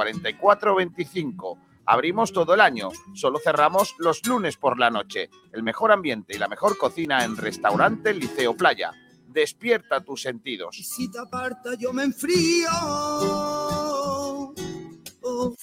4425. Abrimos todo el año, solo cerramos los lunes por la noche. El mejor ambiente y la mejor cocina en Restaurante Liceo Playa. Despierta tus sentidos. Si te aparta yo me enfrío. Oh.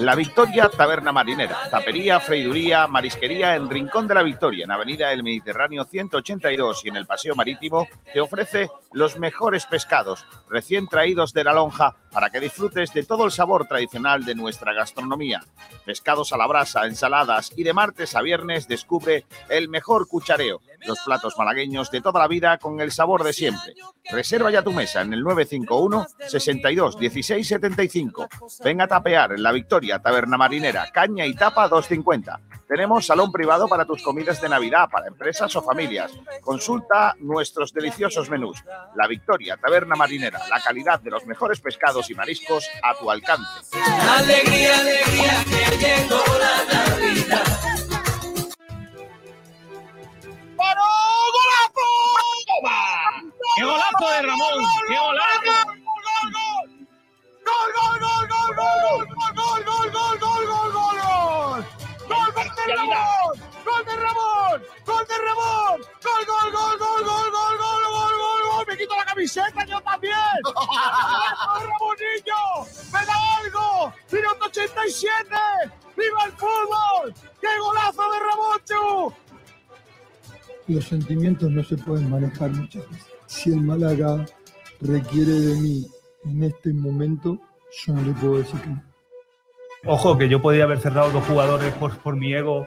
La Victoria Taberna Marinera, tapería, freiduría, marisquería en Rincón de la Victoria, en Avenida del Mediterráneo 182 y en el Paseo Marítimo, te ofrece los mejores pescados recién traídos de la lonja para que disfrutes de todo el sabor tradicional de nuestra gastronomía. Pescados a la brasa, ensaladas y de martes a viernes descubre el mejor cuchareo, los platos malagueños de toda la vida con el sabor de siempre. Reserva ya tu mesa en el 951 62 16 75. Ven a tapear en la Victoria Taberna Marinera, caña y tapa 250. Tenemos salón privado para tus comidas de Navidad, para empresas o familias. Consulta nuestros deliciosos menús. La Victoria Taberna Marinera, la calidad de los mejores pescados y mariscos a tu alcance. Alegría, alegría, que llegó la Navidad. ¡Paró! ¡Golazo! ¡Qué golazo de Ramón! ¡Qué golazo! ¡Gol, gol, gol, gol, gol, gol, gol, gol, gol, gol, gol, gol! ¡Gol de Ramón! ¡Gol de Ramón! ¡Gol de Ramón! ¡Gol, gol, gol, gol, gol, gol, gol, gol, gol, gol! ¡Me quito la camiseta yo también! ¡Golazo de Ramonillo! ¡Me da algo! ¡Minuto 87! ¡Viva el fútbol! ¡Qué golazo de Ramón, Los sentimientos no se pueden manejar muchas veces. Si el Málaga requiere de mí en este momento, yo no le puedo decir que no. Ojo, que yo podía haber cerrado dos jugadores por, por mi ego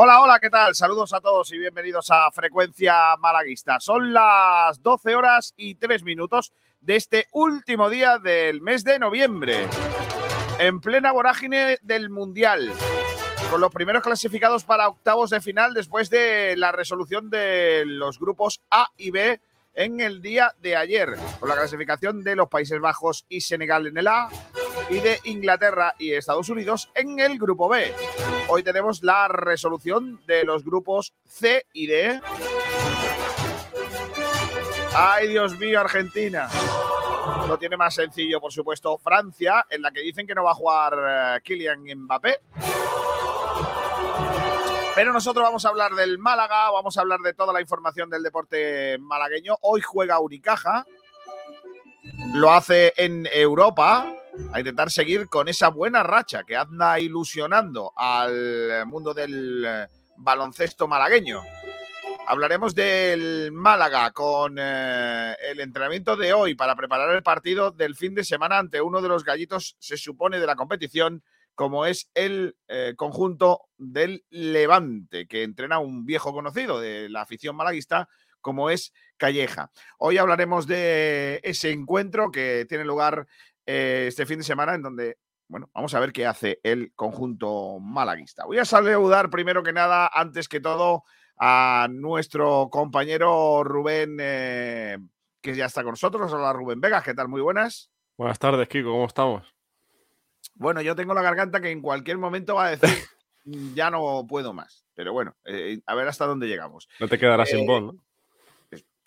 Hola, hola, ¿qué tal? Saludos a todos y bienvenidos a Frecuencia Malaguista. Son las 12 horas y 3 minutos de este último día del mes de noviembre, en plena vorágine del Mundial, con los primeros clasificados para octavos de final después de la resolución de los grupos A y B en el día de ayer, con la clasificación de los Países Bajos y Senegal en el A y de Inglaterra y Estados Unidos en el grupo B. Hoy tenemos la resolución de los grupos C y D. Ay, Dios mío, Argentina. Lo tiene más sencillo, por supuesto, Francia, en la que dicen que no va a jugar eh, Kylian Mbappé. Pero nosotros vamos a hablar del Málaga, vamos a hablar de toda la información del deporte malagueño. Hoy juega Unicaja, lo hace en Europa, a intentar seguir con esa buena racha que anda ilusionando al mundo del eh, baloncesto malagueño. Hablaremos del Málaga con eh, el entrenamiento de hoy para preparar el partido del fin de semana ante uno de los gallitos, se supone, de la competición, como es el eh, conjunto del Levante, que entrena un viejo conocido de la afición malaguista, como es Calleja. Hoy hablaremos de ese encuentro que tiene lugar eh, este fin de semana, en donde, bueno, vamos a ver qué hace el conjunto malaguista. Voy a saludar primero que nada, antes que todo, a nuestro compañero Rubén, eh, que ya está con nosotros. Hola Rubén Vegas, ¿qué tal? Muy buenas. Buenas tardes, Kiko, ¿cómo estamos? Bueno, yo tengo la garganta que en cualquier momento va a decir, "Mm, ya no puedo más. Pero bueno, eh, a ver hasta dónde llegamos. No te quedarás Eh, sin voz, ¿no?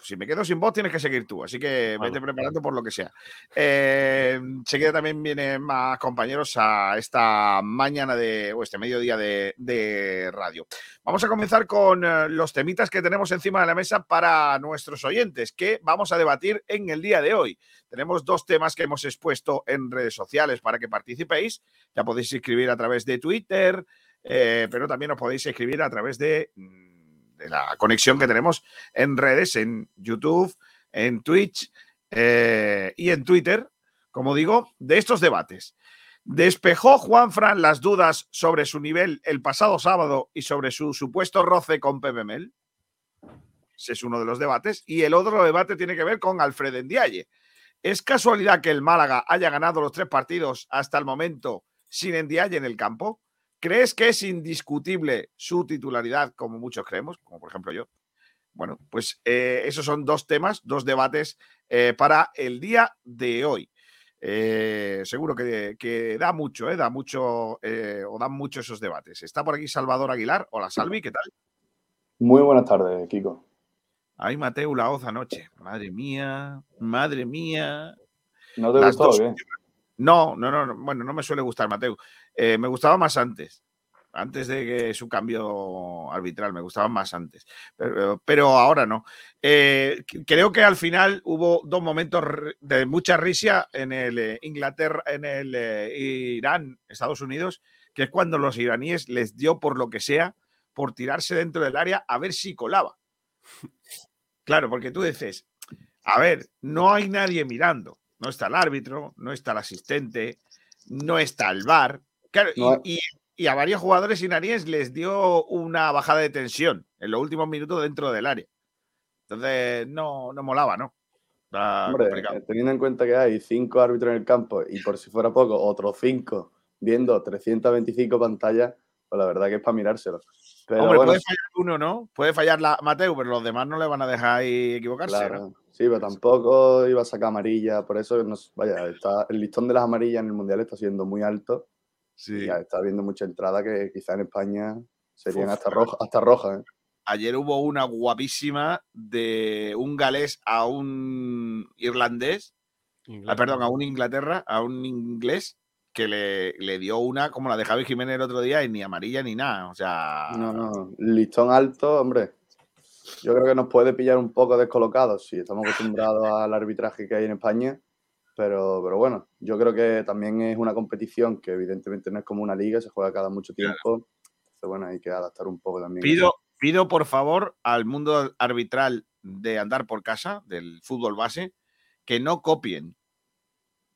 Si me quedo sin voz, tienes que seguir tú. Así que Vale. vete preparando por lo que sea. Eh, enseguida también vienen más compañeros a esta mañana de, o este mediodía de, de radio. Vamos a comenzar con eh, los temitas que tenemos encima de la mesa para nuestros oyentes, que vamos a debatir en el día de hoy. Tenemos dos temas que hemos expuesto en redes sociales para que participéis. Ya podéis escribir a través de Twitter, eh, pero también os podéis escribir a través de, mm, la conexión que tenemos en redes, en YouTube, en Twitch eh, y en Twitter, como digo, de estos debates. ¿Despejó Juan Fran las dudas sobre su nivel el pasado sábado y sobre su supuesto roce con Pepe Mel? Ese es uno de los debates. Y el otro debate tiene que ver con Alfred Endiaye. ¿Es casualidad que el Málaga haya ganado los tres partidos hasta el momento sin Endiaye en el campo? ¿Crees que es indiscutible su titularidad, como muchos creemos, como por ejemplo yo? Bueno, pues eh, esos son dos temas, dos debates eh, para el día de hoy. Eh, seguro que, que da mucho, eh, da mucho, o dan mucho esos debates. Está por aquí Salvador Aguilar. Hola, Salvi, ¿qué tal? Muy buenas tardes, Kiko. Ay, Mateo la hoz anoche. Madre mía, madre mía. ¿No te Las gustó dos no, no, no, bueno, no me suele gustar, Mateo. Eh, me gustaba más antes. Antes de que su cambio arbitral, me gustaban más antes. Pero, ahora no. Eh, creo que al final hubo dos momentos de mucha risa en el eh, Inglaterra, en el Irán, Estados Unidos, que es cuando los iraníes les dio por lo que sea, por tirarse dentro del área a ver si colaba. Claro, porque tú dices, a ver, no hay nadie mirando. No está el árbitro, no está el asistente, no está el VAR. Claro, y- No hay- y, y a varios jugadores iraníes les dio una bajada de tensión en los últimos minutos dentro del área. Entonces, no, no molaba, ¿no? Hombre, eh, teniendo en cuenta que hay cinco árbitros en el campo y por si fuera poco, otros cinco viendo 325 pantallas, pues la verdad que es para mirárselo. Pero Hombre, bueno, puede fallar uno, ¿no? Puede fallar la Mateo, pero los demás no le van a dejar ahí equivocarse. claro, ¿no? sí, pero tampoco iba a sacar amarilla, por eso, vaya, está, el listón de las amarillas en el Mundial está siendo muy alto Sí. y ya está habiendo mucha entrada que quizá en España serían Uf, hasta, roja, hasta rojas. ¿eh? Ayer hubo una guapísima de un galés a un irlandés, ah, perdón, a un Inglaterra, a un inglés, que le, le dio una como la de Javi Jiménez el otro día y ni amarilla ni nada. O sea, No, no, listón alto, hombre. Yo creo que nos puede pillar un poco descolocados si estamos acostumbrados al arbitraje que hay en España. Pero, pero bueno, yo creo que también es una competición que evidentemente no es como una liga, se juega cada mucho tiempo. Entonces, bueno, hay que adaptar un poco también. pido, pido por favor al mundo arbitral de andar por casa, del fútbol base, que no copien.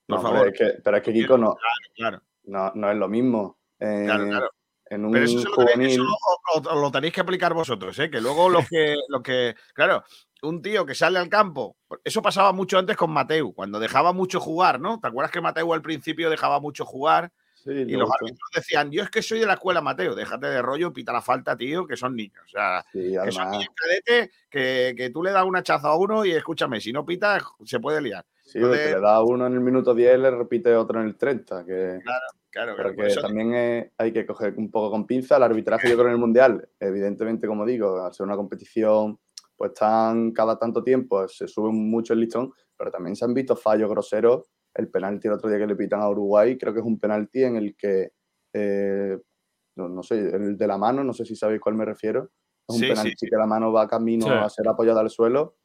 Por No, favor. Pero es que, pero es que Kiko no, Claro, no, no es lo mismo. Eh, claro, claro. En un Pero eso, se lo, tenéis- juvenil. eso lo, lo- lo tenéis que aplicar vosotros, ¿eh? que luego lo que, lo que. Claro, un tío que sale al campo. Eso pasaba mucho antes con Mateu, cuando dejaba mucho jugar, ¿no? ¿Te acuerdas que Mateu al principio dejaba mucho jugar? Sí, Y los árbitros decían, yo es que soy de la escuela Mateo, déjate de rollo, pita la falta, tío, que son niños. O sea, Sí, que son niños cadetes, que, que tú le das una chaza a uno y escúchame, si no pita, se puede liar. sí, entonces- le da uno en el minuto 10 le repite otro en el 30. Que, Claro, Pero claro. eso- también es- hay que coger un poco con pinza el arbitraje, yo creo, en el Mundial. Evidentemente, como digo, al ser una competición, pues tan cada tanto tiempo se sube mucho el listón, pero también se han visto fallos groseros. El penalti el otro día que le pitan a Uruguay, creo que es un penalti en el que, eh, no, no sé, el de la mano, no sé si sabéis cuál me refiero. Es un Sí, sí, penalti sí. que la mano va camino Sí. a ser apoyada al suelo.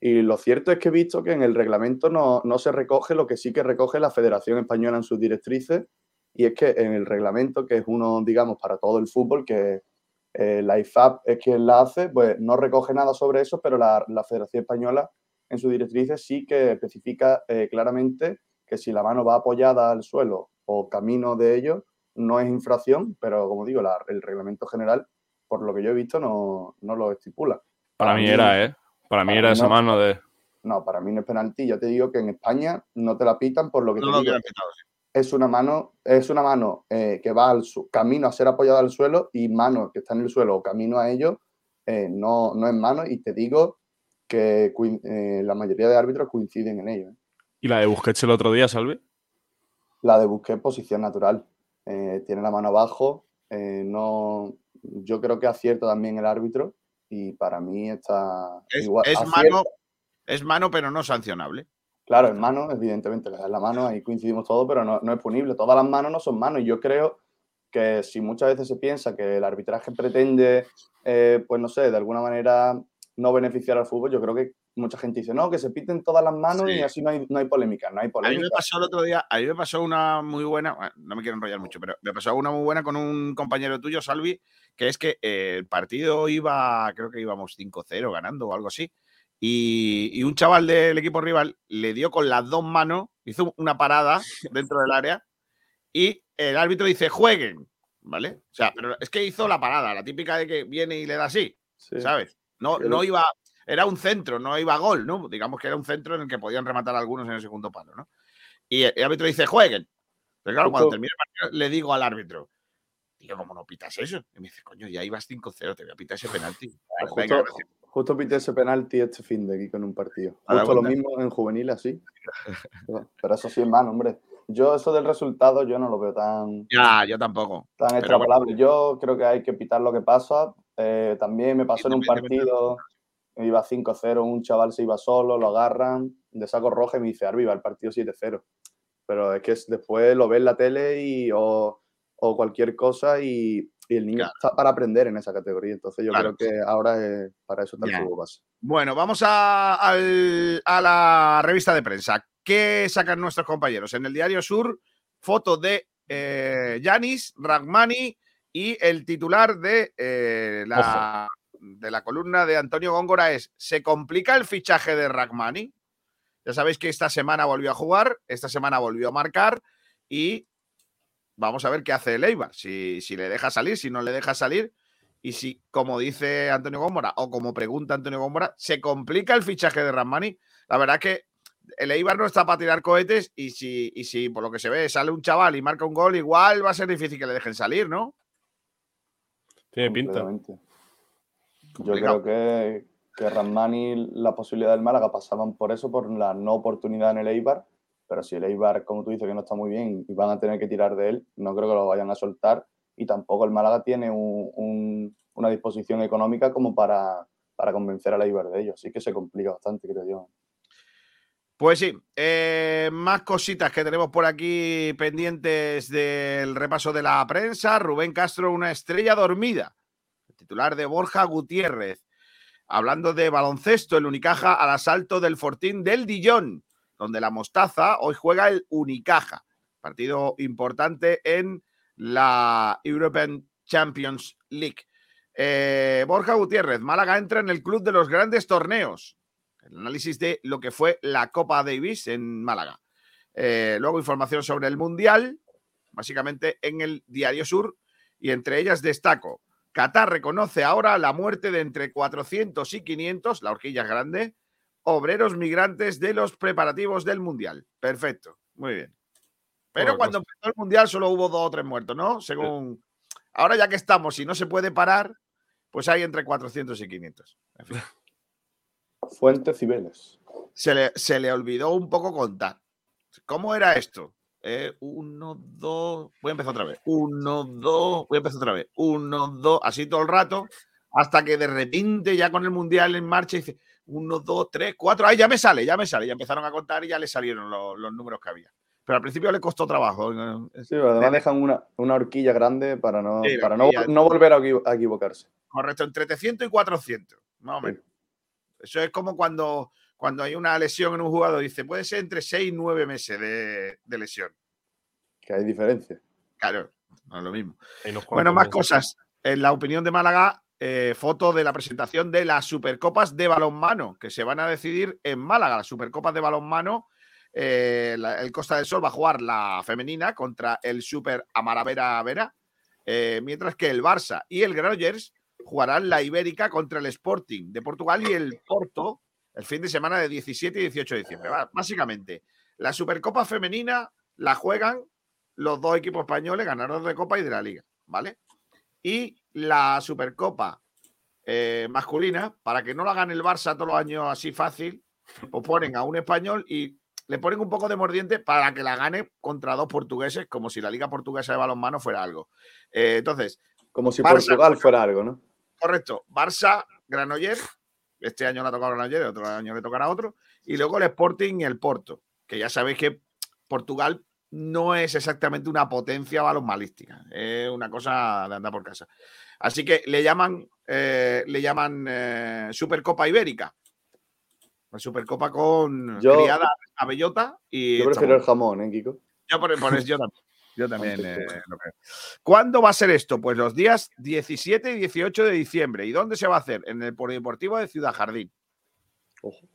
Y lo cierto es que he visto que en el reglamento no, no se recoge lo que sí que recoge la Federación Española en sus directrices, y es que en el reglamento, que es uno, digamos, para todo el fútbol, que eh, la IFAB es quien la hace, pues no recoge nada sobre eso, pero la, la Federación Española en sus directrices sí que especifica eh, claramente que si la mano va apoyada al suelo o camino de ello, no es infracción, pero como digo, la- el reglamento general, por lo que yo he visto, no, no lo estipula. Para mí era, ¿eh? Para mí para era mí esa no. mano de. No, para mí no es penalti. Ya te digo que en España no te la pitan por lo que no te lo digo. hubieran pitado, sí. Es una mano, es una mano eh, que va al su- camino a ser apoyada al suelo y mano que está en el suelo o camino a ello eh, no, no es mano. Y te digo que eh, la mayoría de árbitros coinciden en ello. ¿Y la de Busquets el otro día, Salvi? La de Busquets posición natural. Eh, tiene la mano abajo. eh, no, yo creo que acierta también el árbitro y para mí está Es, igual. es acierta. mano, es mano, pero no sancionable. Claro, en mano, evidentemente, le das la mano, ahí coincidimos todos, pero no, no es punible. Todas las manos no son manos. Y yo creo que si muchas veces se piensa que el arbitraje pretende, eh, pues no sé, de alguna manera no beneficiar al fútbol, yo creo que mucha gente dice, no, que se piten todas las manos Sí. y así no hay, no hay polémica. No hay A mí me polémica. pasó el otro día, a mí me pasó una muy buena, bueno, no me quiero enrollar mucho, pero me pasó una muy buena con un compañero tuyo, Salvi, que es que eh, el partido iba, creo que íbamos 5-0 ganando o algo así, y, y un chaval del equipo rival le dio con las dos manos hizo una parada dentro del área y el árbitro dice jueguen, ¿vale? O sea, pero es que hizo la parada, la típica de que viene y le da así, Sí. ¿sabes? No, Pero- no iba, era un centro, no iba a gol, ¿no? Digamos que era un centro en el que podían rematar algunos en el segundo palo, ¿no? Y el árbitro dice jueguen. Pero claro, cuando termina el partido, le digo al árbitro, tío, ¿cómo no pitas eso? Y me dice, coño, ya ibas 5-0, te voy a pitar ese penalti. Pues Venga, justo, pité ese penalti este fin de aquí con un partido. Justo lo mismo en juvenil así. Pero eso sí es mano, hombre. Yo eso del resultado yo no lo veo tan, Ya, yo tampoco. tan extrapolable. Yo creo que hay que pitar lo que pasa. Eh, también me pasó en un partido, iba 5-0, un chaval se iba solo, lo agarran, de saco rojo y me dice, Arbi, va el partido 7-0. Pero es que es- después lo ves en la tele y, o, o cualquier cosa y, y el niño Claro. está para aprender en esa categoría. Entonces yo Claro. creo que ahora es- para eso está el fútbol base. Bueno, vamos a, al- a la revista de prensa. ¿Qué sacan nuestros compañeros? En el Diario Sur, foto de eh, Yanis, Ragmani y el titular de, eh, la, de la columna de Antonio Góngora es ¿Se complica el fichaje de Ragmani? Ya sabéis que esta semana volvió a jugar, esta semana volvió a marcar y vamos a ver qué hace el Eibar, si, si le deja salir, si no le deja salir y si, como dice Antonio Gómora o como pregunta Antonio Gómora, se complica el fichaje de Ramani. La verdad que el Eibar no está para tirar cohetes y si, y si por lo que se ve sale un chaval y marca un gol, igual va a ser difícil que le dejen salir, ¿no? Tiene pinta. Yo creo que, que Ramani, la posibilidad del Málaga pasaban por eso, por la no oportunidad en el Eibar. Pero si el Eibar, como tú dices, que no está muy bien y van a tener que tirar de él, no creo que lo vayan a soltar. Y tampoco el Málaga tiene un- un- una disposición económica como para, para convencer al Eibar de ello. Así que se complica bastante, creo yo. Pues sí, eh, más cositas que tenemos por aquí pendientes del repaso de la prensa. Rubén Castro, una estrella dormida. Titular de Borja Gutiérrez. Hablando de baloncesto, el Unicaja al asalto del Fortín del Dillón, donde la Mostaza hoy juega el Unicaja. Partido importante en la European Champions League. Eh, Borja Gutiérrez, Málaga entra en el club de los grandes torneos el análisis de lo que fue la Copa Davis en Málaga. Eh, luego información sobre el Mundial, básicamente en el Diario Sur, y entre ellas destaco, Qatar reconoce ahora la muerte de entre 400 y 500, la horquilla es grande, obreros migrantes de los preparativos del Mundial. Perfecto, muy bien. Pero cuando empezó el Mundial solo hubo dos o tres muertos, ¿no? Según... Ahora ya que estamos y no se puede parar, pues hay entre 400 y 500. En fin. Fuentes Cibeles. se le, se le olvidó un poco contar. ¿Cómo era esto? Eh, uno, dos. Voy a empezar otra vez. Uno, dos. Voy a empezar otra vez. Uno, dos. Así todo el rato. Hasta que de repente, ya con el mundial en marcha, dice uno, dos, tres, cuatro. Ay, ya me sale, ya me sale. Ya empezaron a contar y ya le salieron los, los números que había. Pero al principio le costó trabajo. Sí, pero además dejan una, una horquilla grande para no, Sí, para no, no volver a, equivo- a equivocarse. Correcto, entre 300 y 400, más o Sí. menos. Eso es como cuando, cuando hay una lesión en un jugador. Dice, puede ser entre 6 y 9 meses de, de lesión. Que hay diferencia. Claro, no es lo mismo. Bueno, más meses. cosas. En la opinión de Málaga, eh, foto de la presentación de las Supercopas de balonmano que se van a decidir en Málaga. Las Supercopas de balonmano, eh, la- el Costa del Sol va a jugar la femenina contra el Super Amaravera Vera, eh, mientras que el Barça y el Granollers jugarán la Ibérica contra el Sporting de Portugal y el Porto el fin de semana de 17 y 18 de diciembre. Básicamente, la Supercopa femenina la juegan los dos equipos españoles, ganadores de Copa y de la Liga, ¿vale? Y la Supercopa eh, masculina, para que no la gane el Barça todos los años así fácil, pues ponen a un español y le ponen un poco de mordiente para que la gane contra dos portugueses, como si la Liga Portuguesa de Balonmano fuera algo. Eh, entonces, Como si Barça. Portugal fuera algo, ¿no? correcto, Barça, Granoller, este año le ha tocado Granoller, otro año le tocará otro, y luego el Sporting y el Porto, que ya sabéis que Portugal no es exactamente una potencia balonmalística, es una cosa de andar por casa. Así que le llaman, eh, le llaman eh, Supercopa Ibérica. La Supercopa con Yo- criada a bellota y Yo prefiero el jamón, ¿eh, Kiko? yo, por, por eso yo también. Yo también eh, lo creo. ¿Cuándo va a ser esto? Pues los días 17 y 18 de diciembre. ¿Y dónde se va a hacer? En el Polideportivo de Ciudad Jardín. Ojo.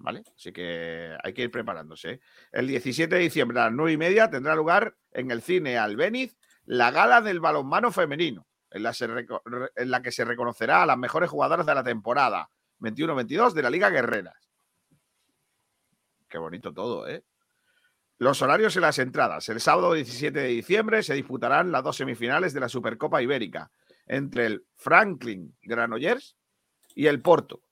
¿Vale? Así que hay que ir preparándose. ¿eh? El 17 de diciembre a las 9 y media tendrá lugar en el cine Albeniz la gala del balonmano femenino, en la, en la que se reconocerá a las mejores jugadoras de la temporada 21-22 de la Liga Guerreras. Qué bonito todo, ¿eh? Los horarios y las entradas. El sábado 17 de diciembre se disputarán las dos semifinales de la Supercopa Ibérica entre el Franklin Granollers y el Porto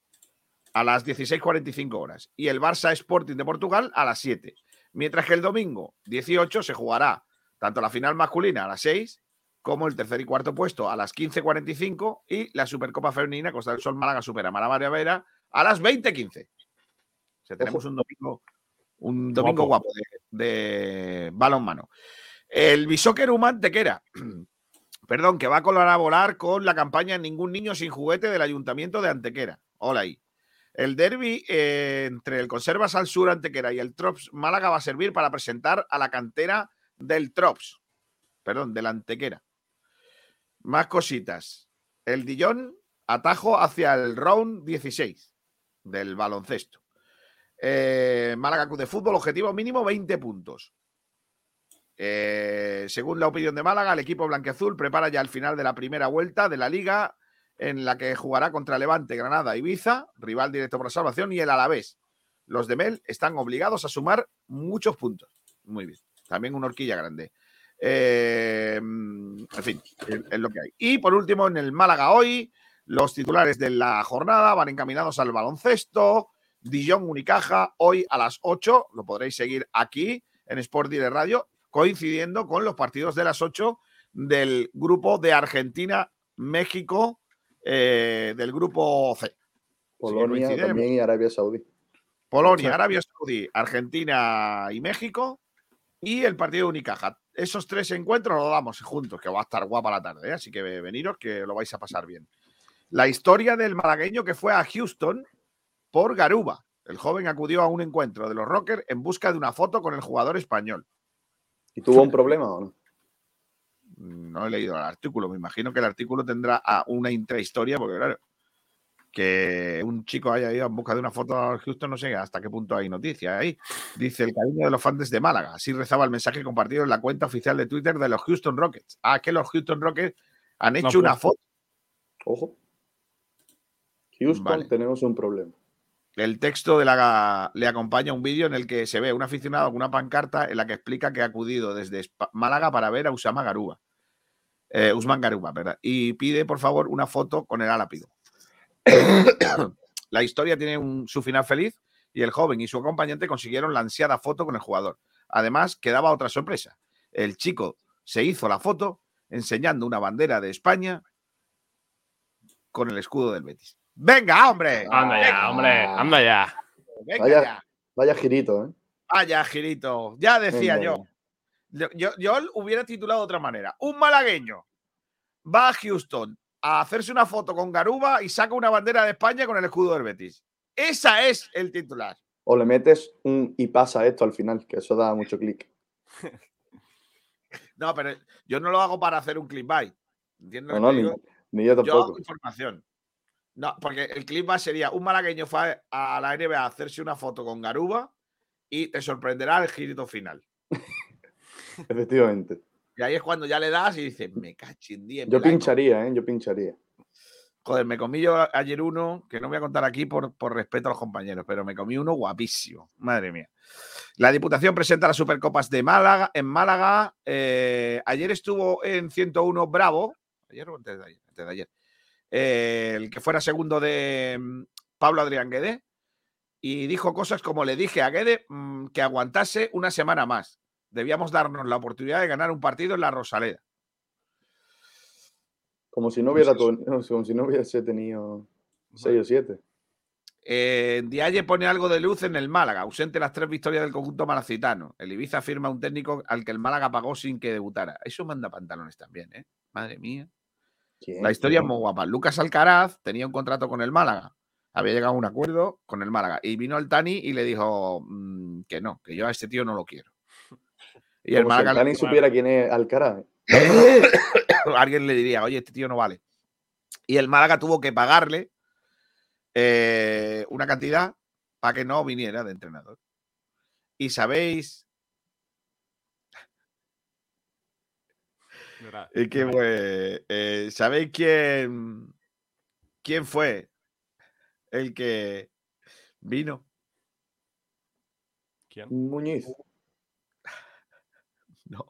a las 16.45 horas y el Barça Sporting de Portugal a las 7. Mientras que el domingo 18 se jugará tanto la final masculina a las 6 como el tercer y cuarto puesto a las 15.45 y la Supercopa Femenina Costa del Sol Málaga Supera Maravilla Vera a las 20.15. O sea, tenemos un domingo, un domingo guapo, de, de balonmano. El Bishoker Human Tequera, perdón, que va a colaborar con la campaña Ningún niño sin juguete del Ayuntamiento de Antequera. Hola ahí. El derby eh, entre el Conservas al Sur Antequera y el Trops Málaga va a servir para presentar a la cantera del Trops. Perdón, del Antequera. Más cositas. El Dillon atajo hacia el round 16 del baloncesto. Eh, Málaga Club de Fútbol, objetivo mínimo 20 puntos. Eh, según la opinión de Málaga, el equipo blanqueazul prepara ya el final de la primera vuelta de la liga en la que jugará contra Levante, Granada, Ibiza, rival directo por la salvación, y el Alavés. Los de Mel están obligados a sumar muchos puntos. Muy bien. También una horquilla grande. Eh, en fin, es, lo que hay. Y por último, en el Málaga hoy, los titulares de la jornada van encaminados al baloncesto. Dijon Unicaja, hoy a las 8, lo podréis seguir aquí en Sport Direct Radio, coincidiendo con los partidos de las 8 del grupo de Argentina, México, eh, del grupo C. Polonia también y Arabia Saudí. Polonia, Arabia Saudí, Argentina y México. Y el partido de Unicaja. Esos tres encuentros los damos juntos, que va a estar guapa la tarde. ¿eh? Así que veniros, que lo vais a pasar bien. La historia del malagueño que fue a Houston por Garuba. El joven acudió a un encuentro de los Rockers en busca de una foto con el jugador español. ¿Y tuvo un problema o no? No he leído el artículo. Me imagino que el artículo tendrá a una intrahistoria, porque claro, que un chico haya ido en busca de una foto a Houston, no sé hasta qué punto hay noticia ahí. Dice el cariño de los fans de Málaga. Así rezaba el mensaje compartido en la cuenta oficial de Twitter de los Houston Rockets. Ah, que los Houston Rockets han hecho pues. una foto. Ojo. Houston, Vale. tenemos un problema. El texto de la, le acompaña un vídeo en el que se ve un aficionado con una pancarta en la que explica que ha acudido desde Málaga para ver a Usama Garuba. Eh, Usman Garuba, ¿verdad? Y pide, por favor, una foto con el álapido. la historia tiene un- su final feliz y el joven y su acompañante consiguieron la ansiada foto con el jugador. Además, quedaba otra sorpresa. El chico se hizo la foto enseñando una bandera de España con el escudo del Betis. ¡Venga, hombre! Anda Venga, ya, hombre, anda ya. venga Vaya. ya! Vaya girito, ¿eh? Vaya, Girito. Ya decía Venga, yo. Yo. Hubiera titulado de otra manera. Un malagueño va a Houston a hacerse una foto con Garuba y saca una bandera de España con el escudo del Betis. Esa es el titular. O le metes un y pasa esto al final, que eso da mucho clic. No, pero yo no lo hago para hacer un clickbait. ¿Entiendes? No, ni, yo Yo tampoco. hago información. No, porque el clickbait sería un malagueño fue a la NBA a hacerse una foto con Garuba y te sorprenderá el girito final. Efectivamente. Y ahí es cuando ya le das y dices, me cachín Yo pincharía, ¿eh? Yo pincharía. Joder, me comí yo ayer uno, que no voy a contar aquí por, por respeto a los compañeros, pero me comí uno guapísimo. Madre mía. La Diputación presenta las Supercopas de Málaga en Málaga. eh, ayer estuvo en 101 Bravo. Ayer o antes de ayer. antes de ayer, eh, el que fuera segundo de mm, Pablo Adrián Guede. Y dijo cosas como le dije a Guede mm, que aguantase una semana más. Debíamos darnos la oportunidad de ganar un partido en la Rosaleda. Como si no Pues hubiera eso. tu- como si no hubiese tenido 6 o 7. Eh, Dialle pone algo de luz en el Málaga, ausente las tres victorias del conjunto malacitano. El Ibiza firma un técnico al que el Málaga pagó sin que debutara. Eso manda pantalones también, ¿eh? Madre mía. La historia es muy guapa. Lucas Alcaraz tenía un contrato con el Málaga. Había llegado a un acuerdo con el Málaga. Y vino el Tani y le dijo mm, que no, que yo a este tío no lo quiero. Y el Como si Málaga dijo, supiera quién es Alcaraz. ¿eh? alguien le diría, oye, este tío no vale. Y el Málaga tuvo que pagarle eh, una cantidad para que no viniera de entrenador. Y sabéis eh, que fue, eh, ¿sabéis quién, quién fue el que vino? ¿Quién? Muñiz. No.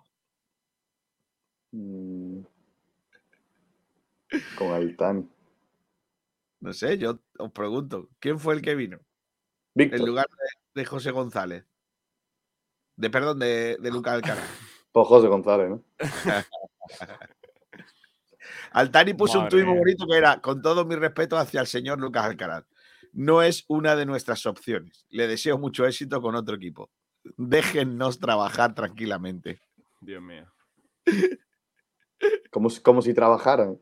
Mm. Con Altani. No sé, yo os pregunto, ¿quién fue el que vino? Víctor. En lugar de, de José González. De perdón, de, de Lucas Alcaraz. Pues José González, ¿no? Altani puso un tuit muy bonito que era, con todo mi respeto hacia el señor Lucas Alcaraz, no es una de nuestras opciones. Le deseo mucho éxito con otro equipo. Déjennos trabajar tranquilamente. Dios mío. Como si, como si trabajaran.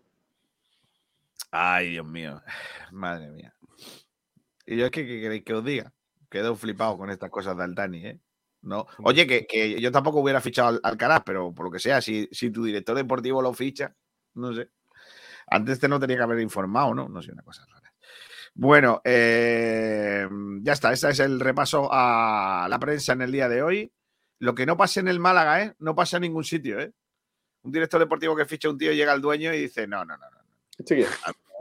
Ay, Dios mío. Madre mía. Y yo es que, ¿qué queréis que os diga? Quedo flipado con estas cosas de Altani, ¿eh? No. Oye, que, que yo tampoco hubiera fichado al Alcaraz, pero por lo que sea, si, si tu director deportivo lo ficha, no sé. Antes te no tenía que haber informado, ¿no? No sé, una cosa rara. Bueno, eh, ya está. Ese es el repaso a la prensa en el día de hoy. Lo que no pasa en el Málaga, ¿eh? No pasa en ningún sitio, ¿eh? Un director deportivo que ficha a un tío llega el dueño y dice, no, no, no, no. Este que-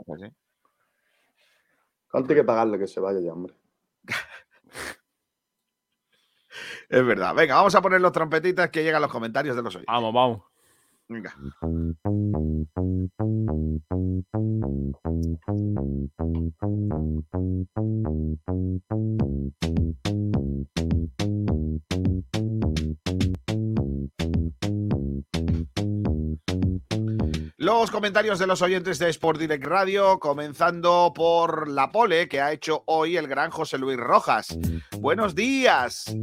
no, sí. ¿Cuánto hay que pagarle que se vaya ya, hombre? Es verdad. Venga, vamos a poner los trompetitas que llegan los comentarios de los oyentes. Vamos, vamos. Venga. Los comentarios de los oyentes de Sport Direct Radio, comenzando por la pole que ha hecho hoy el gran José Luis Rojas. Buenos días.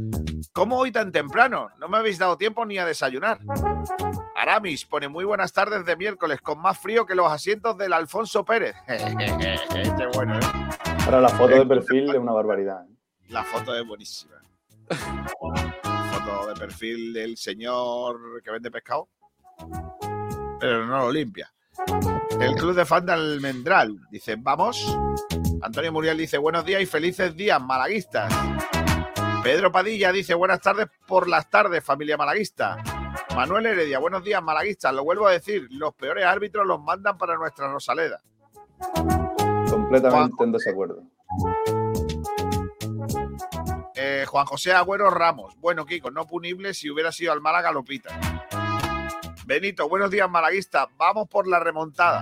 ¿Cómo hoy tan temprano? No me habéis dado tiempo ni a desayunar. Aramis pone muy buenas tardes de miércoles con más frío que los asientos del Alfonso Pérez. Qué bueno, ¿eh? Ahora la foto de perfil es una barbaridad. ¿eh? La foto es buenísima. Foto de perfil del señor que vende pescado, pero no lo limpia. El club de fan de Almendral dice, vamos. Antonio Muriel dice, buenos días y felices días, malaguistas. Pedro Padilla dice, buenas tardes por las tardes, familia malaguista. Manuel Heredia, buenos días, malaguistas. Lo vuelvo a decir, los peores árbitros los mandan para nuestra Rosaleda. Completamente en desacuerdo. Eh, Juan José Agüero Ramos. Bueno, Kiko, no punible si hubiera sido al Málaga, lo pita. Benito, buenos días, malaguista. Vamos por la remontada.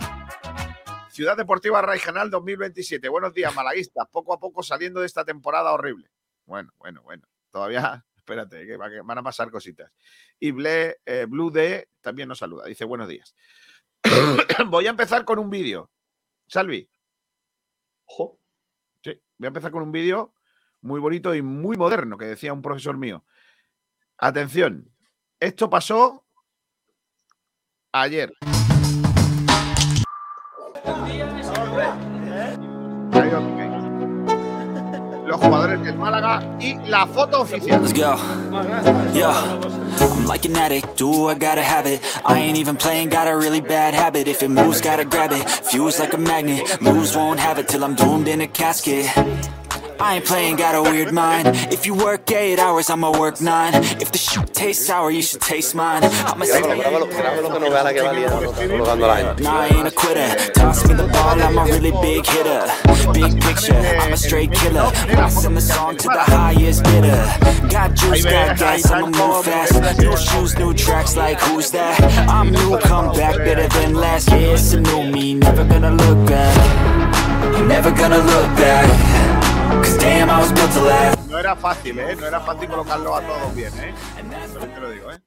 Ciudad Deportiva Regional 2027. Buenos días, malaguistas. Poco a poco saliendo de esta temporada horrible. Bueno, bueno, bueno. Todavía, espérate, que va- que van a pasar cositas. Y Ble- eh, Blue D también nos saluda. Dice buenos días. Voy a empezar con un vídeo. Salvi. Ojo. Sí, voy a empezar con un vídeo muy bonito y muy moderno que decía un profesor mío. Atención, esto pasó ayer. Los jugadores del Málaga y la foto oficial. Let's go. Yeah. I'm like an addict, do I gotta have it. I ain't even playing, got a really bad habit. If it moves, gotta grab it. Fuse like a magnet, moves won't have it till I'm doomed in a casket. I ain't playing, got a weird mind. If you work eight hours, I'ma work nine. If the shit tastes sour, you should taste mine. I'ma Grábalo, grábalo, grábalo que no vea la que va liando, colocando a la gente. Nah, I ain't a quitter. Toss me the ball, I'm a really big hitter. Big picture, I'm a straight killer. Blasting the song to the highest bidder. Got juice, got gas, I'ma move fast. New shoes, new tracks, like who's that? I'm new, come back better than last. Yeah, it's a new me, never gonna look back. Never gonna look back. No era fácil, ¿eh? No era fácil colocarlo a todos bien, ¿eh? También te lo digo, ¿eh?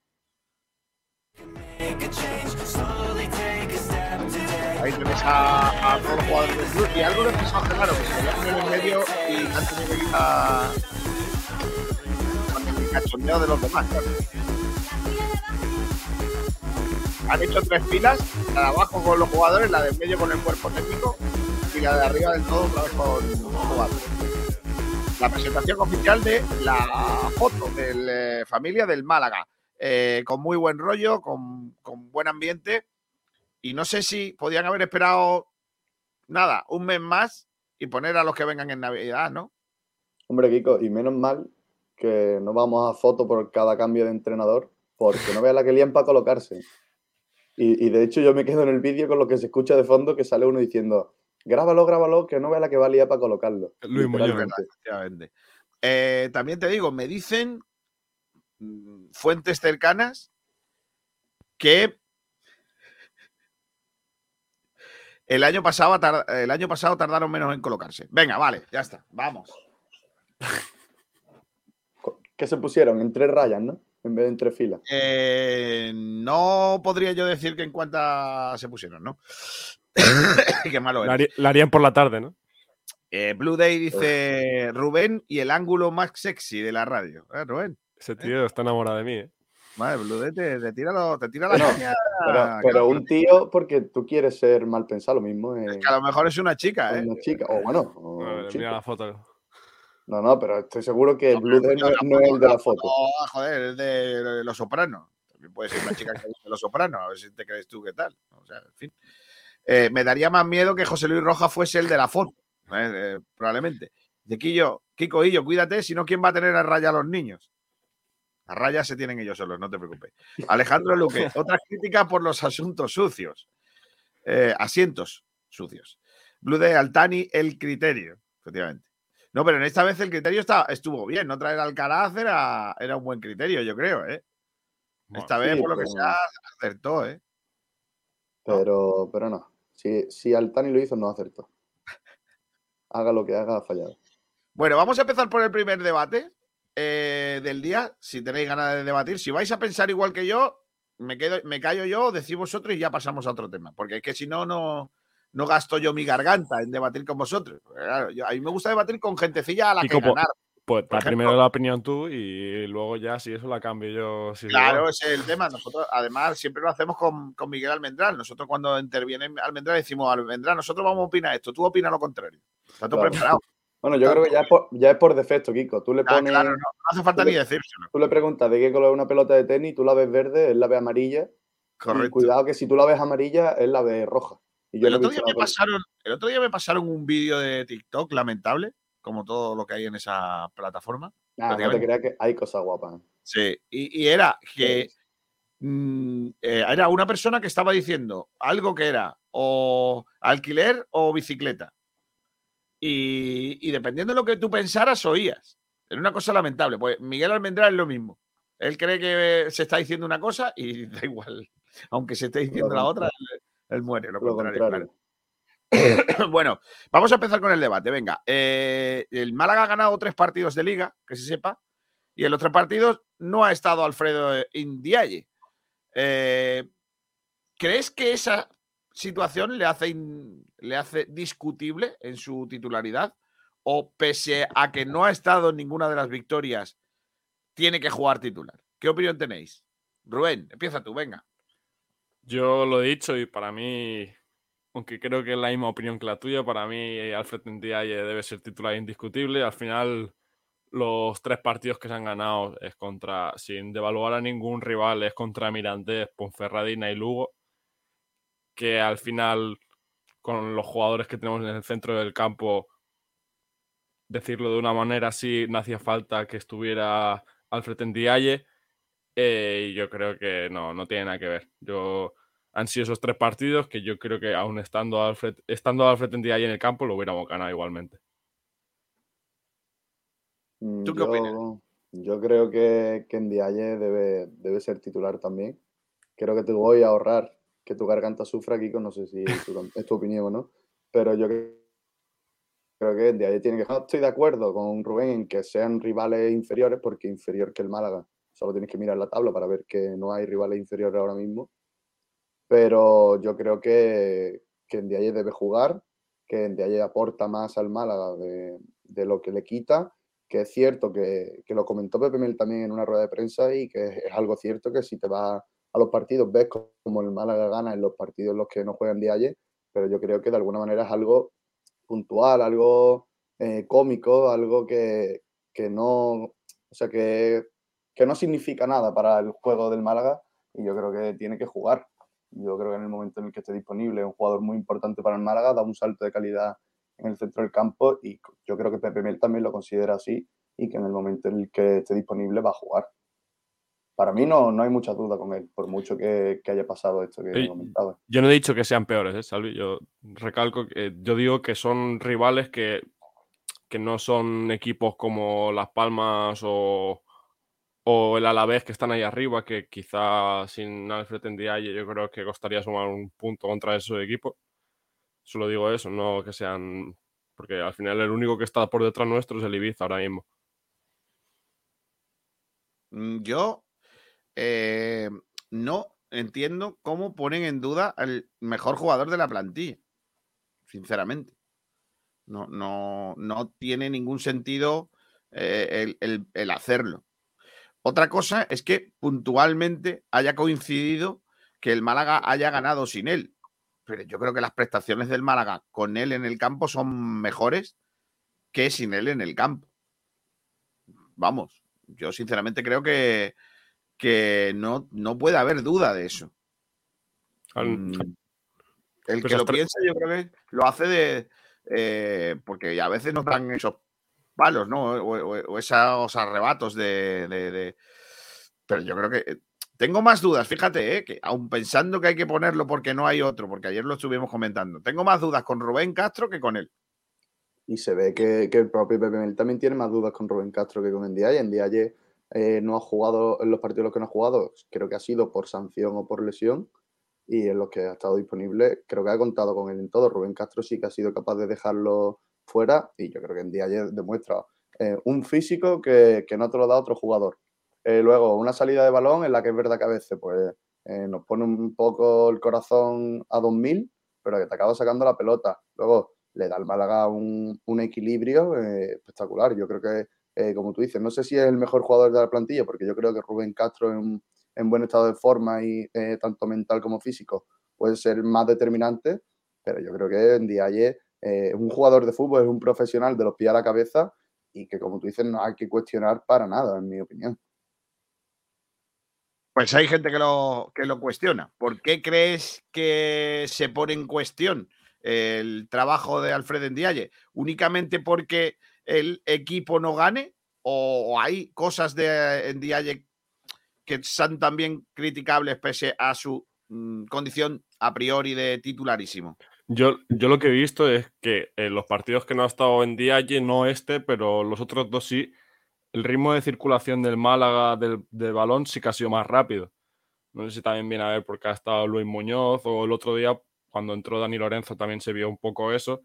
Ahí tenéis a, a todos los jugadores del club. Y algo les pasó a que se en medio y han tenido que ir a... el cachondeo de los demás. Han hecho tres filas, la de abajo con los jugadores, la de en medio con el cuerpo técnico y la de arriba del todo con los jugadores la presentación oficial de la foto de la familia del Málaga, eh, con muy buen rollo, con, con buen ambiente. Y no sé si podían haber esperado nada, un mes más y poner a los que vengan en Navidad, ¿no? Hombre, Kiko, y menos mal que no vamos a foto por cada cambio de entrenador, porque no vea la que lían para colocarse. Y de hecho yo me quedo en el vídeo con lo que se escucha de fondo, que sale uno diciendo, grábalo, grábalo, que no vea la que va a liar para colocarlo. Luis Muñoz. Eh, también te digo, me dicen mm, fuentes cercanas que el año, pasado, el año pasado tardaron menos en colocarse. Venga, vale, ya está, vamos. Que se pusieron en tres rayas, ¿no? En vez de en tres filas. Eh, no podría yo decir que en cuántas se pusieron, ¿no? Qué malo La, la harían por la tarde, ¿no? Eh, Blue Day dice Rubén y el ángulo más sexy de la radio. Eh, Rubén, Ese tío está enamorado de mí, ¿eh? vale, Blue Day te, te tira, lo- te tira la caña. Pero, un tío, porque tú quieres ser mal pensado, lo mismo Es que a lo mejor es una chica, ¿eh? una chica. O bueno, o Mira la foto. No, no, pero estoy seguro que No, Blue Day no, no es el de la foto. Oh, joder, es de Los Sopranos. También puede ser una chica que dice Los Sopranos. A ver si te crees tú qué tal. O sea, en fin. Eh, me daría más miedo que José Luis Rojas fuese el de la foto. eh, eh, probablemente. De Quillo, Kiko Illo, cuídate, si no, ¿quién va a tener a raya a los niños? A raya se tienen ellos solos, no te preocupes. Alejandro Luque, otra crítica por los asuntos sucios. Eh, asientos sucios. Blue de Altani, el criterio, efectivamente. No, pero en esta vez el criterio está, estuvo bien. No traer a Alcaraz era, era un buen criterio, yo creo, ¿eh? Esta vez, sí, por lo que sea, acertó, ¿eh? Pero, pero no. Si, si Altani lo hizo, no acertó. Haga lo que haga, ha fallado. Bueno, vamos a empezar por el primer debate eh, del día. Si tenéis ganas de debatir, si vais a pensar igual que yo, me, quedo, me callo yo, decís vosotros y ya pasamos a otro tema. Porque es que si no, no, no gasto yo mi garganta en debatir con vosotros. Claro, yo- a mí me gusta debatir con gentecilla a la que ganar. Pues da primero la opinión tú y luego ya si eso la cambio yo. si digo, Claro, ese es el tema. Nosotros, además, siempre lo hacemos con, con Miguel Almendral. Nosotros, cuando interviene Almendral, decimos: Almendral, nosotros vamos a opinar esto, tú opinas lo contrario. Está todo Claro. preparado. Bueno, yo creo que ya es por, ya es por defecto, Kiko. Tú le Ah, pones, claro, no, no hace falta ni decírselo. tú le preguntas de qué color es una pelota de tenis, tú la ves verde, él la ve amarilla. Y Correcto. cuidado que si tú la ves amarilla, él la ve roja. Y yo El no he otro, visto día me nada por- pasaron, el otro día me pasaron un vídeo de TikTok lamentable, como todo lo que hay en esa plataforma. Nah, no te creas que hay cosas guapas. Sí, y, y era que mm, eh, era una persona que estaba diciendo algo que era o alquiler o bicicleta. Y, y dependiendo de lo que tú pensaras, oías. Era una cosa lamentable. Pues Miguel Almendral es lo mismo. Él cree que se está diciendo una cosa y da igual. Aunque se esté diciendo la otra, él, él muere. Lo Lo contrario, contrario. claro. bueno, vamos a empezar con el debate. Venga, eh, el Málaga ha ganado tres partidos de liga, que se sepa, y en los tres partidos no ha estado Alfredo Indiaye. Eh, ¿Crees que esa situación le hace, le hace discutible en su titularidad? ¿O pese a que no ha estado en ninguna de las victorias, tiene que jugar titular? ¿Qué opinión tenéis? Rubén, empieza tú, venga. Yo lo he dicho y para mí, aunque creo que es la misma opinión que la tuya, para mí Alfred Ndiaye debe ser titular indiscutible. Al final, los tres partidos que se han ganado es contra, sin devaluar a ningún rival, es contra Mirandés, Ponferradina y Lugo, que al final, con los jugadores que tenemos en el centro del campo, decirlo de una manera así, no hacía falta que estuviera Alfred Ndiaye. Eh, y yo creo que no, no tiene nada que ver. Yo, han sido esos tres partidos que yo creo que aún estando Alfred, estando Alfred Ndiaye en el campo lo hubiéramos ganado igualmente. Mm, ¿Tú qué yo, opinas? Yo creo que, que Ndiaye debe, debe ser titular también. Creo que te voy a ahorrar que tu garganta sufra, Kiko. No sé si tu- es tu opinión o no. Pero yo cre- creo que Ndiaye tiene que... No estoy de acuerdo con Rubén en que sean rivales inferiores, porque inferior que el Málaga. Solo tienes que mirar la tabla para ver que no hay rivales inferiores ahora mismo. Pero yo creo que, que Ndiaye debe jugar, que Ndiaye aporta más al Málaga de, lo que le quita que es cierto que, que lo comentó Pepe Mel también en una rueda de prensa y que es, algo cierto que si te vas a los partidos ves co- como el Málaga gana en los partidos en los que no juegan ayer, pero yo creo que de alguna manera es algo puntual, algo eh, cómico, algo que, que no, o sea, que, que no significa nada para el juego del Málaga y yo creo que tiene que jugar. Yo creo que en el momento en el que esté disponible es un jugador muy importante para el Málaga, da un salto de calidad en el centro del campo y yo creo que Pepe Mel también lo considera así y que en el momento en el que esté disponible va a jugar. Para mí no, no hay mucha duda con él, por mucho que, que haya pasado esto que he comentado. Yo no he dicho que sean peores, ¿eh, Salvi? Yo recalco que yo digo que son rivales que, que no son equipos como Las Palmas o, o el Alavés que están ahí arriba, que quizá sin Alfred Ndiaye yo creo que costaría sumar un punto contra esos equipos. Solo digo eso, no que sean. Porque al final el único que está por detrás nuestro es el Ibiza ahora mismo. Mm, Yo eh, no entiendo cómo ponen en duda al mejor jugador de la plantilla. Sinceramente. No, no, no tiene ningún sentido eh, el- el hacerlo. Otra cosa es que puntualmente haya coincidido que el Málaga haya ganado sin él. Pero yo creo que las prestaciones del Málaga con él en el campo son mejores que sin él en el campo. Vamos, yo sinceramente creo que, que no, no puede haber duda de eso. Al- Mm, El Pues que lo piensa, yo creo que lo hace de. eh, porque a veces nos dan esos palos, ¿no? O, esos arrebatos de, Pero yo creo que. eh, Tengo más dudas, fíjate, ¿eh? que aun pensando que hay que ponerlo porque no hay otro, porque ayer lo estuvimos comentando, tengo más dudas con Rubén Castro que con él. Y se ve que, que el propio Pepe Mel también tiene más dudas con Rubén Castro que con Ndiaye. Ndiaye eh, no ha jugado en los partidos en los que no ha jugado, creo que ha sido por sanción o por lesión. Y en los que ha estado disponible, creo que ha contado con él en todo. Rubén Castro sí que ha sido capaz de dejarlo fuera y yo creo que Ndiaye demuestra eh, un físico que, que no te lo da otro jugador. Eh, luego, una salida de balón en la que es verdad que a veces pues, eh, nos pone un poco el corazón a 2000, pero que te acaba sacando la pelota. Luego, le da al Málaga un, equilibrio eh, espectacular. Yo creo que, como tú dices, no sé si es el mejor jugador de la plantilla, porque yo creo que Rubén Castro en, en buen estado de forma y tanto mental como físico puede ser más determinante, pero yo creo que Ndiaye eh, un jugador de fútbol, es un profesional de los pies a la cabeza y que, como tú dices, no hay que cuestionar para nada, en mi opinión. Pues hay gente que lo, que lo cuestiona. ¿Por qué crees que se pone en cuestión el trabajo de Alfred Ndiaye? ¿Únicamente porque el equipo no gane? ¿O hay cosas de Ndiaye que son también criticables pese a su mm, condición a priori de titularísimo? Yo, yo lo que he visto es que en los partidos que no ha estado en Dialle, no este, pero los otros dos sí, el ritmo de circulación del Málaga del, del balón sí que ha sido más rápido. No sé si también viene a ver porque ha estado Luis Muñoz o el otro día cuando entró Dani Lorenzo también se vio un poco eso.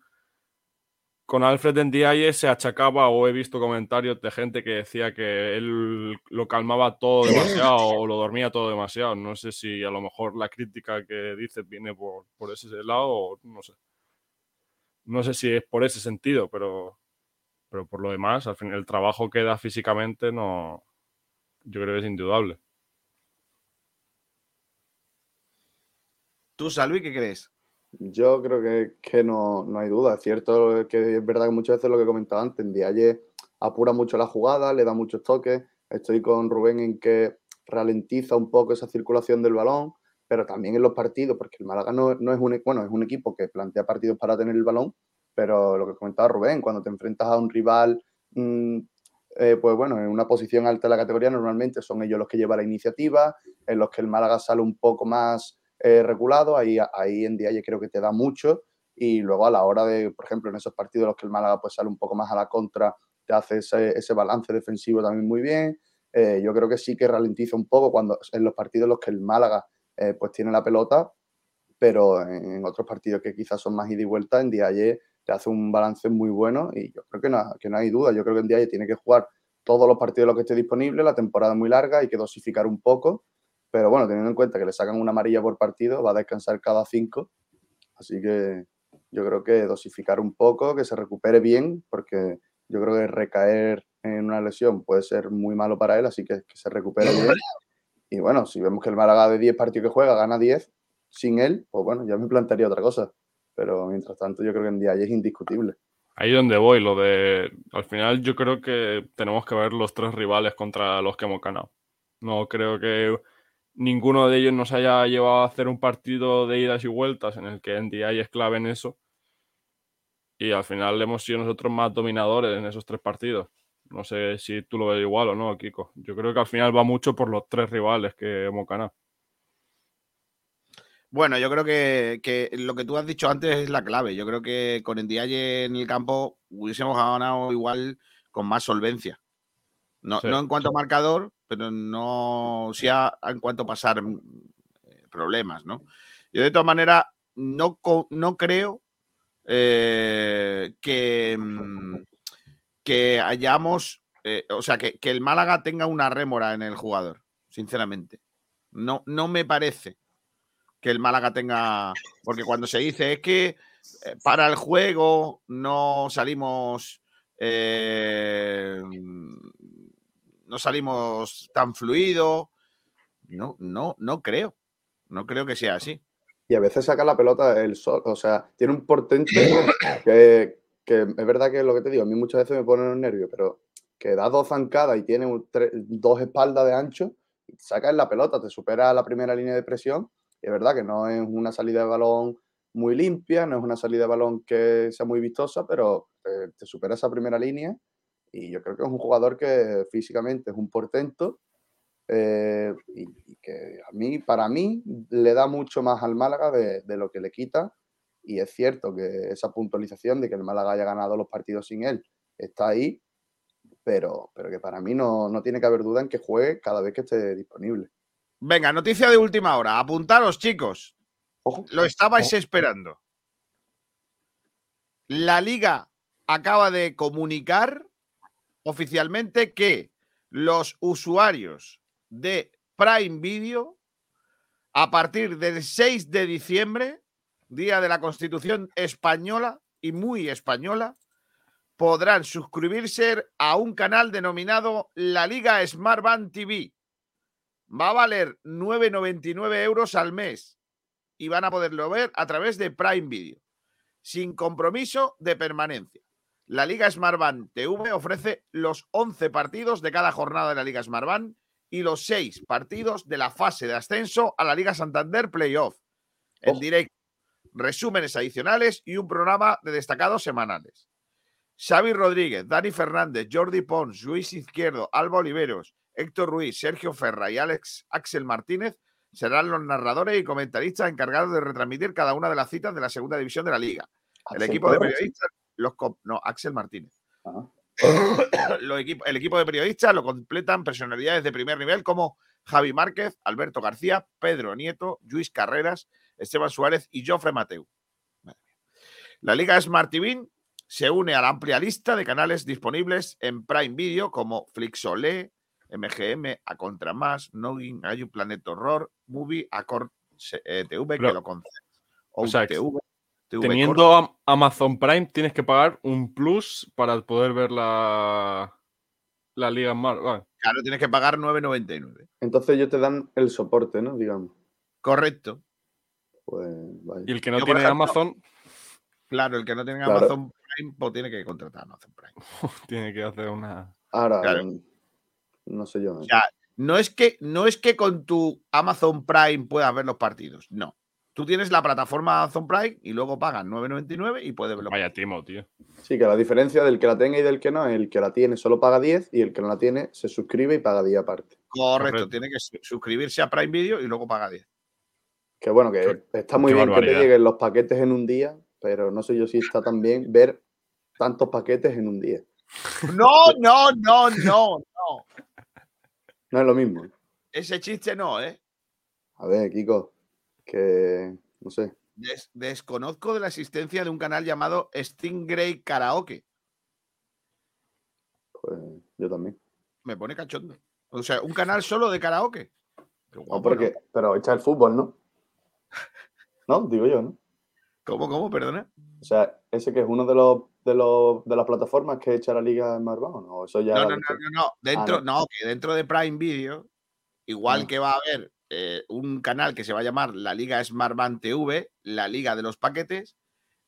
Con Alfred Ndiaye se achacaba o he visto comentarios de gente que decía que él lo calmaba todo demasiado o lo dormía todo demasiado. No sé si a lo mejor la crítica que dice viene por, por ese lado o no sé. No sé si es por ese sentido, pero, pero por lo demás, al final el trabajo que da físicamente no, yo creo que es indudable. ¿Tú, Salvi, qué crees? Yo creo que, que no, no hay duda. Es cierto que es verdad que muchas veces lo que comentaba antes, Ndiaye apura mucho la jugada, le da muchos toques. Estoy con Rubén en que ralentiza un poco esa circulación del balón, pero también en los partidos, porque el Málaga no, no es, un, e- bueno, es un equipo que plantea partidos para tener el balón, pero lo que comentaba Rubén, cuando te enfrentas a un rival, mm, eh, pues bueno, en una posición alta de la categoría, normalmente son ellos los que llevan la iniciativa, en los que el Málaga sale un poco más eh, regulado, ahí, ahí en Diaye creo que te da mucho, y luego a la hora de, por ejemplo, en esos partidos en los que el Málaga pues sale un poco más a la contra, te hace ese, ese balance defensivo también muy bien. Eh, yo creo que sí que ralentiza un poco cuando en los partidos en los que el Málaga eh, pues tiene la pelota, pero en, en otros partidos que quizás son más ida y vuelta, en Diaye te hace un balance muy bueno y yo creo que no, que no hay duda. Yo creo que en Diaye tiene que jugar todos los partidos en los que esté disponible, la temporada muy larga, hay que dosificar un poco, pero bueno, teniendo en cuenta que le sacan una amarilla por partido, va a descansar cada cinco, así que yo creo que dosificar un poco, que se recupere bien, porque yo creo que recaer en una lesión puede ser muy malo para él, así que que se recupere bien. Y bueno, si vemos que el Málaga de 10 partidos que juega gana 10 sin él, pues bueno, ya me plantearía otra cosa. Pero mientras tanto, yo creo que en día es indiscutible. Ahí donde voy, lo de. Al final, yo creo que tenemos que ver los tres rivales contra los que hemos ganado. No creo que ninguno de ellos nos haya llevado a hacer un partido de idas y vueltas en el que NDI es clave en eso. y al final hemos sido nosotros más dominadores en esos tres partidos. No sé si tú lo ves igual o no, Kiko. Yo creo que al final va mucho por los tres rivales que hemos ganado. Bueno, yo creo que, que lo que tú has dicho antes es la clave. Yo creo que con Ndiaye en el campo hubiésemos ganado igual con más solvencia. No, Sí, no en cuanto sí. a marcador, pero no sí a- en cuanto a pasar mm, eh, problemas, ¿no? Yo de todas maneras no, no creo eh, que, mm, que hayamos, eh, o sea, que, que el Málaga tenga una rémora en el jugador, sinceramente. No, no me parece que el Málaga tenga, porque cuando se dice es que para el juego no salimos no salimos tan fluido. No, no, no creo. No creo que sea así. Y a veces saca la pelota el sol. O sea, tiene un portento que, que es verdad que es lo que te digo. A mí muchas veces me pone los nervios, pero que da dos zancadas y tiene un dos espaldas de ancho, saca en la pelota, te supera la primera línea de presión. Y es verdad que no es una salida de balón muy limpia, no es una salida de balón que sea muy vistosa, pero te, te supera esa primera línea. Y yo creo que es un jugador que físicamente es un portento eh, y, y que a mí, para mí, le da mucho más al Málaga de, de lo que le quita. Y es cierto que esa puntualización de que el Málaga haya ganado los partidos sin él está ahí, pero, pero que para mí no, no tiene que haber duda en que juegue cada vez que esté disponible. Venga, noticia de última hora. Apuntaros, chicos. Ojo. Lo estabais esperando. La liga acaba de comunicar oficialmente que los usuarios de Prime Video, a partir del 6 de diciembre, día de la Constitución española y muy española, podrán suscribirse a un canal denominado La Liga Smart Band TV. Va a valer 9,99 euros al mes y van a poderlo ver a través de Prime Video, sin compromiso de permanencia. La Liga Smartband TV ofrece los 11 partidos de cada jornada de la Liga Smartband y los 6 partidos de la fase de ascenso a la Liga Santander Playoff en Ojo. directo, resúmenes adicionales y un programa de destacados semanales. Xavi Rodríguez, Dani Fernández, Jordi Pons, Luis Izquierdo, Alba Oliveros, Héctor Ruiz, Sergio Ferra y Alex Axel Martínez serán los narradores y comentaristas encargados de retransmitir cada una de las citas de la segunda división de la liga. El equipo de periodistas, los no, Axel Martínez. Ajá. Los el equipo de periodistas lo completan personalidades de primer nivel como Javi Márquez, Alberto García, Pedro Nieto, Luis Carreras, Esteban Suárez y Jofre Mateu. La Liga Smart TV se une a la amplia lista de canales disponibles en Prime Video como Flixolé, MGM, A Contra Más, Noggin, Hay un Planeta Horror, Movie, Accord eh, TV, que lo concede. o sea, TV Teniendo Am- Amazon Prime, tienes que pagar un plus para poder ver la, la Liga Mar. Vale. Claro, tienes que pagar 9,99. Entonces ellos te dan el soporte, ¿no? Digamos. Correcto. Pues vaya. Y el que no Yo, tiene ejemplo- Amazon Claro, el que no Claro. Amazon Prime, pues tiene que contratar Amazon Prime. tiene que hacer una. Ahora, Claro. mm, no sé yo. ¿eh? O sea, no es que, no es que con tu Amazon Prime puedas ver los partidos. No. Tú tienes la plataforma Amazon Prime y luego pagas 9.99 y puedes ver los Vaya timo, tío. Sí, que la diferencia del que la tenga y del que no es el que la tiene solo paga 10 y el que no la tiene se suscribe y paga 10 aparte. Correcto, Correcto. tiene que su- suscribirse a Prime Video y luego paga 10. Que bueno, que Qué- está muy bien que te lleguen los paquetes en un día, pero no sé yo si está tan bien ver tantos paquetes en un día. No, no, no, no, no. No es lo mismo. Ese chiste no, ¿eh? A ver, Kiko, que no sé. Des- desconozco de la existencia de un canal llamado Stingray Karaoke. Pues yo también. Me pone cachondo. O sea, un canal solo de karaoke. Qué No, porque, ¿no? pero echa el fútbol, ¿no? No, digo yo, ¿no? ¿Cómo, cómo? Perdona. O sea, ese que es uno de los de los de las plataformas que echa la liga en Marván, ¿o ¿no? Eso ya No, no, no, no. Dentro, no. no, que dentro de Prime Video, igual Ah. que va a haber eh, un canal que se va a llamar la Liga Smart Band TV, la Liga de los Paquetes,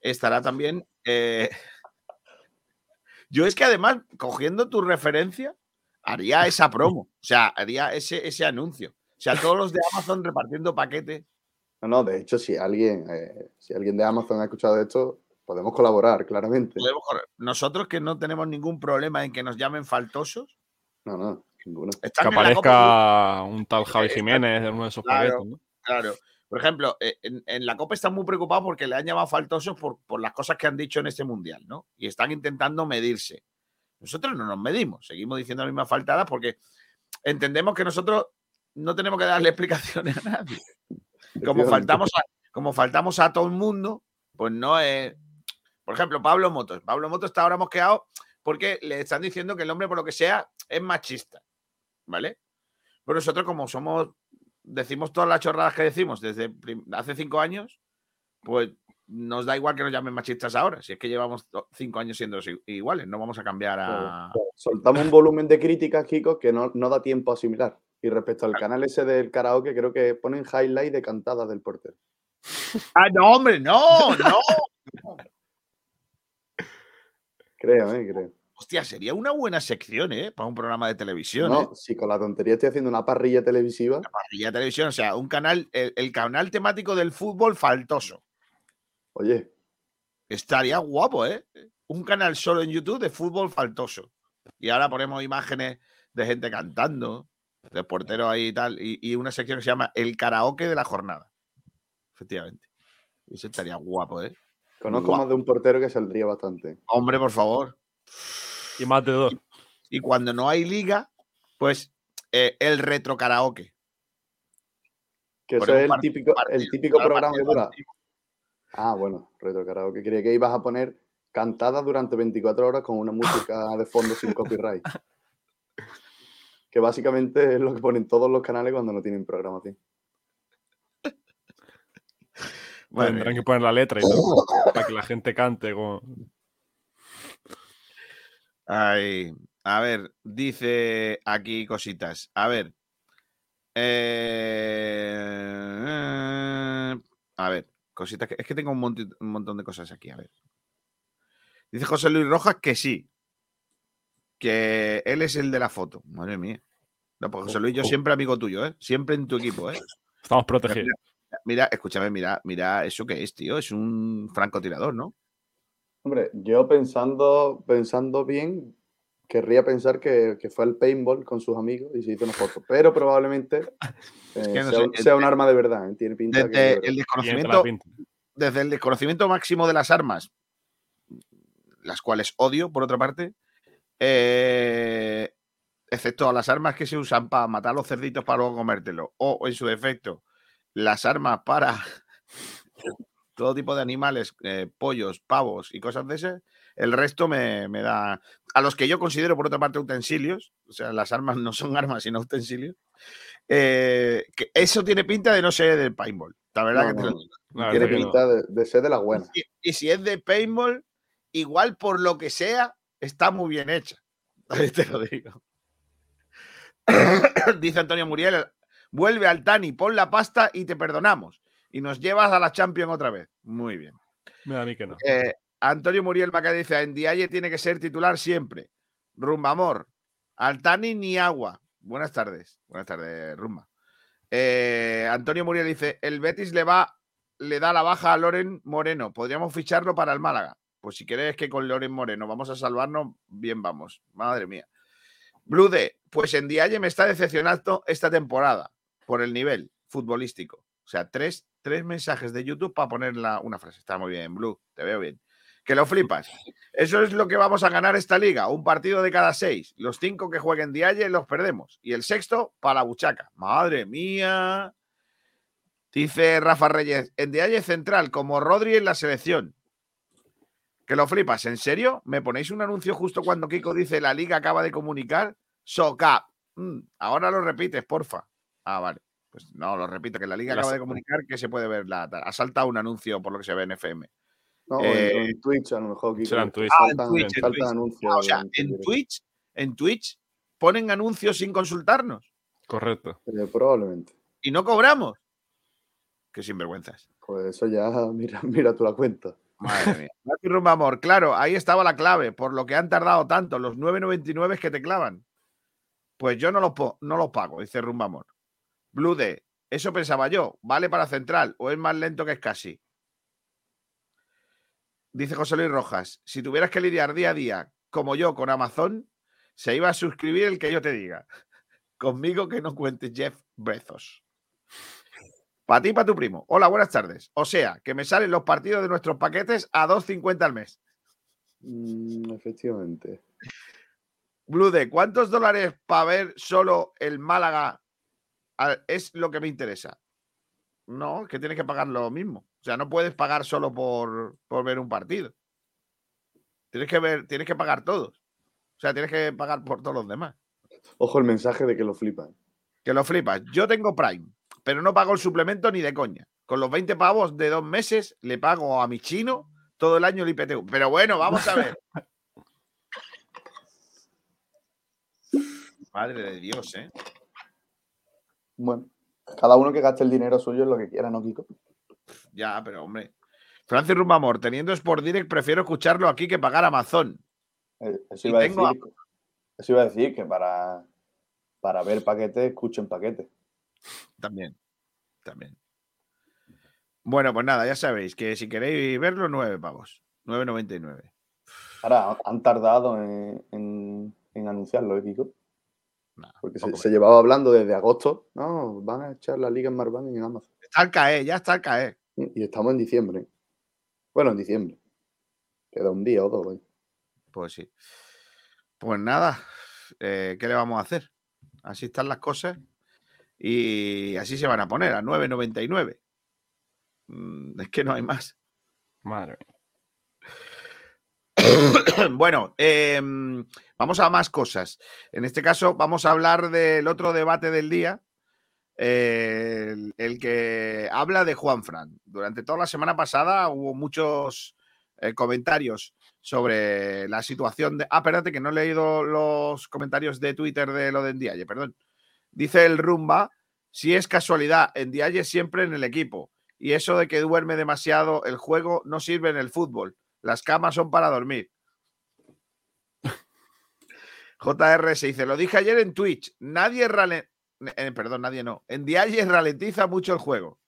estará también. eh, Yo es que además, cogiendo tu referencia, haría esa promo. O sea, haría ese, ese anuncio. O sea, todos los de Amazon repartiendo paquetes. No, no, de hecho, si alguien, eh, si alguien de Amazon ha escuchado esto, Podemos colaborar, claramente. Podemos. Nosotros que no tenemos ningún problema en que nos llamen faltosos. No, no, ninguno. están Que aparezca un tal Javi Jiménez en uno de esos Claro. paquetes, ¿no? Claro. Por ejemplo, eh, en, en la Copa están muy preocupados porque le han llamado faltosos por, por las cosas que han dicho en este mundial, ¿no? Y están intentando medirse. Nosotros no nos medimos, seguimos diciendo las mismas faltadas porque entendemos que nosotros no tenemos que darle explicaciones a nadie. Como faltamos a, como faltamos a todo el mundo, pues no es. Por ejemplo, Pablo Motos. Pablo Motos está ahora mosqueado porque le están diciendo que el hombre, por lo que sea, es machista. ¿Vale? Pero nosotros, como somos decimos todas las chorradas que decimos desde hace cinco años, pues nos da igual que nos llamen machistas ahora. Si es que llevamos cinco años siendo si- iguales, no vamos a cambiar a. Soltamos un volumen de críticas, Kiko, que no, no da tiempo a asimilar. Y respecto al canal ese del karaoke, creo que ponen highlight de cantadas del portero. ¡Ah, no, hombre! ¡No! ¡No! Creo, ¿eh? Creo. Hostia, sería una buena sección, ¿eh? Para un programa de televisión. ¿eh? No, si con la tontería estoy haciendo una parrilla televisiva, Parrilla de televisión, o sea, un canal, el, el canal temático del fútbol faltoso. oye, Estaría guapo, ¿eh? Un canal solo en YouTube de fútbol faltoso. Y ahora ponemos imágenes de gente cantando, de porteros ahí y tal, y, y una sección que se llama El karaoke de la jornada. Efectivamente. Eso estaría guapo, ¿eh? conozco más de un portero que saldría bastante. Hombre, por favor. Y más de dos. Y cuando no hay liga, pues eh, el retro karaoke. Que eso es el típico, partido, el típico programa dura. partido. Ah, bueno, retro karaoke. Creía que ibas a poner cantadas durante 24 horas con una música de fondo sin copyright. Que básicamente es lo que ponen todos los canales cuando no tienen programación. Madre Tendrán que poner la letra y todo. para que la gente cante. Con... Ay, a ver, dice aquí cositas. A ver. Eh, a ver, cositas que. Es que tengo un, monti- un montón de cosas aquí. A ver. Dice José Luis Rojas que sí. Que él es el de la foto. Madre mía. No, pues José Luis, yo siempre amigo tuyo, ¿eh? Siempre en tu equipo, ¿eh? Estamos protegidos. Mira, mira, escúchame, mira, mira eso que es, tío. Es un francotirador, ¿no? Hombre, yo pensando, pensando bien, querría pensar que, que fue al paintball con sus amigos y se hizo una foto. Pero probablemente eh, que no sea, sé, un, sea un arma de verdad. ¿eh? Tiene pinta que es de Desde verdad. el desconocimiento. desde el desconocimiento máximo de las armas, las cuales odio, por otra parte, eh, excepto a las armas que se usan para matar los cerditos para luego comértelo, o en su defecto, las armas para todo tipo de animales, eh, pollos, pavos y cosas de ese, el resto me, me da... A los que yo considero, por otra parte, utensilios, o sea, las armas no son armas, sino utensilios, eh, que eso tiene pinta de no ser del paintball. La verdad No, que te lo digo. Tiene no. pinta de, de ser de las buenas. Y, y si es de paintball, igual por lo que sea, está muy bien hecha. Ahí te lo digo. Dice Antonio Muriel, vuelve al Tani, pon la pasta y te perdonamos. Y nos llevas a la Champions otra vez. Muy bien. Mira, a mí que no. Eh, Antonio Muriel Maca dice, en Dialle tiene que ser titular siempre. Rumba Amor. Altani ni agua. Buenas tardes. Buenas tardes, Rumba. Eh, Antonio Muriel dice, el Betis le va, le da la baja a Loren Moreno. Podríamos ficharlo para el Málaga. Pues si quieres que con Loren Moreno vamos a salvarnos, bien vamos. Madre mía. Blue D, pues en Dialle me está decepcionando esta temporada por el nivel futbolístico. O sea, tres, tres mensajes de YouTube para poner la- una frase. Está muy bien, Blue, te veo bien. Que lo flipas. Eso es lo que vamos a ganar esta liga. Un partido de cada seis. Los cinco que jueguen Dialle los perdemos. Y el sexto para la buchaca. Madre mía. Dice Rafa Reyes, en Dialle central, como Rodri en la selección. Que lo flipas, ¿en serio? ¿Me ponéis un anuncio justo cuando Kiko dice la liga acaba de comunicar? Soca. Mm, ahora lo repites, porfa. Ah, vale. Pues no, lo repito, que la liga La acaba de comunicar que se puede ver la. Ha saltado un anuncio por lo que se ve en FM. No, o en- Eh, en, Twitch a lo mejor. Kiko, en Twitch. Ah, en saltan- Twitch, en saltan Twitch. anuncios. Ah, o sea, en. Twitch, en Twitch ponen anuncios sin consultarnos Correcto. Eh, probablemente. y no cobramos. Qué sinvergüenzas. Pues eso ya, mira, mira tú la cuenta. Madre mía. Mati Rumba Amor, claro, ahí estaba la clave, por lo que han tardado tanto, los 9.99 que te clavan. Pues yo no los, no los pago, dice Rumba D, eso pensaba yo, vale para central o es más lento que es casi. Dice José Luis Rojas, si tuvieras que lidiar día a día, como yo, con Amazon, se iba a suscribir el que yo te diga. Conmigo que no cuentes Jeff Bezos. Para ti y para tu primo. Hola, buenas tardes. O sea, que me salen los partidos de nuestros paquetes a 2.50 al mes. Mm, efectivamente. Blue D, ¿cuántos dólares para ver solo el Málaga es lo que me interesa? No, es que tienes que pagar lo mismo. O sea, no puedes pagar solo por, por ver un partido. Tienes que ver, tienes que pagar todos. O sea, tienes que pagar por todos los demás. Ojo el mensaje de que lo flipan. Que lo flipas. Yo tengo Prime, pero no pago el suplemento ni de coña. Con los 20 pavos de dos meses le pago a mi chino todo el año el IPTU. Pero bueno, vamos a ver. Madre de Dios, ¿eh? Bueno, cada uno que gaste el dinero suyo en lo que quiera, ¿no, Kiko? Ya, pero hombre. Francis Rumbamor, teniendo Sport Direct, prefiero escucharlo aquí que pagar Amazon. Eh, Eso iba, a decir, eso iba a decir que para, para ver paquetes, escuchen paquetes. También. También. Bueno, pues nada, ya sabéis que si queréis verlo, nueve pavos. 9.99. Ahora, han tardado en, en- en anunciarlo, ¿eh, Kiko? Nah, Porque se, llevaba hablando desde agosto. No, van a echar la liga en Marván y en Amazon. Está al caer, ya está al caer. Y estamos en diciembre. Bueno, en diciembre. Queda un día o dos. Pues sí. Pues nada, eh, ¿qué le vamos a hacer? Así están las cosas y así se van a poner a 9.99. Mm, Es que no hay más. Madre mía. bueno, em, vamos a más cosas. En este caso, vamos a hablar del otro debate del día, el, el que habla de Juan Fran. Durante toda la semana pasada hubo muchos eh, comentarios sobre la situación de. Ah, espérate, que no he leído los comentarios de Twitter de lo de Ndiaye, perdón. Dice el Rumba: si es casualidad, Ndiaye siempre en el equipo. Y eso de que duerme demasiado el juego no sirve en el fútbol. Las camas son para dormir. JR se dice, lo dije ayer en Twitch, nadie eh, perdón, nadie no. En Dialle ralentiza mucho el juego.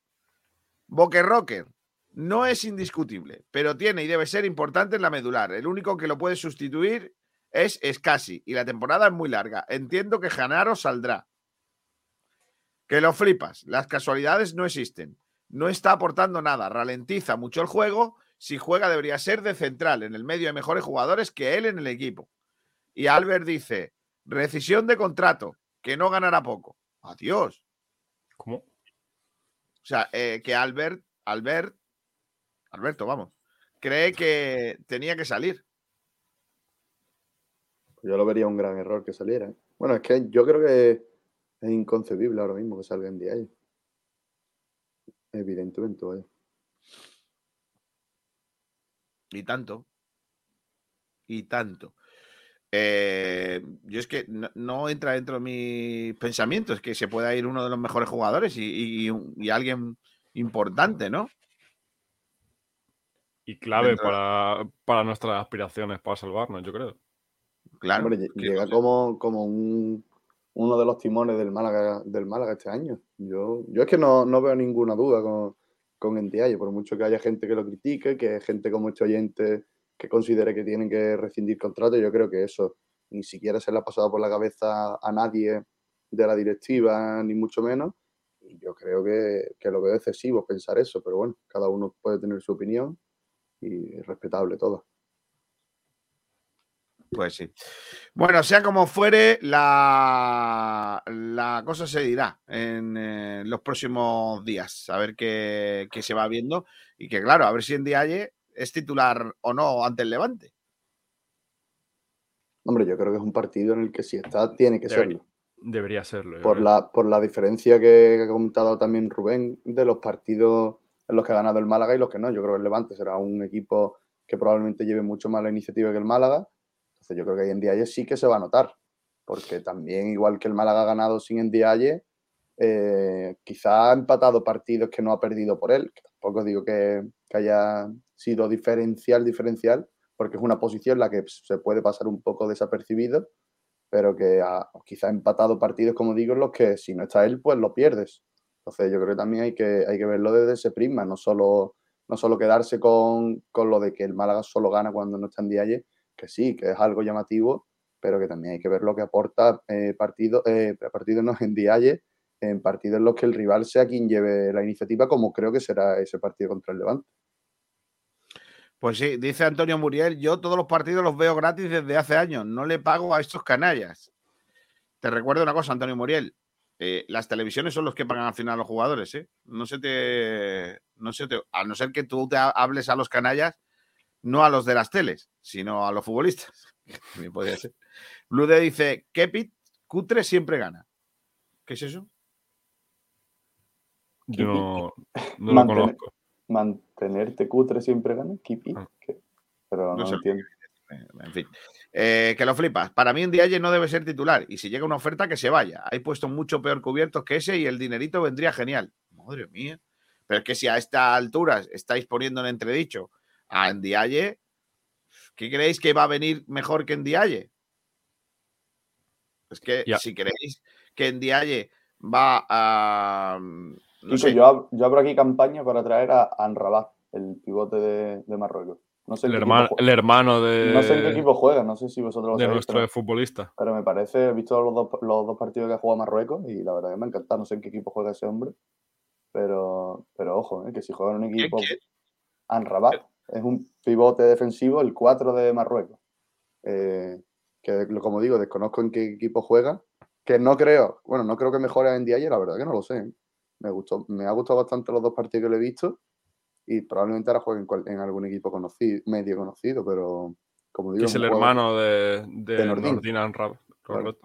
Boque Rocker no es indiscutible, pero tiene y debe ser importante en la medular. El único que lo puede sustituir es Scassi y la temporada es muy larga. Entiendo que Janaro saldrá. Que lo flipas. Las casualidades no existen. No está aportando nada. Ralentiza mucho el juego. Si juega debería ser de central. En el medio hay mejores jugadores que él en el equipo. Y Albert dice, rescisión de contrato, que no ganará poco. Adiós. ¿Cómo? O sea, eh, que Albert, Albert, Alberto, vamos, cree que tenía que salir. Yo lo vería un gran error que saliera. Bueno, es que yo creo que es inconcebible ahora mismo que salga en día. Evidentemente, vaya. Y tanto. Y tanto. Eh, yo es que no, no entra dentro de mis pensamientos que se pueda ir uno de los mejores jugadores y, y- y alguien importante, ¿no? Y clave Dentro- para, para nuestras aspiraciones para salvarnos, yo creo. Claro. Hombre, llega como, como un, uno de los timones del Málaga, del Málaga este año. Yo, yo es que no, no veo ninguna duda con, con Ndiaye, por mucho que haya gente que lo critique, que gente como este oyente que considere que tienen que rescindir contrato, yo creo que eso ni siquiera se le ha pasado por la cabeza a nadie de la directiva, ni mucho menos. Y yo creo que, que lo veo excesivo pensar eso, pero bueno, cada uno puede tener su opinión y es respetable todo. Pues sí. Bueno, sea como fuere, la, la cosa se dirá en eh, los próximos días. A ver qué, qué se va viendo. Y que, claro, a ver si en Dialle es titular o no ante el Levante. Hombre, yo creo que es un partido en el que si está, tiene que Debería, serlo. debería serlo. Por la, por la diferencia que ha comentado también Rubén de los partidos en los que ha ganado el Málaga y los que no. Yo creo que el Levante será un equipo que probablemente lleve mucho más la iniciativa que el Málaga. Entonces yo creo que ahí en Dialle sí que se va a notar. Porque también, igual que el Málaga ha ganado sin en Dialle, eh, quizá ha empatado partidos que no ha perdido por él. que tampoco digo que, que haya sido diferencial, diferencial, porque es una posición en la que se puede pasar un poco desapercibido, pero que ha, quizá ha empatado partidos, como digo, en los que si no está él, pues lo pierdes. Entonces yo creo que también hay que, hay que verlo desde ese prisma, no solo no solo quedarse con, con lo de que el Málaga solo gana cuando no está en Dialle, que sí, que es algo llamativo, pero que también hay que ver lo que aporta eh, partido, eh, partidos no en Dialle, en partidos en los que el rival sea quien lleve la iniciativa, como creo que será ese partido contra el Levante. Pues sí, dice Antonio Muriel, yo todos los partidos los veo gratis desde hace años, no le pago a estos canallas. Te recuerdo una cosa, Antonio Muriel, eh, las televisiones son los que pagan al final a los jugadores, ¿eh? No se te, no se te, a no ser que tú te hables a los canallas, no a los de las teles, sino a los futbolistas. También podría ser. Lude dice, Kepit, Cutre siempre gana. ¿Qué es eso? Yo no, no lo conozco. Mantenerte cutre siempre gana, Kipi. Ah. que- Pero no, No sé. entiendo. Eh, En fin. Eh, que lo flipas. Para mí, un Dialle no debe ser titular. Y si llega una oferta, que se vaya. Hay puestos mucho peor cubiertos que ese y el dinerito vendría genial. Madre mía. Pero es que si a esta altura estáis poniendo en entredicho a Ndiaye, ¿qué creéis que va a venir mejor que Ndiaye? Es que si creéis que Ndiaye va a. No yo, ab- yo abro aquí campaña para traer a Anrabat, el pivote de, de Marruecos. No sé, El qué hermano, el hermano de, no sé en qué equipo juega, no sé si vosotros lo de sabéis, nuestro pero, futbolista. pero me parece, he visto los dos, los dos partidos que ha jugado Marruecos y la verdad que me ha encantado. No sé en qué equipo juega ese hombre, pero, pero ojo, eh, que si juega en un ¿quién- equipo... quién? Anrabat es un pivote defensivo, el 4 de Marruecos. Eh, que lo- como digo, desconozco en qué equipo juega. Que no creo, bueno, no creo que mejore en día la verdad que no lo sé. ¿Eh? Me gustó, me ha gustado bastante los dos partidos que le he visto. Y probablemente ahora juegue en, en algún equipo conocido, medio conocido, pero como digo. Es el hermano de, de, de Nordin. Nordin.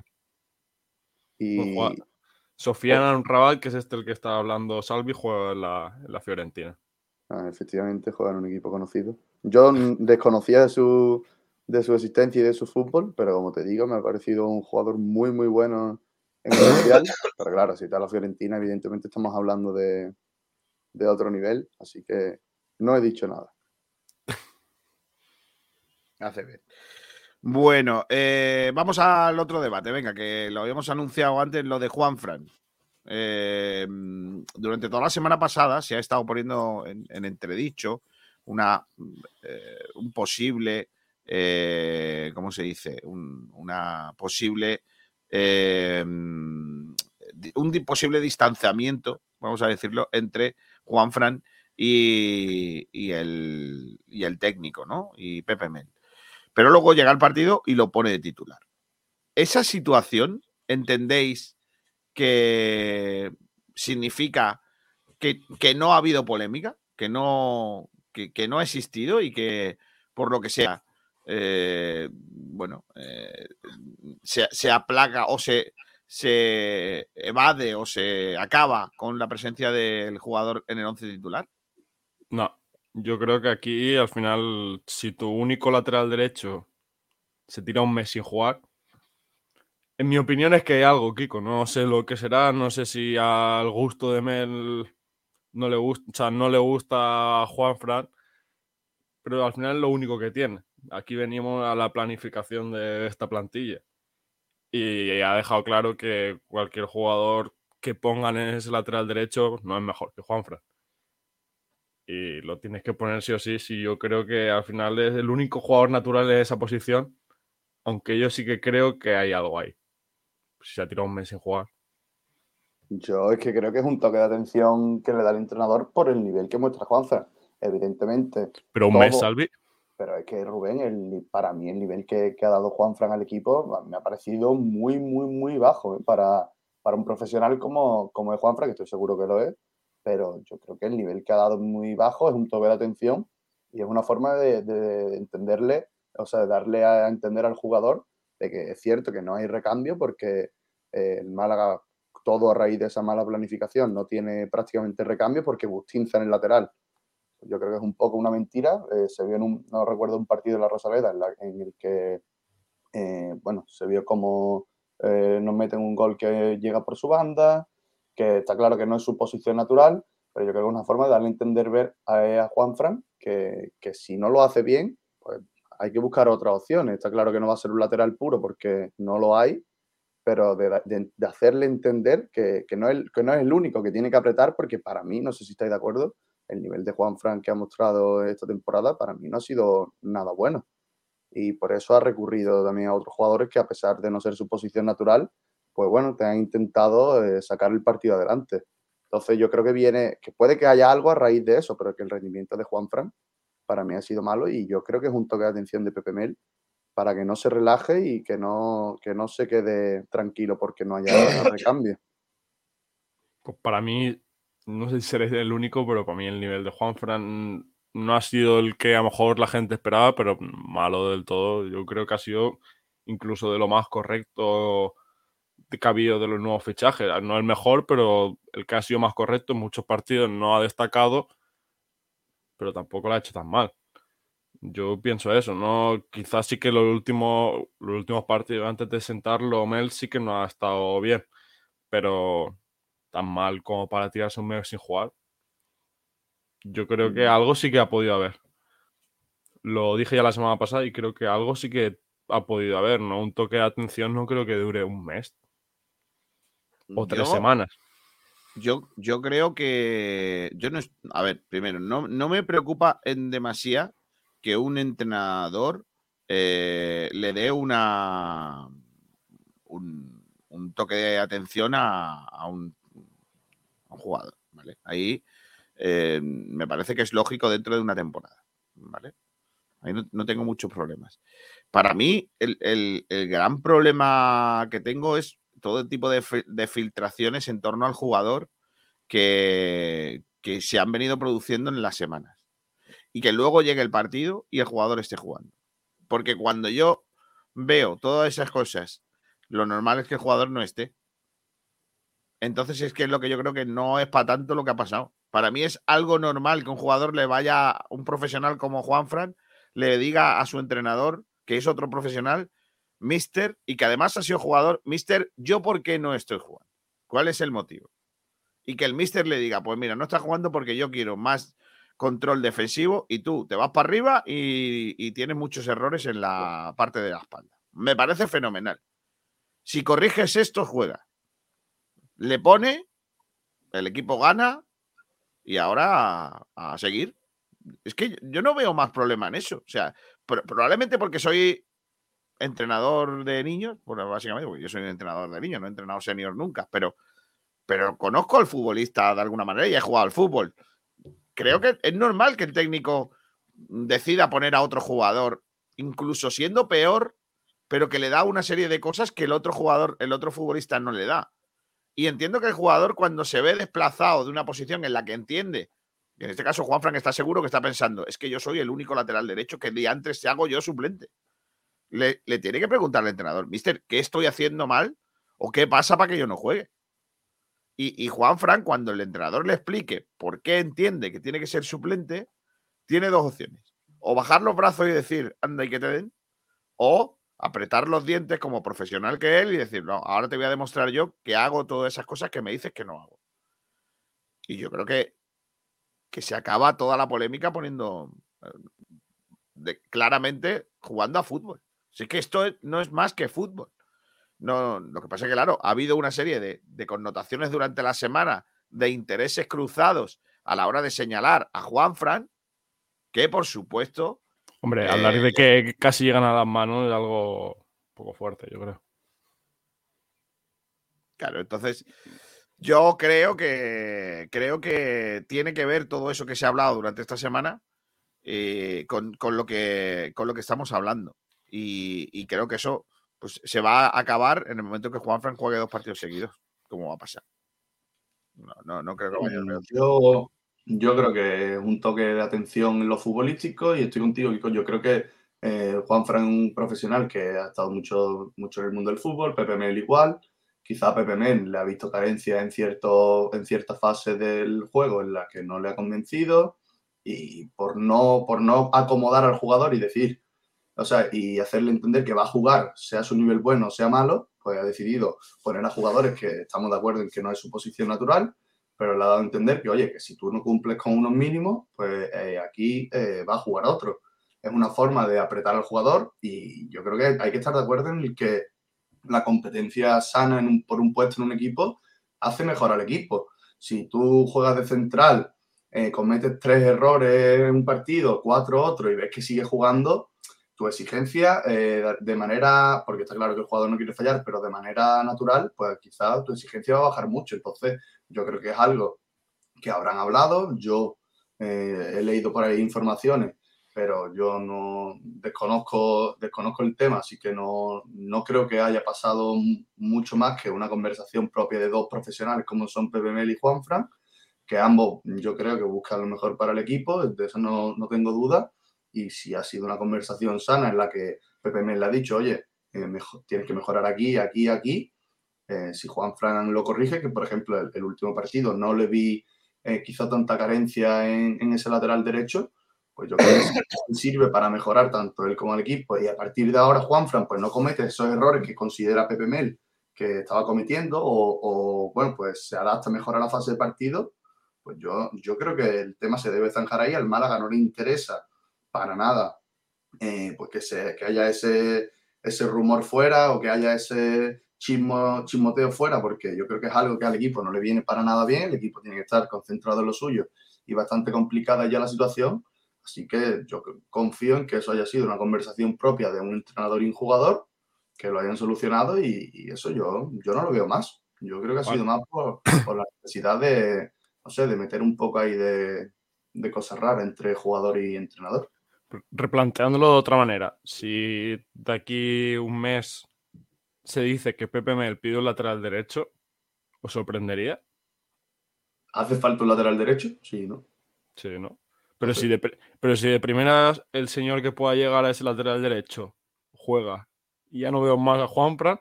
Y, Amrabat, que es este el que está hablando Salvi, juega en la, en la Fiorentina. Ah, efectivamente juega en un equipo conocido. Yo desconocía de su, de su existencia y de su fútbol, pero como te digo, me ha parecido un jugador muy, muy bueno en el Mundial. Pero claro, si está la Fiorentina, evidentemente estamos hablando de, de otro nivel, así que no he dicho nada. Hace bien. Bueno, eh, vamos al otro debate. Venga, que lo habíamos anunciado antes, lo de Juan Fran. Eh, durante toda la semana pasada se ha estado poniendo en, en entredicho una, eh, un posible, ¿cómo se dice? Un- una posible, di- un posible distanciamiento, vamos a decirlo, entre Juan Fran y, el, y el técnico, ¿no? Y Pepe Mel. Pero luego llega el partido y lo pone de titular. Esa situación, ¿entendéis que significa que, que no ha habido polémica? Que no, que no ha existido y que, por lo que sea, eh, bueno, eh, se, aplaca o se, se evade o se acaba con la presencia del jugador en el once titular? No, yo creo que aquí al final, si tu único lateral derecho se tira un mes sin jugar, en mi opinión es que hay algo, Kiko. No sé lo que será, no sé si al gusto de Mel no le gusta, no le gusta a Juan Fran, pero al final es lo único que tiene. Aquí venimos a la planificación de esta plantilla. Y ha dejado claro que cualquier jugador que pongan en ese lateral derecho no es mejor que Juan Fran y lo tienes que poner sí o sí. Si yo creo que al final es el único jugador natural en esa posición, aunque yo sí que creo que hay algo ahí. Si se ha tirado un mes sin jugar. Yo es que creo que es un toque de atención que le da el entrenador por el nivel que muestra Juanfran. Evidentemente, Pero un mes. Salvi. Pero es que Rubén, el para mí el nivel que, ha dado Juan Fran al equipo me ha parecido muy, muy, muy bajo ¿eh? para, para un profesional como, como es Juan Fran, que estoy seguro que lo es. Pero yo creo que el nivel que ha dado muy bajo, es un toque de atención y es una forma de, de entenderle, o sea, de darle a entender al jugador de que es cierto que no hay recambio porque eh, el Málaga, todo a raíz de esa mala planificación, no tiene prácticamente recambio porque Bustinza en el lateral yo creo que es un poco una mentira. Eh, se vio no recuerdo, un partido de la Rosaleda en, el que, eh, bueno, se vio como eh, nos meten un gol que llega por su banda, que está claro que no es su posición natural, pero yo creo que es una forma de darle a entender ver a, a Juan Fran que, que si no lo hace bien, pues hay que buscar otras opciones. Está claro que no va a ser un lateral puro porque no lo hay, pero de, de- de hacerle entender que, que no es, que no es el único que tiene que apretar, porque para mí, no sé si estáis de acuerdo, el nivel de Juan Fran que ha mostrado esta temporada para mí no ha sido nada bueno. Y por eso ha recurrido también a otros jugadores que a pesar de no ser su posición natural, pues bueno, te han intentado eh, sacar el partido adelante. Entonces yo creo que viene, que puede que haya algo a raíz de eso, pero que el rendimiento de Juan Fran para mí ha sido malo y yo creo que es un toque de atención de Pepe Mel para que no se relaje y que no, que no se quede tranquilo porque no haya recambio. Pues para mí, no sé si seré el único, pero para mí el nivel de Juan Fran no ha sido el que a lo mejor la gente esperaba, pero malo del todo. Yo creo que ha sido incluso de lo más correcto que ha habido de los nuevos fichajes. No el mejor, pero el que ha sido más correcto en muchos partidos no ha destacado, pero tampoco lo ha hecho tan mal. Yo pienso eso, ¿no? Quizás sí que los últimos, los últimos partidos antes de sentarlo, Mel sí que no ha estado bien, pero tan mal como para tirarse un mes sin jugar. Yo creo que algo sí que ha podido haber. Lo dije ya la semana pasada y creo que algo sí que ha podido haber, ¿no? Un toque de atención no creo que dure un mes o tres semanas. Yo, yo creo que. Yo no. A ver, primero, no, no me preocupa en demasía que un entrenador eh, le dé una. Un, toque de atención a, un, jugador. ¿vale? Ahí eh, me parece que es lógico dentro de una temporada. ¿vale? Ahí no, tengo muchos problemas. Para mí, el, el, gran problema que tengo es todo tipo de, filtraciones en torno al jugador que, se han venido produciendo en las semanas. Y que luego llegue el partido y el jugador esté jugando. Porque cuando yo veo todas esas cosas, lo normal es que el jugador no esté. Entonces es que es lo que yo creo que no es para tanto lo que ha pasado. Para mí es algo normal que un jugador le vaya, un profesional como Juan Fran, le diga a su entrenador, que es otro profesional, Mister, y que además ha sido jugador, Mister, ¿yo por qué no estoy jugando? ¿Cuál es el motivo? Y que el Mister le diga, pues mira, no estás jugando porque yo quiero más control defensivo y tú te vas para arriba y, tienes muchos errores en la parte de la espalda. Me parece fenomenal. Si corriges esto, juega. Le pone, el equipo gana y ahora a, seguir. Es que yo no veo más problema en eso. O sea, probablemente porque soy entrenador de niños, bueno, básicamente, porque yo soy entrenador de niños, no he entrenado senior nunca, pero, pero conozco al futbolista de alguna manera y he jugado al fútbol. Creo que es normal que el técnico decida poner a otro jugador, incluso siendo peor, pero que le da una serie de cosas que el otro jugador, el otro futbolista no le da. Y entiendo que el jugador cuando se ve desplazado de una posición en la que entiende, en este caso Juan Frank está seguro que está pensando, es que yo soy el único lateral derecho que día antes se hago yo suplente le, tiene que preguntar al entrenador, mister, ¿qué estoy haciendo mal? ¿O qué pasa para que yo no juegue? Y, Juan Fran, cuando el entrenador le explique por qué entiende que tiene que ser suplente, tiene dos opciones. O bajar los brazos y decir, anda y que te den, o apretar los dientes como profesional que él y decir, no, ahora te voy a demostrar yo que hago todas esas cosas que me dices que no hago. Y yo creo que, que se acaba toda la polémica poniendo eh, claramente jugando a fútbol. Así que esto no es más que fútbol. No, lo que pasa es que, claro, ha habido una serie de, connotaciones durante la semana de intereses cruzados a la hora de señalar a Juan Fran, que por supuesto. Hombre, hablar de eh, que casi llegan a las manos es algo un poco fuerte, yo creo. Claro, entonces yo creo que creo que tiene que ver todo eso que se ha hablado durante esta semana eh, con, lo que, con lo que estamos hablando. Y, creo que eso pues, se va a acabar en el momento que Juanfran juegue dos partidos seguidos. ¿Cómo va a pasar? No, no, creo que vaya a yo, yo creo que es un toque de atención en lo futbolístico y estoy contigo, Yo creo que eh, Juanfran es un profesional que ha estado mucho, mucho en el mundo del fútbol, Pepe Mel igual. Quizá Pepe Mel le ha visto carencia en, cierto, en cierta fase del juego en la que no le ha convencido y por no, por no acomodar al jugador y decir, o sea, y hacerle entender que va a jugar, sea su nivel bueno o sea malo, pues ha decidido poner a jugadores que estamos de acuerdo en que no es su posición natural, pero le ha dado a entender que, oye, que si tú no cumples con unos mínimos, pues eh, aquí eh, va a jugar otro. Es una forma de apretar al jugador y yo creo que hay que estar de acuerdo en el que la competencia sana por un puesto en un equipo hace mejor al equipo. Si tú juegas de central eh, cometes tres errores en un partido, cuatro otros y ves que sigue jugando, tu exigencia eh, de manera, porque está claro que el jugador no quiere fallar, pero de manera natural, pues quizás tu exigencia va a bajar mucho. Entonces, yo creo que es algo que habrán hablado. Yo eh, he leído por ahí informaciones, pero yo no desconozco, desconozco el tema, así que no, no creo que haya pasado mucho más que una conversación propia de dos profesionales como son Pepe Mel y Juan Fran, que ambos yo creo que buscan lo mejor para el equipo, de eso no, no tengo duda y si ha sido una conversación sana en la que Pepe me le ha dicho, oye, eh, tienes que mejorar aquí, aquí, aquí, eh, si Juan Fran lo corrige, que por ejemplo el, último partido no le vi eh, quizá tanta carencia en, ese lateral derecho, pues yo creo que sirve para mejorar tanto él como el equipo. Y a partir de ahora Juan Fran pues no comete esos errores que considera Pepe Mel que estaba cometiendo o, bueno, pues se adapta mejor a la fase de partido, pues yo, yo creo que el tema se debe zanjar ahí, al Málaga no le interesa para nada. Eh, pues que, se, que haya ese, ese rumor fuera o que haya ese chismo, chismoteo fuera, porque yo creo que es algo que al equipo no le viene para nada bien, el equipo tiene que estar concentrado en lo suyo y bastante complicada ya la situación, así que yo confío en que eso haya sido una conversación propia de un entrenador y un jugador, que lo hayan solucionado y, eso yo, yo no lo veo más. Yo creo que ha sido más por, por la necesidad de, no sé, de meter un poco ahí de, de cosas raras entre jugador y entrenador replanteándolo de otra manera, si de aquí un mes se dice que Pepe Mel pide un lateral derecho, ¿os sorprendería? ¿Hace falta un lateral derecho? Sí, ¿no? Sí, ¿no? Pero, si de, pero si de primeras el señor que pueda llegar a ese lateral derecho juega y ya no veo más a Juan Pran.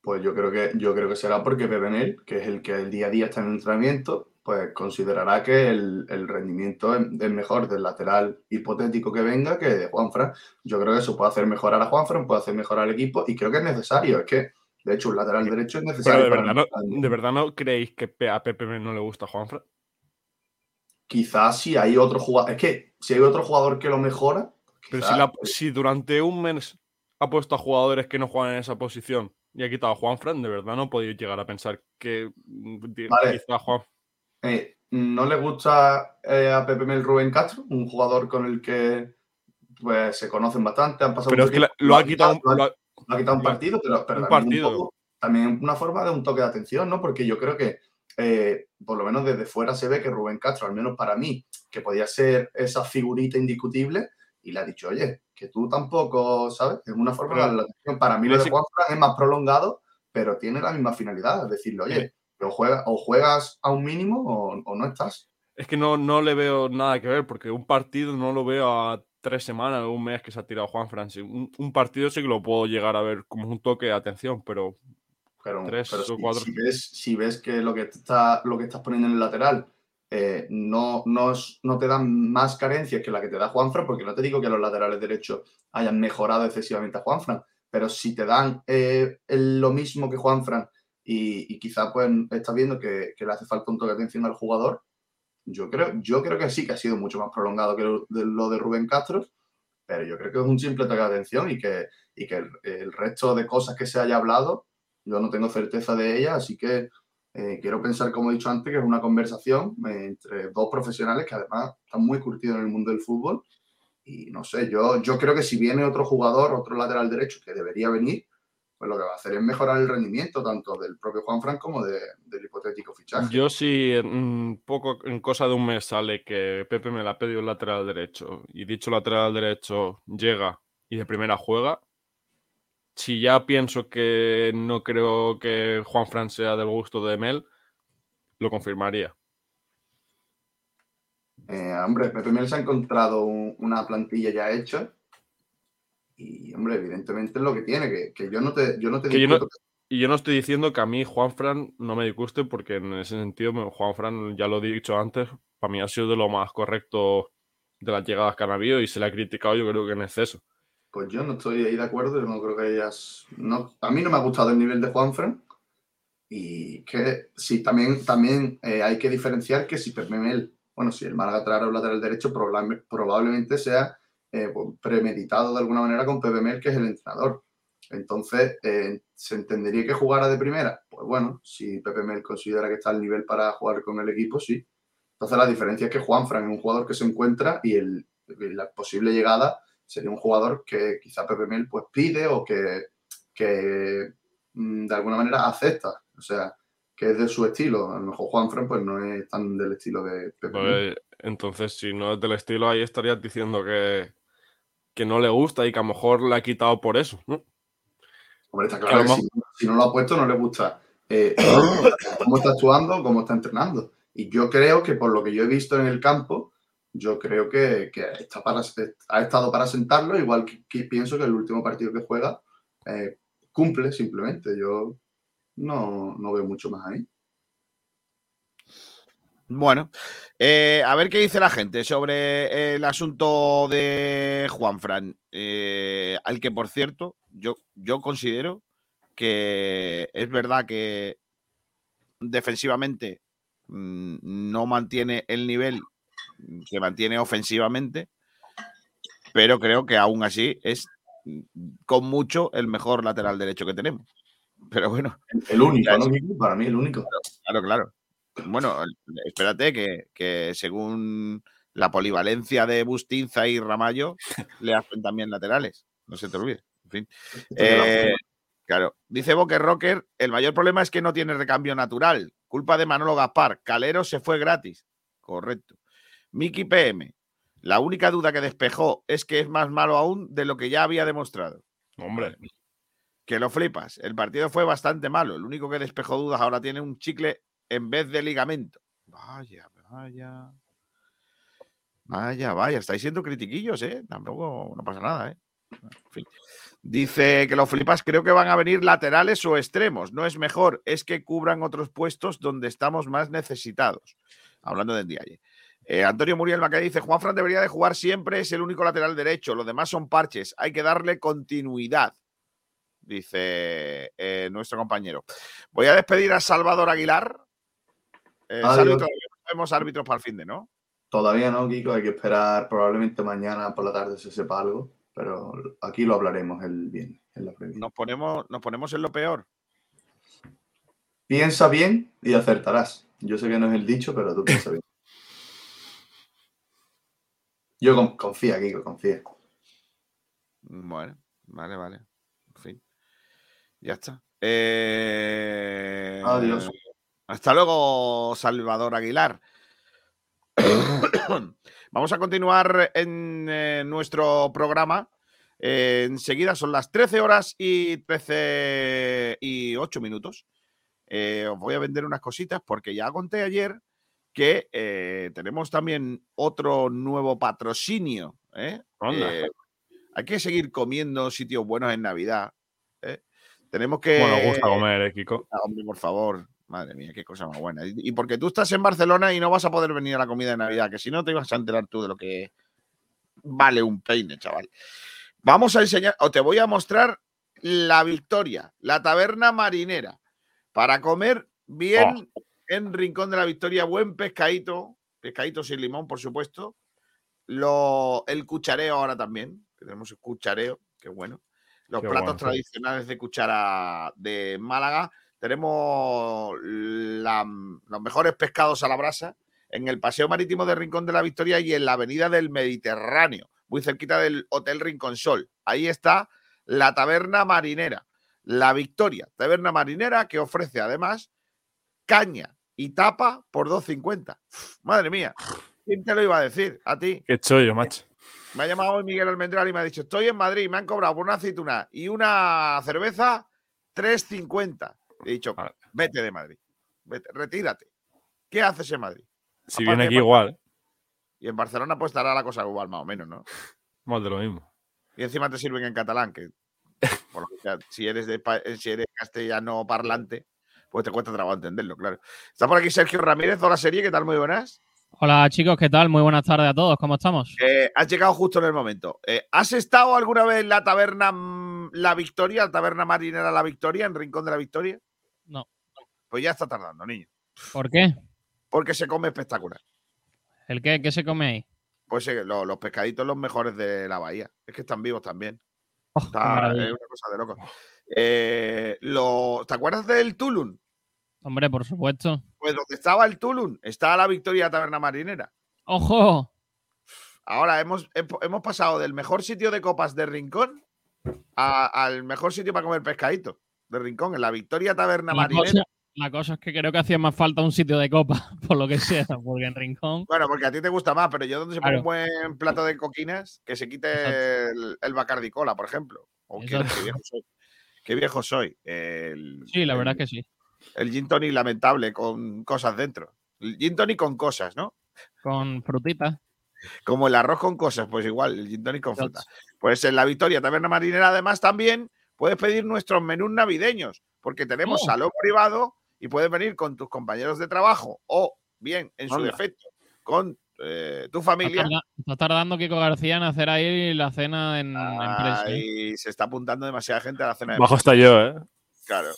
Pues yo creo que yo creo que será porque Pepe Mel, que es el que el día a día está en entrenamiento, pues considerará que el, rendimiento es, mejor del lateral hipotético que venga que de Juanfran. Yo creo que eso puede hacer mejorar a Juanfran, puede hacer mejorar al equipo y creo que es necesario. Es que, de hecho, un lateral derecho es necesario. de, verdad no, ¿De verdad no creéis que a Pepe no le gusta Juanfran? Quizás si hay otro jugador. Es que si hay otro jugador que lo mejora. Pero pues si, durante un mes ha puesto a jugadores que no juegan en esa posición y ha quitado a Juanfran, de verdad no podéis llegar a pensar que mm, vale. Juan. Eh, ¿No le gusta eh, a Pepe Mel Rubén Castro? Un jugador con el que pues, se conocen bastante, han pasado Pero es que lo, ha quitado, un partido, pero, también, también una forma de un toque de atención, ¿no? Porque yo creo que eh, por lo menos desde fuera se ve que Rubén Castro, al menos para mí, que podía ser esa figurita indiscutible, y le ha dicho, oye, que tú tampoco, ¿sabes? Es una forma de la atención. Para mí lo de Juan es más prolongado, pero tiene la misma finalidad, es decirle, oye, o, o juegas a un mínimo o, no estás. Es que no, no le veo nada que ver, porque un partido no lo veo a tres semanas o un mes que se ha tirado Juan Francis. Un, partido sí que lo puedo llegar a ver como un toque de atención, pero, pero tres o si, cuatro. Si ves, si ves que lo que, está, lo que estás poniendo en el lateral eh, no, no, no, te dan más carencias que la que te da Juanfran, porque no te digo que los laterales derechos hayan mejorado excesivamente a Juanfran, pero si te dan eh, lo mismo que Juanfran y, quizá pues estás viendo que, le hace falta un toque de atención al jugador. Yo creo, yo creo que sí, que ha sido mucho más prolongado que lo de, Rubén Castro, pero yo creo que es un simple toque de atención y que, y que el, resto de cosas que se haya hablado, yo no tengo certeza de ellas, así que eh, quiero pensar, como he dicho antes, que es una conversación entre dos profesionales que además están muy curtidos en el mundo del fútbol. Y no sé, yo, yo creo que si viene otro jugador, otro lateral derecho que debería venir, pues lo que va a hacer es mejorar el rendimiento tanto del propio Juan Fran como del hipotético fichaje. Yo sí, un poco en cosa de un mes sale que Pepe me la ha pedido el lateral derecho y dicho lateral derecho llega y de primera juega. Si ya pienso que no creo que Juan Fran sea del gusto de Mel, lo confirmaría. Eh, hombre, Pepe Mel se ha encontrado una plantilla ya hecha y, hombre, evidentemente es lo que tiene, que, yo no te, yo no te Y yo no estoy diciendo que a mí Juan Fran no me disguste, porque en ese sentido, Juan Fran, ya lo he dicho antes, para mí ha sido de lo más correcto de las llegadas que han habido y se le ha criticado, yo creo que en exceso. Pues yo no estoy ahí de acuerdo, yo no creo que ellas. No, a mí no me ha gustado el nivel de Juan Fran. Y que sí, también, también eh, hay que diferenciar que si Mel, bueno, si el Málaga traerá un lateral derecho, probablemente sea eh, pues, premeditado de alguna manera con Pepe Mel, que es el entrenador. Entonces, eh, ¿se entendería que jugara de primera? Pues bueno, si Pepe Mel considera que está al nivel para jugar con el equipo, sí. Entonces la diferencia es que Juanfran es un jugador que se encuentra y el, la posible llegada sería un jugador que quizá Pepe Mel pues pide o que, que mm, de alguna manera acepta. O sea, que es de su estilo. A lo mejor Juanfran pues no es tan del estilo de Pepe Mel. Pues, entonces, si no es del estilo, ahí estarías diciendo que, que no le gusta y que a lo mejor le ha quitado por eso, ¿no? Hombre, está claro que si, si no lo ha puesto no le gusta eh, cómo está actuando, cómo está entrenando. Y yo creo que por lo que yo he visto en el campo, yo creo que, que está para, ha estado para sentarlo, igual que, que pienso que el último partido que juega eh, cumple simplemente. Yo no, no veo mucho más ahí. Bueno, eh, a ver qué dice la gente sobre el asunto de Juanfran, eh, al que por cierto, yo, yo considero que es verdad que defensivamente mm, no mantiene el nivel que mantiene ofensivamente, pero creo que aún así es mm, con mucho el mejor lateral derecho que tenemos. Pero bueno, El único. Para mí, el único. Claro, claro. Bueno, espérate que, que según la polivalencia de Bustinza y Ramallo, le hacen también laterales. No se te olvide. En fin. Eh, claro. Dice Boque Rocker, el mayor problema es que no tiene recambio natural. Culpa de Manolo Gaspar. Calero se fue gratis. Correcto. Miki PM. La única duda que despejó es que es más malo aún de lo que ya había demostrado. Hombre, Que lo flipas. El partido fue bastante malo. El único que despejó dudas ahora tiene un chicle en vez de ligamento. Vaya, vaya. Vaya, vaya. Estáis siendo critiquillos, ¿eh? Tampoco no pasa nada, ¿eh? Dice que lo flipas. Creo que van a venir laterales o extremos. No es mejor, es que cubran otros puestos donde estamos más necesitados. Hablando del día ayer. Eh, Antonio Muriel Maca dice: Juanfran debería de jugar siempre, es el único lateral derecho. Los demás son parches. Hay que darle continuidad dice eh, nuestro compañero. Voy a despedir a Salvador Aguilar. Eh, todavía no tenemos árbitros para el fin de, ¿no? Todavía no, Kiko, hay que esperar. Probablemente mañana por la tarde se sepa algo, pero aquí lo hablaremos el viernes, en la previa. Nos ponemos, nos ponemos en lo peor. Piensa bien y acertarás. Yo sé que no es el dicho, pero tú piensa bien. Yo con- confía, Kiko, confía. Bueno, vale, vale. En fin. Ya está. Eh, Adiós. Hasta luego, Salvador Aguilar. Vamos a continuar en eh, nuestro programa. Eh, enseguida son las 13 horas y 13 y 8 minutos. Eh, os voy a vender unas cositas porque ya conté ayer que tenemos también otro nuevo patrocinio. hay que seguir comiendo sitios buenos en Navidad. Tenemos que. como nos gusta comer, ¿eh, Kiko? Ah, hombre, por favor. Madre mía, qué cosa más buena. Y porque tú estás en Barcelona y no vas a poder venir a la comida de Navidad, que si no te ibas a enterar tú de lo que vale un peine, chaval. Vamos a enseñar, o te voy a mostrar la Victoria, la taberna marinera, para comer bien en Rincón de la Victoria, buen pescadito, pescadito sin limón, por supuesto. Lo, el cuchareo ahora también, que tenemos el cuchareo, qué bueno. Los Qué platos bueno, sí. tradicionales de cuchara de Málaga. Tenemos la- los mejores pescados a la brasa en el Paseo Marítimo de Rincón de la Victoria y en la Avenida del Mediterráneo, muy cerquita del Hotel Rincón Sol. Ahí está la taberna marinera, la Victoria, taberna marinera que ofrece además caña y tapa por 2.50. Uf, Madre mía, ¿quién te lo iba a decir? A ti. Qué chollo, macho. Me ha llamado hoy Miguel Almendral y me ha dicho, estoy en Madrid, me han cobrado por una aceituna y una cerveza 3.50. He dicho, Vale. vete de Madrid, vete, retírate. ¿Qué haces en Madrid? Si Aparte viene aquí igual, Y en Barcelona pues estará la cosa igual, más o menos, ¿no? más de lo mismo. Y encima te sirven en catalán, que por lo que sea, si eres de pa- eh, si eres castellano parlante, pues te cuesta trabajo entenderlo, claro. Está por aquí Sergio Ramírez, hola serie, ¿qué tal? Muy buenas. Hola chicos, ¿qué tal? Muy buenas tardes a todos, ¿cómo estamos? Eh, has llegado justo en el momento. Eh, ¿Has estado alguna vez en la taberna mm, La Victoria, la taberna marinera La Victoria, en Rincón de la Victoria? No. Pues ya está tardando, niño. ¿Por qué? Porque se come espectacular. ¿El qué? ¿Qué se come ahí? Pues eh, lo- los pescaditos los mejores de la bahía. Es que están vivos también. Oh, qué Está, maravilla. es una cosa de loco. Eh, lo- ¿Te acuerdas del Tulum? Hombre, por supuesto. Pues donde estaba el Tulum, está la Victoria Taberna Marinera. ¡Ojo! Ahora hemos, hemos pasado del mejor sitio de copas de Rincón a- al mejor sitio para comer pescadito de Rincón, en la Victoria Taberna La Marinera. cosa, la cosa es que creo que hacía más falta un sitio de copa, por lo que sea, porque en Rincón. Bueno, porque a ti te gusta más, pero yo donde se pone Claro. un buen plato de coquinas, que se quite el, el Bacardi Cola, por ejemplo. O qué, viejo soy. Qué viejo soy. El, Sí, la el- verdad es que sí. El gin tonic lamentable con cosas dentro. El gin tonic con cosas, ¿no? Con frutitas. Como el arroz con cosas, pues igual, el gin tonic con fruta. Pues en la Victoria Taberna Marinera, además, también puedes pedir nuestros menús navideños, porque tenemos Oh. salón privado y puedes venir con tus compañeros de trabajo o, bien, en su defecto, con eh, tu familia. está tardando Kiko García en hacer ahí la cena en empresa. ¿eh? Ahí se está apuntando demasiada gente a la cena de Bajo está yo, ¿eh? Claro.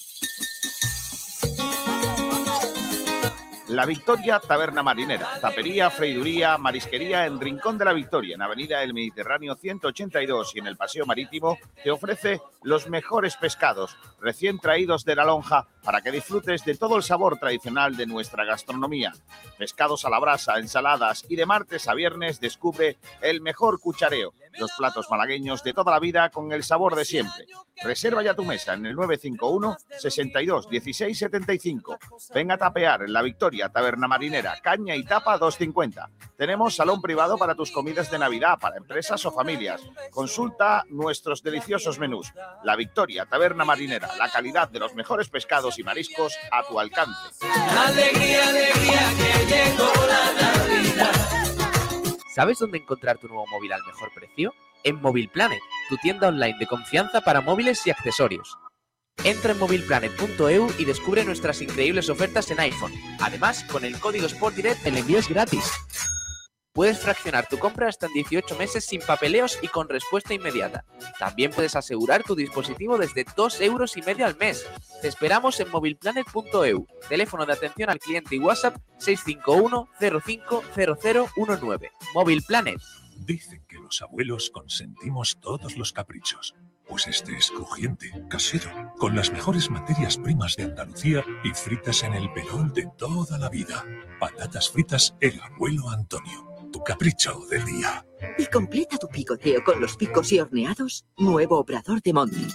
La Victoria Taberna Marinera, tapería, freiduría, marisquería en Rincón de la Victoria, en Avenida del Mediterráneo 182 y en el Paseo Marítimo, te ofrece los mejores pescados recién traídos de la lonja para que disfrutes de todo el sabor tradicional de nuestra gastronomía. Pescados a la brasa, ensaladas y de martes a viernes descubre el mejor cuchareo, los platos malagueños de toda la vida con el sabor de siempre. Reserva ya tu mesa en el 951 62 16 75. Venga a tapear en la Victoria Taberna Marinera, caña y tapa 250. Tenemos salón privado para tus comidas de Navidad, para empresas o familias. Consulta nuestros deliciosos menús. La Victoria Taberna Marinera, la calidad de los mejores pescados y mariscos a tu alcance. Alegría, alegría, que llegó la Navidad. ¿Sabes dónde encontrar tu nuevo móvil al mejor precio? En Móvil Planet, tu tienda online de confianza para móviles y accesorios. Entra en movilplanet.eu y descubre nuestras increíbles ofertas en iPhone. Además, con el código SPORTDIRECT el envío es gratis. Puedes fraccionar tu compra hasta en 18 meses sin papeleos y con respuesta inmediata. También puedes asegurar tu dispositivo desde 2 euros y medio al mes. Te esperamos en movilplanet.eu. Teléfono de atención al cliente y WhatsApp 651 050019. Móvil Planet. Dicen que los abuelos consentimos todos los caprichos. Pues este es crujiente, casero, con las mejores materias primas de Andalucía y fritas en el pelón de toda la vida. Patatas fritas El Abuelo Antonio. Tu capricho del día. Y completa tu picoteo con los picos y horneados. Nuevo Obrador de Monte.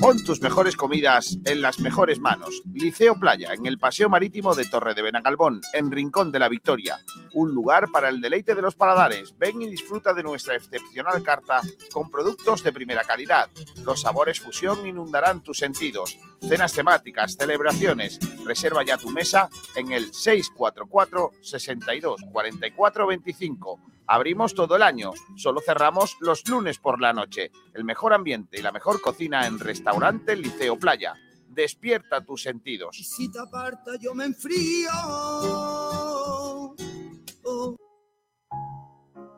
Pon tus mejores comidas en las mejores manos. Liceo Playa, en el Paseo Marítimo de Torre de Benagalbón, en Rincón de la Victoria. Un lugar para el deleite de los paladares. Ven y disfruta de nuestra excepcional carta con productos de primera calidad. Los sabores fusión inundarán tus sentidos. Cenas temáticas, celebraciones. Reserva ya tu mesa en el 644 62 44 25. Abrimos todo el año, solo cerramos los lunes por la noche. El mejor ambiente y la mejor cocina en Restaurante Liceo Playa. Despierta tus sentidos. Si te aparta yo me enfrío.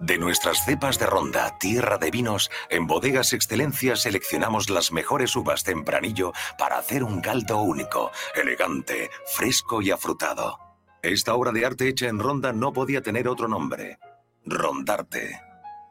De nuestras cepas de ronda, tierra de vinos, en Bodegas Excelencia seleccionamos las mejores uvas tempranillo para hacer un caldo único, elegante, fresco y afrutado. Esta obra de arte hecha en ronda no podía tener otro nombre. Rondarte.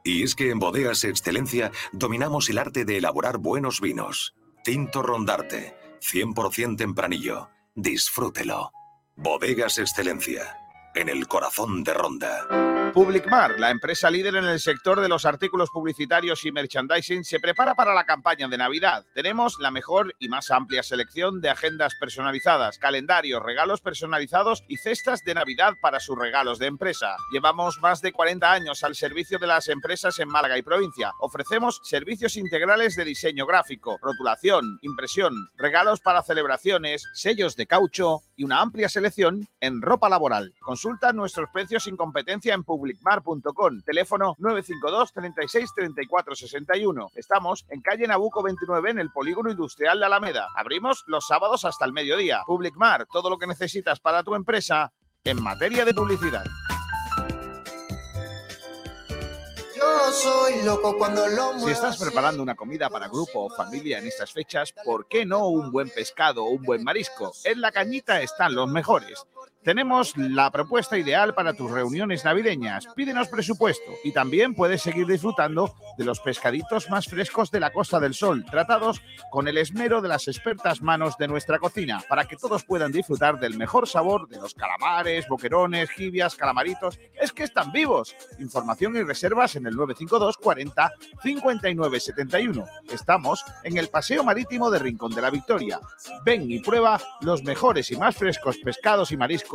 Y es que en Bodegas Excelencia dominamos el arte de elaborar buenos vinos. Tinto Rondarte, 100% tempranillo. Disfrútelo. Bodegas Excelencia, en el corazón de Ronda. Publicmar, la empresa líder en el sector de los artículos publicitarios y merchandising, se prepara para la campaña de Navidad. Tenemos la mejor y más amplia selección de agendas personalizadas, calendarios, regalos personalizados y cestas de Navidad para sus regalos de empresa. Llevamos más de 40 años al servicio de las empresas en Málaga y provincia. Ofrecemos servicios integrales de diseño gráfico, rotulación, impresión, regalos para celebraciones, sellos de caucho y una amplia selección en ropa laboral. Consulta nuestros precios sin competencia en publicmar.com. Teléfono 952 36 34 61. Estamos en calle Nabuco 29 en el Polígono Industrial de Alameda. Abrimos los sábados hasta el mediodía. Publicmar, todo lo que necesitas para tu empresa en materia de publicidad. Yo soy loco cuando lo Si estás preparando una comida para grupo o familia en estas fechas, ¿por qué no un buen pescado o un buen marisco? En la cañita están los mejores. Tenemos la propuesta ideal para tus reuniones navideñas. Pídenos presupuesto y también puedes seguir disfrutando de los pescaditos más frescos de la Costa del Sol, tratados con el esmero de las expertas manos de nuestra cocina, para que todos puedan disfrutar del mejor sabor de los calamares, boquerones, jibias, calamaritos. Es que están vivos. Información y reservas en el 952 40 59 71. Estamos en el Paseo Marítimo de Rincón de la Victoria. Ven y prueba los mejores y más frescos pescados y mariscos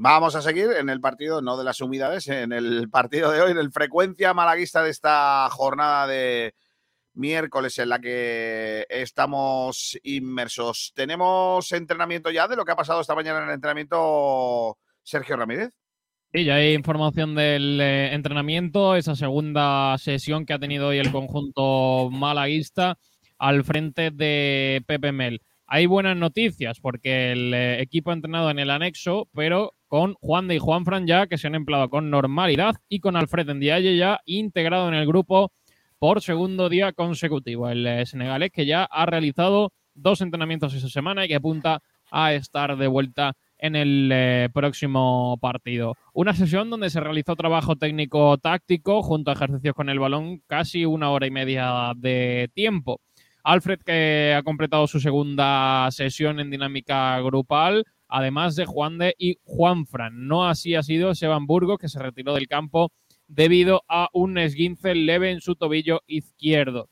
Vamos a seguir en el partido, no de las humedades, en el partido de hoy, en el frecuencia malaguista de esta jornada de miércoles en la que estamos inmersos. ¿Tenemos entrenamiento ya de lo que ha pasado esta mañana en el entrenamiento, Sergio Ramírez? Sí, ya hay información del eh, entrenamiento, esa segunda sesión que ha tenido hoy el conjunto malaguista al frente de Pepe Mel. Hay buenas noticias porque el eh, equipo ha entrenado en el anexo, pero con Juan de y Juan Fran ya, que se han empleado con normalidad, y con Alfred Ndiaye ya integrado en el grupo por segundo día consecutivo. El eh, senegalés que ya ha realizado dos entrenamientos esa semana y que apunta a estar de vuelta en el eh, próximo partido. Una sesión donde se realizó trabajo técnico táctico junto a ejercicios con el balón, casi una hora y media de tiempo. Alfred que ha completado su segunda sesión en dinámica grupal, además de Juan de y Juan Fran. No así ha sido Seban Burgos, que se retiró del campo debido a un esguince leve en su tobillo izquierdo.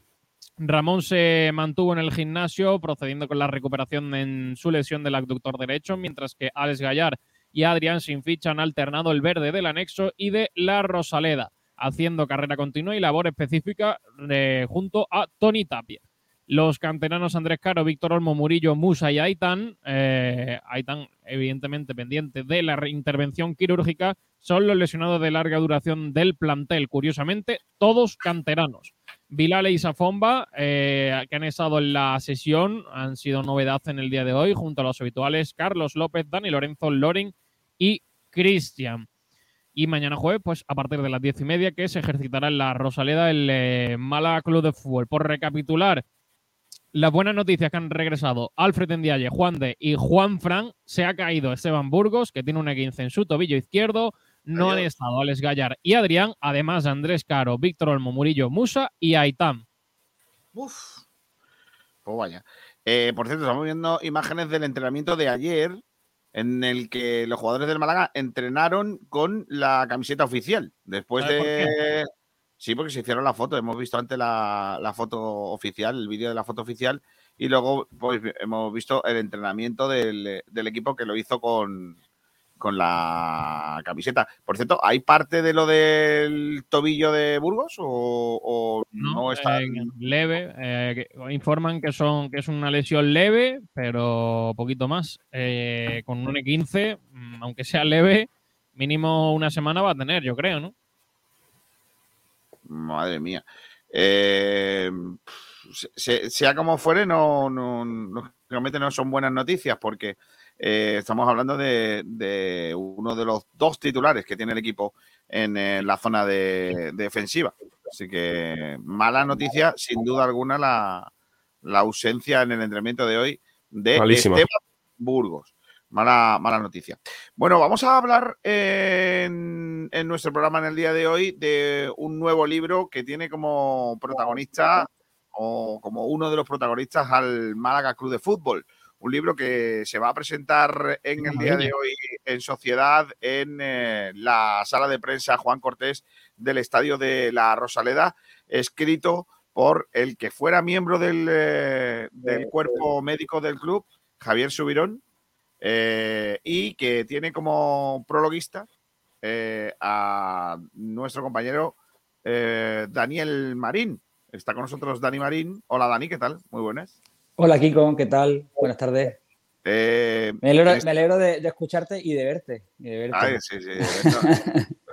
Ramón se mantuvo en el gimnasio procediendo con la recuperación en su lesión del abductor derecho, mientras que Alex Gallar y Adrián Sinfich han alternado el verde del anexo y de la Rosaleda, haciendo carrera continua y labor específica eh, junto a Tony Tapia. Los canteranos Andrés Caro, Víctor Olmo, Murillo, Musa y Aitán, eh, Aitán evidentemente pendiente de la intervención quirúrgica, son los lesionados de larga duración del plantel. Curiosamente, todos canteranos. Vilale y Safomba, eh, que han estado en la sesión, han sido novedad en el día de hoy, junto a los habituales Carlos López, Dani Lorenzo, Loren y Cristian. Y mañana jueves, pues a partir de las diez y media, que se ejercitará en la Rosaleda el eh, Mala Club de Fútbol. Por recapitular, las buenas noticias que han regresado Alfred Endiaye, Juan de y Juan Fran, se ha caído Esteban Burgos, que tiene una 15 en su tobillo izquierdo. No han estado Alex Gallar y Adrián, además de Andrés Caro, Víctor Olmo, Murillo, Musa y Aitam. Uf. Pues vaya. Eh, por cierto, estamos viendo imágenes del entrenamiento de ayer en el que los jugadores del Málaga entrenaron con la camiseta oficial. Después de. Sí, porque se hicieron la foto. Hemos visto antes la, foto oficial, el vídeo de la foto oficial, y luego pues, hemos visto el entrenamiento del, equipo que lo hizo con, con la camiseta. Por cierto, ¿hay parte de lo del tobillo de Burgos o, no, está leve? Eh, informan que son que es una lesión leve, pero poquito más. Eh, con un E15, mm, aunque sea leve, mínimo una semana va a tener, yo creo, ¿no? Madre mía. Eh, sea como fuere, no, no, realmente no son buenas noticias porque eh, estamos hablando de, uno de los dos titulares que tiene el equipo en, eh, la zona de, defensiva. Así que mala noticia, sin duda alguna, la, ausencia en el entrenamiento de hoy de Esteban Burgos. Mala, mala noticia. Bueno, vamos a hablar en, nuestro programa en el día de hoy de un nuevo libro que tiene como protagonista o como uno de los protagonistas al Málaga Club de Fútbol. un libro que se va a presentar en el día de hoy en sociedad en eh, la sala de prensa Juan Cortés del Estadio de la Rosaleda, escrito por el que fuera miembro del, eh, del cuerpo médico del club, Javier Subirón, eh, y que tiene como prologuista eh, a nuestro compañero eh, Daniel Marín. Está con nosotros Dani Marín. Hola Dani, ¿qué tal? Muy buenas. Hola Kiko, ¿qué tal? Buenas tardes. Me alegro, este- me alegro de, de escucharte y de verte. y de verte. Ay, sí, sí, no.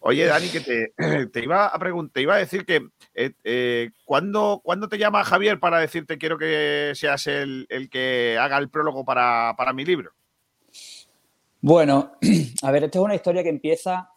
Oye, Dani, que te, te iba a preguntar, te iba a decir que eh, eh, ¿cuándo, cuándo te llama Javier para decirte quiero que seas el, el que haga el prólogo para, para mi libro? Bueno, a ver, esto es una historia que empieza,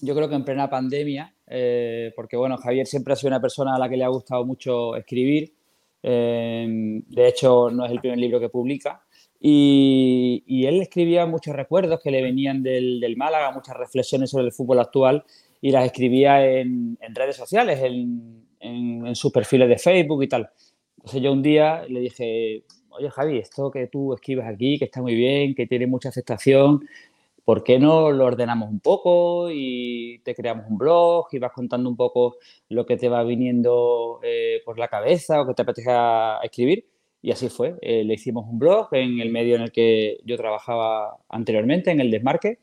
yo creo que en plena pandemia, eh, porque bueno, Javier siempre ha sido una persona a la que le ha gustado mucho escribir. de hecho, no es el primer libro que publica. Y, y él escribía muchos recuerdos que le venían del, del Málaga, muchas reflexiones sobre el fútbol actual y las escribía en, en redes sociales, en, en- en sus perfiles de Facebook y tal. Entonces yo un día le dije, oye Javi, esto que tú escribes aquí, que está muy bien, que tiene mucha aceptación, ¿por qué no lo ordenamos un poco y te creamos un blog y vas contando un poco lo que te va viniendo eh, por la cabeza o que te apetezca escribir? Y así fue. Eh, le hicimos un blog en el medio en el que yo trabajaba anteriormente, en el Desmarque.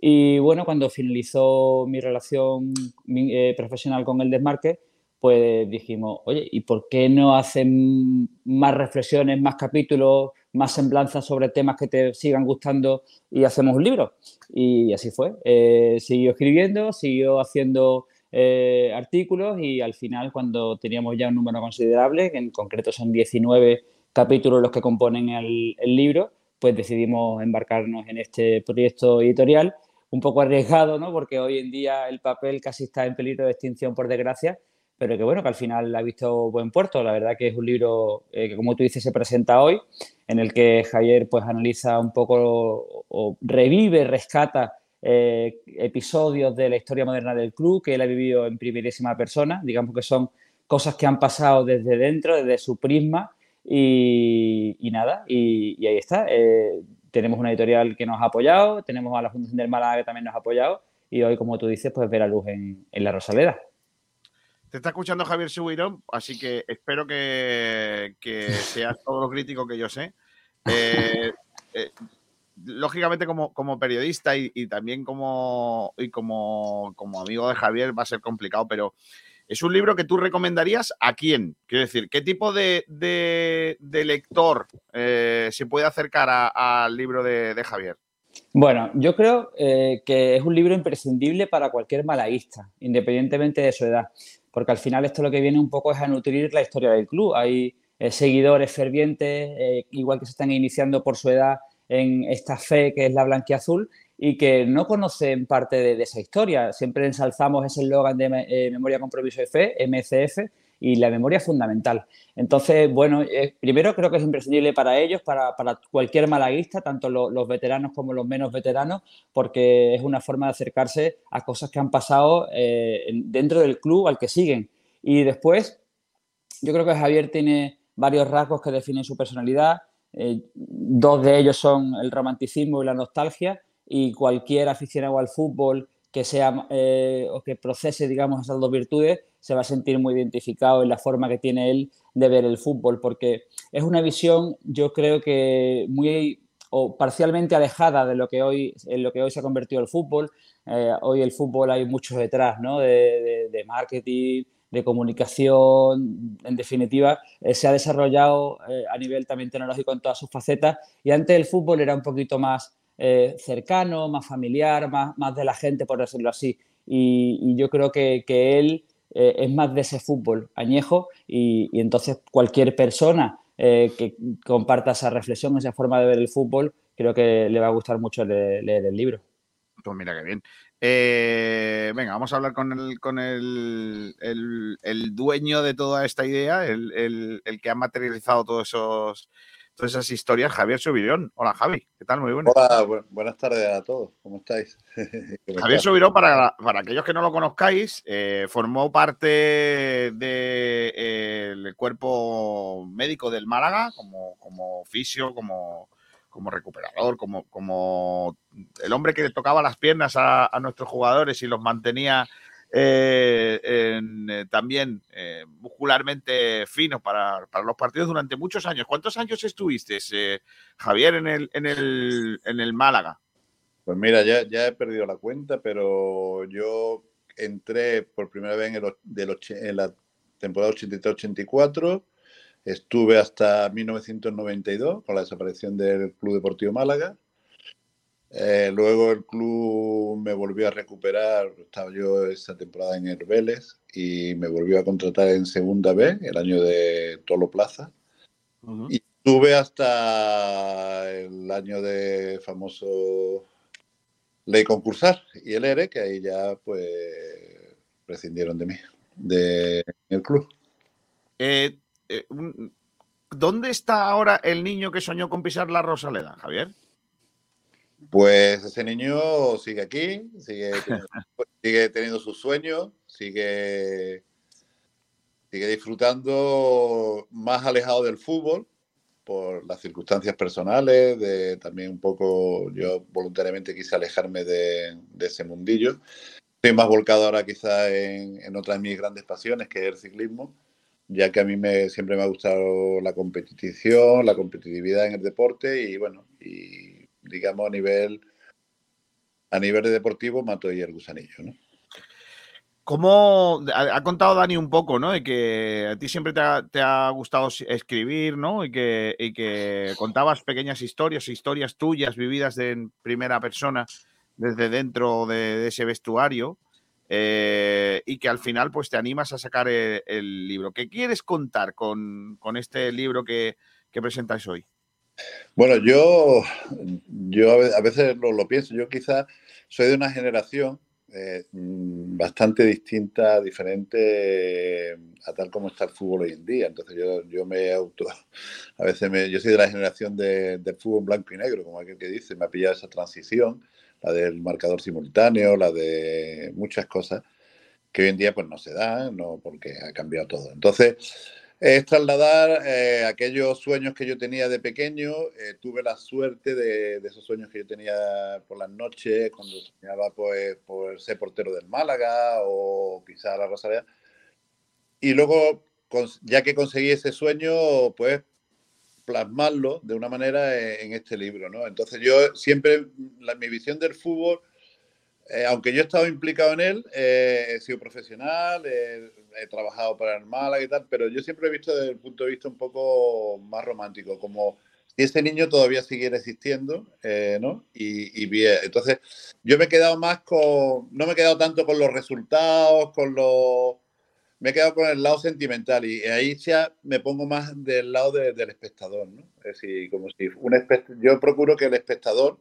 Y bueno, cuando finalizó mi relación eh, profesional con el Desmarque, pues dijimos, oye, ¿y por qué no hacen más reflexiones, más capítulos, más semblanzas sobre temas que te sigan gustando y hacemos un libro? Y así fue. Eh, siguió escribiendo, siguió haciendo eh, artículos y al final, cuando teníamos ya un número considerable, en concreto son 19 capítulos los que componen el, libro, pues decidimos embarcarnos en este proyecto editorial, un poco arriesgado, ¿no? Porque hoy en día el papel casi está en peligro de extinción, por desgracia, pero que bueno, que al final ha visto buen puerto. La verdad que es un libro eh, que, como tú dices, se presenta hoy, en el que Javier pues analiza un poco o revive, rescata eh, episodios de la historia moderna del club que él ha vivido en primerísima persona, digamos que son cosas que han pasado desde dentro, desde su prisma y, y nada, y, y ahí está. Eh, tenemos una editorial que nos ha apoyado, tenemos a la Fundación del Málaga que también nos ha apoyado y hoy, como tú dices, pues ve la luz en, en la Rosaleda. Te está escuchando Javier Subirón, así que espero que, que seas todo lo crítico que yo sé. Eh, eh, lógicamente, como, como periodista y, también como, como, amigo de Javier va a ser complicado, pero es un libro que tú recomendarías a quién? Quiero decir, ¿qué tipo de, de- lector eh, se puede acercar al libro de, Javier? Bueno, yo creo eh, que es un libro imprescindible para cualquier malaguista, independientemente de su edad, porque al final esto lo que viene un poco es a nutrir la historia del club. Hay eh, seguidores fervientes, igual que se están iniciando por su edad en esta fe que es la blanquiazul y que no conocen parte de, esa historia. Siempre ensalzamos ese eslogan de eh, Memoria, Compromiso y Fe, MCF, y la memoria es fundamental. Entonces, bueno, eh, primero creo que es imprescindible para ellos, para, cualquier malaguista, tanto lo- los veteranos como los menos veteranos, porque es una forma de acercarse a cosas que han pasado eh, en- dentro del club al que siguen. Y después, yo creo que Javier tiene varios rasgos que definen su personalidad. Eh, dos de ellos son el romanticismo y la nostalgia, y cualquier aficionado al fútbol que sea eh, o que procese, digamos, esas dos virtudes, se va a sentir muy identificado en la forma que tiene él de ver el fútbol, porque es una visión, yo creo que muy o parcialmente alejada de lo que hoy, en lo que hoy se ha convertido el fútbol. Eh, hoy el fútbol hay mucho detrás, ¿no? De- de marketing, de comunicación, en definitiva, eh, se ha desarrollado eh, a nivel también tecnológico en todas sus facetas y antes el fútbol era un poquito más eh, cercano, más familiar, más, más de la gente, por decirlo así. Y, yo creo que, que él es más de ese fútbol añejo y, y entonces cualquier persona que comparta esa reflexión, esa forma de ver el fútbol, creo que le va a gustar mucho leer, leer el libro. Pues mira qué bien. Eh, venga, vamos a hablar con el, con el, el- el dueño de toda esta idea, el, el- que ha materializado todos esos, todas esas historias, Javier Subirón. Hola Javi, ¿qué tal? Muy buenas. Hola, bu- buenas tardes a todos. ¿Cómo estáis? ¿Cómo Javier? Subirón, para, para aquellos que no lo conozcáis, eh, formó parte del cuerpo médico del Málaga, como, como fisio, como, como recuperador, como, como el hombre que le tocaba las piernas a, nuestros jugadores y los mantenía eh, eh, también eh, muscularmente finos para, para los partidos durante muchos años. ¿Cuántos años estuviste, Javier, en el, en, el, en el Málaga? Pues mira, ya, ya he perdido la cuenta, pero yo entré por primera vez en, el del en la temporada 83-84, estuve hasta 1992 con la desaparición del Club Deportivo Málaga. Eh, luego el club me volvió a recuperar, estaba yo esa temporada en el Vélez y me volvió a contratar en Segunda B, el año de Tolo Plaza. Y estuve hasta el año de famoso ley concursal y el ERE, que ahí ya pues prescindieron de mí, de el club. Eh, eh, un- ¿Dónde está ahora el niño que soñó con pisar la Rosaleda, Javier? Pues ese niño sigue aquí, sigue teniendo, sigue teniendo sus sueños, sigue, sigue disfrutando más alejado del fútbol por las circunstancias personales, de también un poco, yo voluntariamente quise alejarme de, de ese mundillo. Estoy más volcado ahora quizá en, en otras de mis grandes pasiones, que es el ciclismo, ya que a mí me, siempre me ha gustado la competición, la competitividad en el deporte y bueno, y digamos a nivel a nivel de deportivo mato ahí el gusanillo, ¿no? ¿Cómo ha, contado Dani un poco, ¿no? De que a ti siempre te ha, gustado escribir, ¿no? Y que, y que contabas pequeñas historias, historias tuyas vividas en primera persona desde dentro de, de ese vestuario eh, y que al final pues te animas a sacar el, el libro. ¿Qué quieres contar con, con este libro que, que presentáis hoy? Bueno, yo, yo a ve- a veces lo, lo pienso, yo quizás soy de una generación eh, mm, bastante distinta, diferente eh, a tal como está el fútbol hoy en día. Entonces yo, yo me auto, a veces me, yo soy de la generación de- del fútbol blanco y negro, como aquel que dice, me ha pillado esa transición, la del marcador simultáneo, la de muchas cosas que hoy en día pues no se dan, no, porque ha cambiado todo. Entonces, es trasladar eh, aquellos sueños que yo tenía de pequeño. eh, tuve la suerte de, de esos sueños que yo tenía por las noches, cuando soñaba pues, por ser portero del Málaga o quizá la Rosaleda. Y luego, ya que conseguí ese sueño, pues plasmarlo de una manera en, en este libro, ¿no? Entonces yo siempre, la- mi visión del fútbol eh, aunque yo he estado implicado en él, eh, he sido profesional, eh, he trabajado para el Málaga y tal, pero yo siempre he visto desde el punto de vista un poco más romántico, como si ese niño todavía siguiera existiendo, eh, ¿no? Y, y bien, entonces yo me he quedado más con, no me he quedado tanto con los resultados, con los, me he quedado con el lado sentimental y ahí ya me pongo más del lado de- del espectador, ¿no? Es decir, como si un espect- yo procuro que el espectador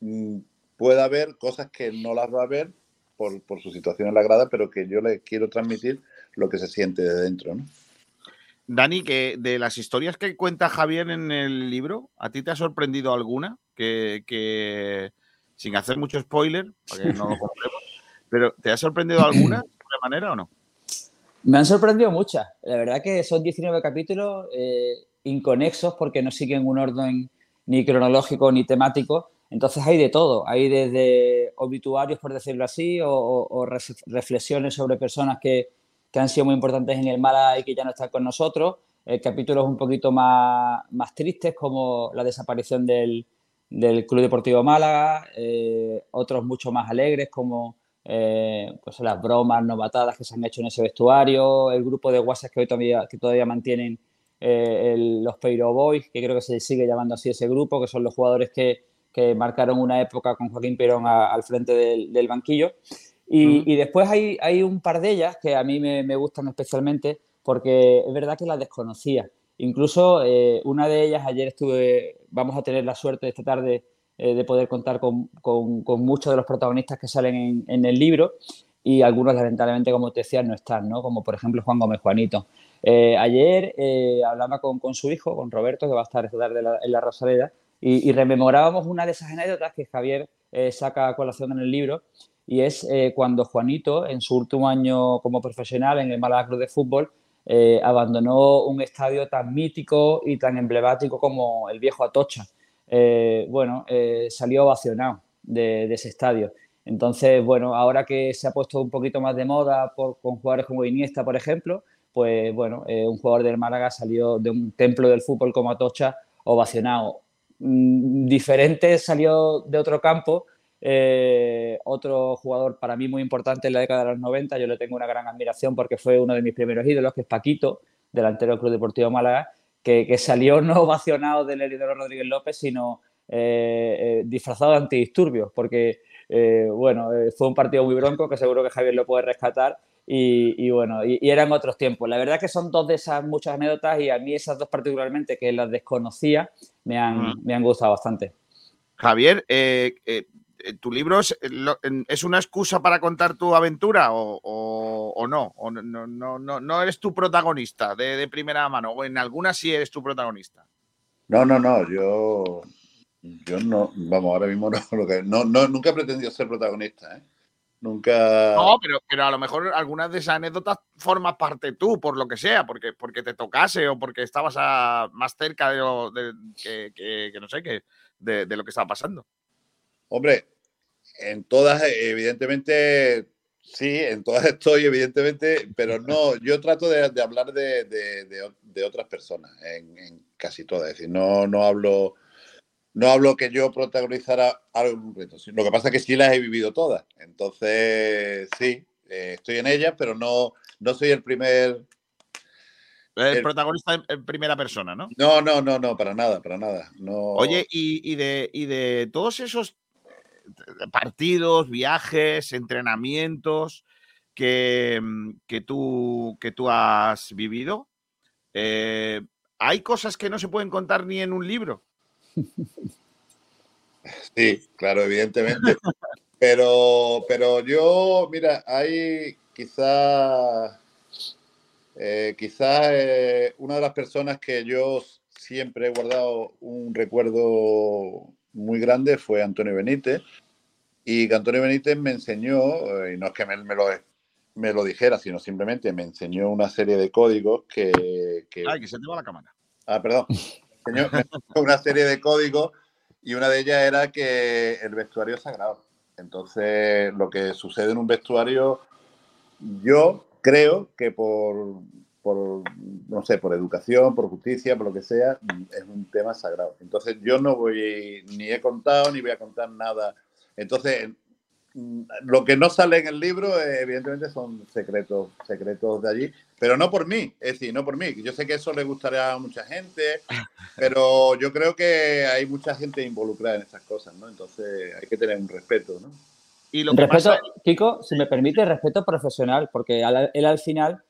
mm, pueda ver cosas que no las va a ver por, por su situación en la grada, pero que yo le quiero transmitir lo que se siente de dentro, ¿no? Dani, que de las historias que cuenta Javier en el libro, ¿a ti te ha sorprendido alguna? Que, que sin hacer mucho spoiler, para que no lo compremos, pero ¿te ha sorprendido alguna de alguna manera o no? Me han sorprendido muchas. La verdad que son 19 capítulos eh, inconexos porque no siguen un orden ni cronológico ni temático. Entonces hay de todo. Hay desde obituarios, por decirlo así, o, reflexiones sobre personas que, han sido muy importantes en el Málaga y que ya no están con nosotros. Eh, capítulos un poquito más, más tristes como la desaparición del, del Club Deportivo Málaga. eh, otros mucho más alegres como eh, pues las bromas, novatadas que se han hecho en ese vestuario, el grupo de WhatsApp que hoy todavía, que todavía mantienen eh, el- los Peiro Boys, que creo que se sigue llamando así ese grupo, que son los jugadores que, que marcaron una época con Joaquín Perón a- al frente del, del banquillo. Y, y después hay, hay un par de ellas que a mí me, me gustan especialmente porque es verdad que las desconocía. Incluso eh, una de ellas, ayer estuve, vamos a tener la suerte esta tarde eh, de poder contar con, con- muchos de los protagonistas que salen en, el libro. y algunos lamentablemente, como te decía, no están, ¿no? Como por ejemplo Juan Gómez Juanito. Eh, ayer eh, hablaba con, con, su hijo, con Roberto, que va a estar esta tarde en la Rosaleda, y, rememorábamos una de esas anécdotas que Javier eh, saca a colación en el libro, y es cuando Juanito, en su último año como profesional en el Málaga Club de Fútbol, abandonó un estadio tan mítico y tan emblemático como el viejo Atocha. Bueno, salió ovacionado de, de ese estadio. Entonces, bueno, ahora que se ha puesto un poquito más de moda por, con jugadores como Iniesta, por ejemplo, pues bueno, eh, un jugador del Málaga salió de un templo del fútbol como Atocha ovacionado. Mm, diferente salió de otro campo, eh, otro jugador para mí muy importante en la década de los 90, yo le tengo una gran admiración porque fue uno de mis primeros ídolos, que es Paquito, delantero del Club Deportivo Málaga, que, que salió no ovacionado del heredero Rodríguez López, sino eh, eh, disfrazado de antidisturbios, porque eh, bueno, fue un partido muy bronco que seguro que Javier lo puede rescatar y, y bueno, y, y, eran otros tiempos. La verdad que son dos de esas muchas anécdotas y a mí esas dos particularmente que las desconocía me han, mm. me han gustado bastante. Javier, eh, eh, ¿tu libro es, es, una excusa para contar tu aventura o, o, o no? ¿O no, no, no, no, eres tu protagonista de, de primera mano? ¿O en alguna sí eres tu protagonista? No, no, no, yo yo no, vamos, ahora mismo no, lo que, no, no nunca he pretendido ser protagonista, ¿eh? Nunca. No, pero, pero a lo mejor algunas de esas anécdotas formas parte tú, por lo que sea, porque, porque te tocase o porque estabas a, más cerca de, lo, de que, que, que, no sé, que de, de, lo que estaba pasando. Hombre, en todas, evidentemente, sí, en todas estoy, evidentemente, pero no, yo trato de, de hablar de, de, otras personas, en, en, casi todas. Es decir, no, no hablo no hablo que yo protagonizara algún reto. Lo que pasa es que sí las he vivido todas. Entonces, sí, eh, estoy en ellas, pero no, no soy el primer. El, protagonista en primera persona, ¿no? No, no, no, no, para nada, para nada. No... Oye, y, y, de, y de todos esos partidos, viajes, entrenamientos que, que, tú, que tú has vivido, eh, ¿hay cosas que no se pueden contar ni en un libro? Sí, claro, evidentemente. Pero, pero yo, mira, hay quizás, eh, eh, una de las personas que yo siempre he guardado un recuerdo muy grande fue Antonio Benítez. Y que Antonio Benítez me enseñó, eh, y no es que me, me, lo, me, lo, dijera, sino simplemente me enseñó una serie de códigos que... que... Ay, que se te va la cámara. Ah, perdón. una serie de códigos y una de ellas era que el vestuario es sagrado. Entonces, lo que sucede en un vestuario, yo creo que por, por, no sé, por educación, por justicia, por lo que sea, es un tema sagrado. Entonces, yo no voy, ni he contado, ni voy a contar nada. Entonces, lo que no sale en el libro, eh, evidentemente, son secretos, secretos de allí, pero no por mí, es decir, no por mí. Yo sé que eso le gustaría a mucha gente, pero yo creo que hay mucha gente involucrada en estas cosas, ¿no? Entonces hay que tener un respeto, ¿no? Y lo respeto, pasa... Kiko, si me permite, respeto profesional, porque él al final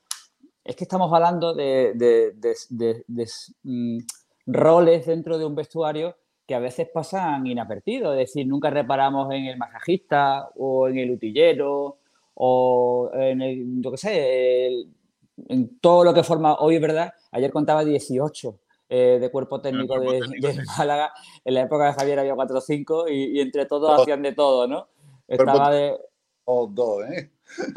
es que estamos hablando de, de, de, de, de mm, roles dentro de un vestuario que a veces pasan inadvertidos, es decir, nunca reparamos en el masajista o en el utillero o en el, yo qué sé, el, en todo lo que forma, hoy es verdad, ayer contaba 18 eh, de cuerpo técnico, de, técnico de, sí. Málaga, en la época de Javier había 4 o 5 y, y, entre todos oh. hacían de todo, ¿no? Estaba de... O dos, ¿eh?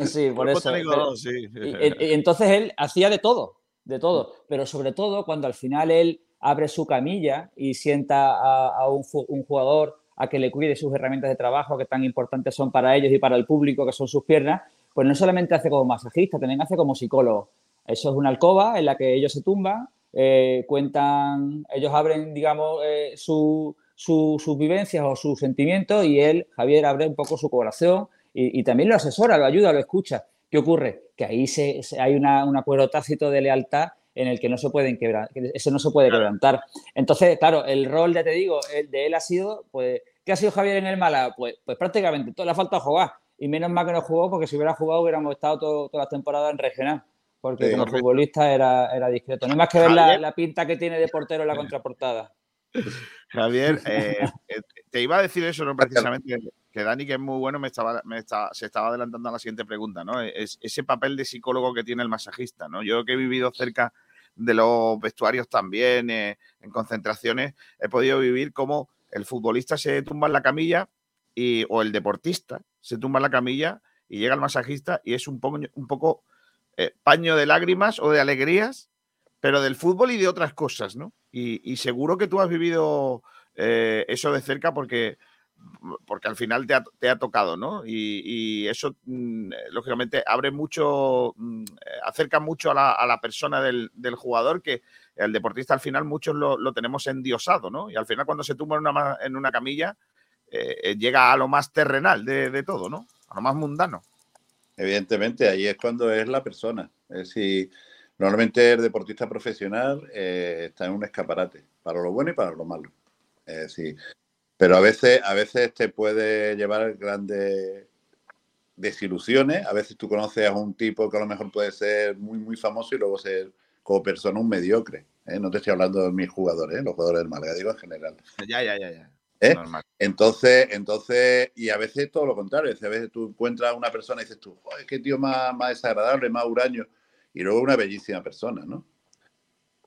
Sí, por eso. Pero, sí. Y, y, entonces él hacía de todo, de todo, pero sobre todo cuando al final él abre su camilla y sienta a, a un, un, jugador a que le cuide sus herramientas de trabajo que tan importantes son para ellos y para el público, que son sus piernas, pues no solamente hace como masajista, también hace como psicólogo. Eso es una alcoba en la que ellos se tumban, eh, cuentan, ellos abren, digamos, eh, su, su, sus vivencias o sus sentimientos y él, Javier, abre un poco su corazón y, y también lo asesora, lo ayuda, lo escucha. ¿Qué ocurre? Que ahí se, se hay una, un acuerdo tácito de lealtad en el que no se pueden quebrar, eso no se puede quebrantar. Entonces, claro, el rol, ya te digo, el de él ha sido, pues, ¿qué ha sido Javier en el Mala? Pues, pues prácticamente todo le ha faltado jugar. Y menos mal que no jugó, porque si hubiera jugado hubiéramos estado todo, todas las temporadas en regional. Porque sí, como futbolista era, era discreto. No hay más que ver la, la, pinta que tiene de portero en la contraportada. Javier, eh, eh, te iba a decir eso, ¿no? Precisamente, que Dani, que es muy bueno, me estaba, se estaba adelantando a la siguiente pregunta, ¿no? Es ese papel de psicólogo que tiene el masajista, ¿no? Yo que he vivido cerca de los vestuarios también, eh, en concentraciones, he podido vivir como el futbolista se tumba en la camilla y, o el deportista se tumba en la camilla y llega el masajista y es un poco, un poco eh, paño de lágrimas o de alegrías, pero del fútbol y de otras cosas, ¿no? Y, y seguro que tú has vivido eh, eso de cerca porque, porque al final te ha, tocado, ¿no? Y, eso, mm, eh, lógicamente, abre mucho, mm, eh, acerca mucho a la, persona del, jugador que el deportista al final muchos lo, tenemos endiosado, ¿no? Y al final cuando se tumba en una, camilla eh, llega a lo más terrenal de, todo, ¿no? A lo más mundano. Evidentemente, ahí es cuando es la persona. Es decir, normalmente el deportista profesional está en un escaparate, para lo bueno y para lo malo. Es pero a veces, a veces te puede llevar grandes desilusiones. A veces tú conoces a un tipo que a lo mejor puede ser muy, muy famoso y luego ser como persona un mediocre. ¿eh? No te estoy hablando de mis jugadores, ¿eh? los jugadores del Málaga, digo en general. Ya, ya, ya, ya. ¿eh? Entonces, entonces, y a veces todo lo contrario, a veces tú encuentras a una persona y dices tú, "Joder, qué tío más, más desagradable, más huraño, y luego una bellísima persona, ¿no?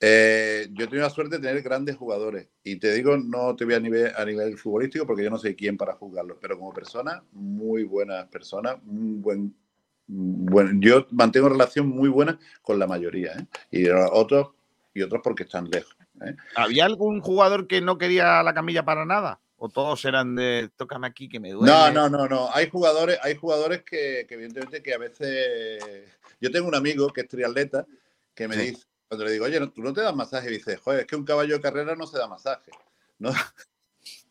Eh, yo he tenido la suerte de tener grandes jugadores, y te digo, no te voy a nivel, a nivel futbolístico porque yo no sé quién para juzgarlos, pero como persona, muy buenas personas, un buen, buen, yo mantengo relación muy buena con la mayoría, ¿eh? y otros, y otros porque están lejos. ¿eh? ¿Había algún jugador que no quería la camilla para nada? ¿O todos eran de tócame aquí que me duele? No, no, no, no. Hay jugadores, hay jugadores que, que evidentemente que a veces. Yo tengo un amigo que es triatleta que me Sí. dice, cuando le digo, oye, ¿no- tú no te das masaje, y dice, joder, es que un caballo de carrera no se da masaje. ¿no?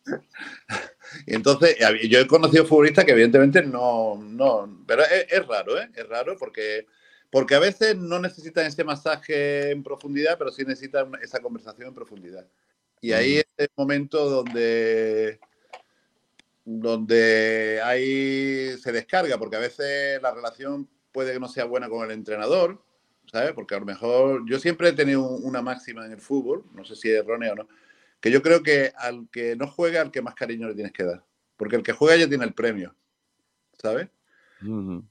y entonces, yo he conocido futbolistas que evidentemente no, no, pero es, es raro, ¿eh? Es raro porque, porque a veces no necesitan ese masaje en profundidad, pero sí necesitan esa conversación en profundidad. Y ahí es el momento donde, donde ahí se descarga, porque a veces la relación puede que no sea buena con el entrenador, ¿sabes? Porque a lo mejor yo siempre he tenido un- una máxima en el fútbol, no sé si es errónea o no, que yo creo que al que no juega, al que más cariño le tienes que dar, porque el que juega ya tiene el premio, ¿sabes?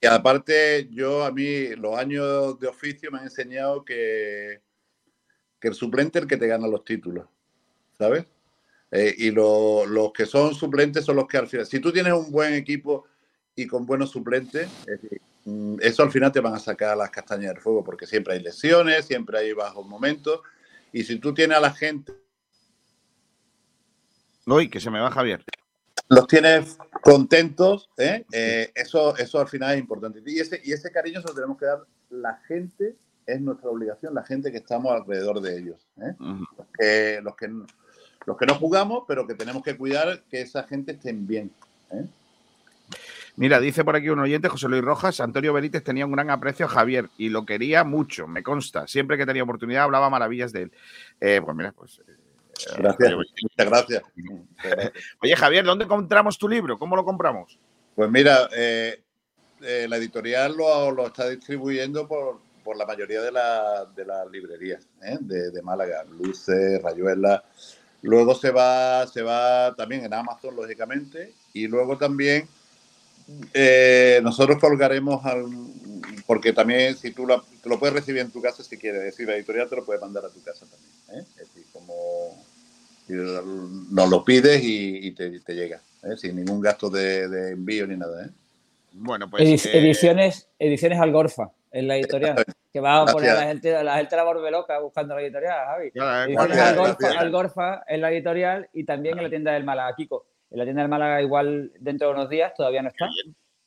Y aparte, yo a mí los años de oficio me han enseñado que, que el suplente es el que te gana los títulos, ¿sabes? Eh, y lo- los que son suplentes son los que al final, si tú tienes un buen equipo y con buenos suplentes, es decir, eso al final te van a sacar las castañas del fuego, porque siempre hay lesiones, siempre hay bajos momentos, y si tú tienes a la gente, Uy, que se me va Javier. los tienes contentos, ¿eh? Eh, eso, eso al final es importante. Y ese, y ese cariño se lo tenemos que dar la gente, es nuestra obligación, la gente que estamos alrededor de ellos. ¿eh? Los que, los, que, los que no jugamos, pero que tenemos que cuidar que esa gente estén bien. ¿eh? Mira, dice por aquí un oyente, José Luis Rojas, Antonio Benítez tenía un gran aprecio a Javier y lo quería mucho, me consta. Siempre que tenía oportunidad hablaba maravillas de él. Eh, pues mira, pues... eh, Gracias, oye, muchas gracias. Oye, Javier, ¿dónde encontramos tu libro? ¿Cómo lo compramos? Pues mira, eh, eh, la editorial lo, lo está distribuyendo por, por la mayoría de, la- de las librerías ¿eh? de, de Málaga, Luces, Rayuela. Luego se va, se va también en Amazon, lógicamente, y luego también eh, nosotros colgaremos al, porque también si tú lo, tú lo puedes recibir en tu casa si quieres, es decir, la editorial te lo puede mandar a tu casa también. ¿eh? Es decir, como nos lo pides y, y te, te llega, ¿eh? sin ningún gasto de, de envío ni nada. ¿eh? Bueno, pues... Edic- eh, ediciones, ediciones Algorfa, en la editorial. Que va a poner a la gente, la gente la volve loca buscando la editorial, Javi. Ya, Ediciones gracias, Algorfa, en la editorial y también en la tienda del Málaga, Kiko. En la tienda del Málaga igual dentro de unos días, todavía no está,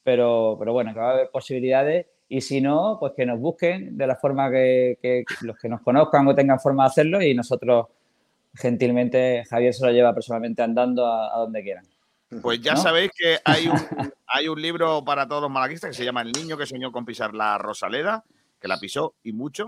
pero, pero bueno, que va a haber posibilidades y si no, pues que nos busquen de la forma que, que los que nos conozcan o tengan forma de hacerlo y nosotros gentilmente, Javier se lo lleva personalmente andando a, a donde quieran. Pues ya ¿no? sabéis que hay un, hay un libro para todos los malaguistas que se llama El niño que soñó con pisar la Rosaleda, que la pisó y mucho,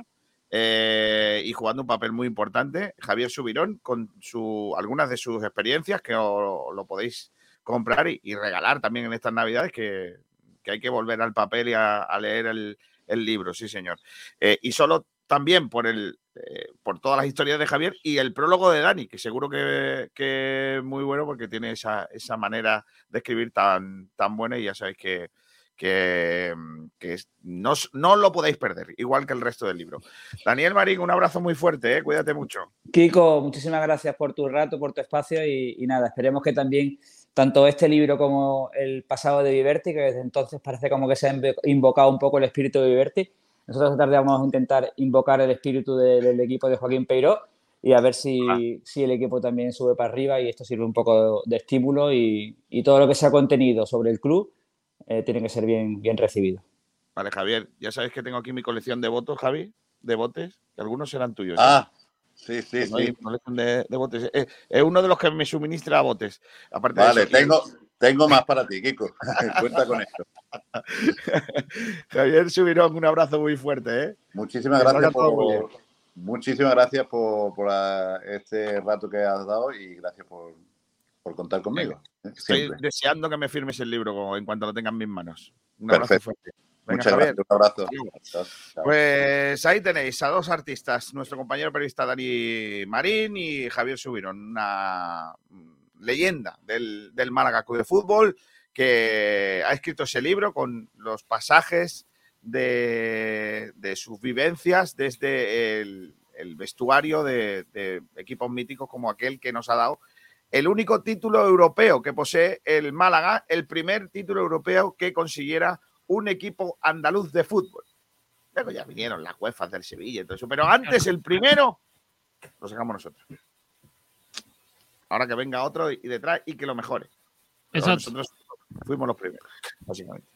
eh, y jugando un papel muy importante. Javier Subirón, con su, algunas de sus experiencias que os- lo podéis comprar y, regalar también en estas navidades, que, que hay que volver al papel y a, leer el, el libro, sí señor. Eh, y solo también por el, eh, por todas las historias de Javier y el prólogo de Dani, que seguro que, que es muy bueno porque tiene esa, esa manera de escribir tan, tan buena y ya sabéis que, que, mm, que no, no lo podéis perder, igual que el resto del libro. Daniel Marín, un abrazo muy fuerte, ¿eh? cuídate mucho. Kiko, muchísimas gracias por tu rato, por tu espacio y, y nada, esperemos que también tanto este libro como el pasado de Viverti, que desde entonces parece como que se ha invo- invocado un poco el espíritu de Viverti. Nosotros esta tarde vamos a intentar invocar el espíritu de- del equipo de Joaquín Peiró y a ver si, si el equipo también sube para arriba y esto sirve un poco de, de estímulo y, y todo lo que sea contenido sobre el club eh, tiene que ser bien, bien recibido. Vale, Javier, ya sabes que tengo aquí mi colección de votos, Javi, de botes, que algunos serán tuyos. ¿eh? Ah, sí, sí, sí. mi colección de, de botes. Eh, Es uno de los que me suministra botes. Aparte de Vale, eso, tengo, tengo más para ti, Kiko. Cuenta con esto. Javier Subirón, un abrazo muy fuerte, ¿eh? Muchísimas gracias por, muchísimas gracias por, por, ah, este rato que has dado y gracias por, por contar conmigo. ¿eh? Estoy deseando que me firmes el libro en cuanto lo tenga en mis manos. Un abrazo fuerte. Venga, Muchas Javier. gracias. Un abrazo. Pues ahí tenéis a dos artistas, nuestro compañero periodista Dani Marín y Javier Subirón, una leyenda del, del Málaga Club de Fútbol que ha escrito ese libro con los pasajes de, de sus vivencias desde el, el vestuario de, de equipos míticos como aquel que nos ha dado el único título europeo que posee el Málaga, el primer título europeo que consiguiera un equipo andaluz de fútbol. Luego ya vinieron las UEFA del Sevilla y todo eso, pero antes el primero lo sacamos nosotros. Ahora que venga otro y detrás y que lo mejore. Pero Exacto. nosotros fuimos los primeros, básicamente.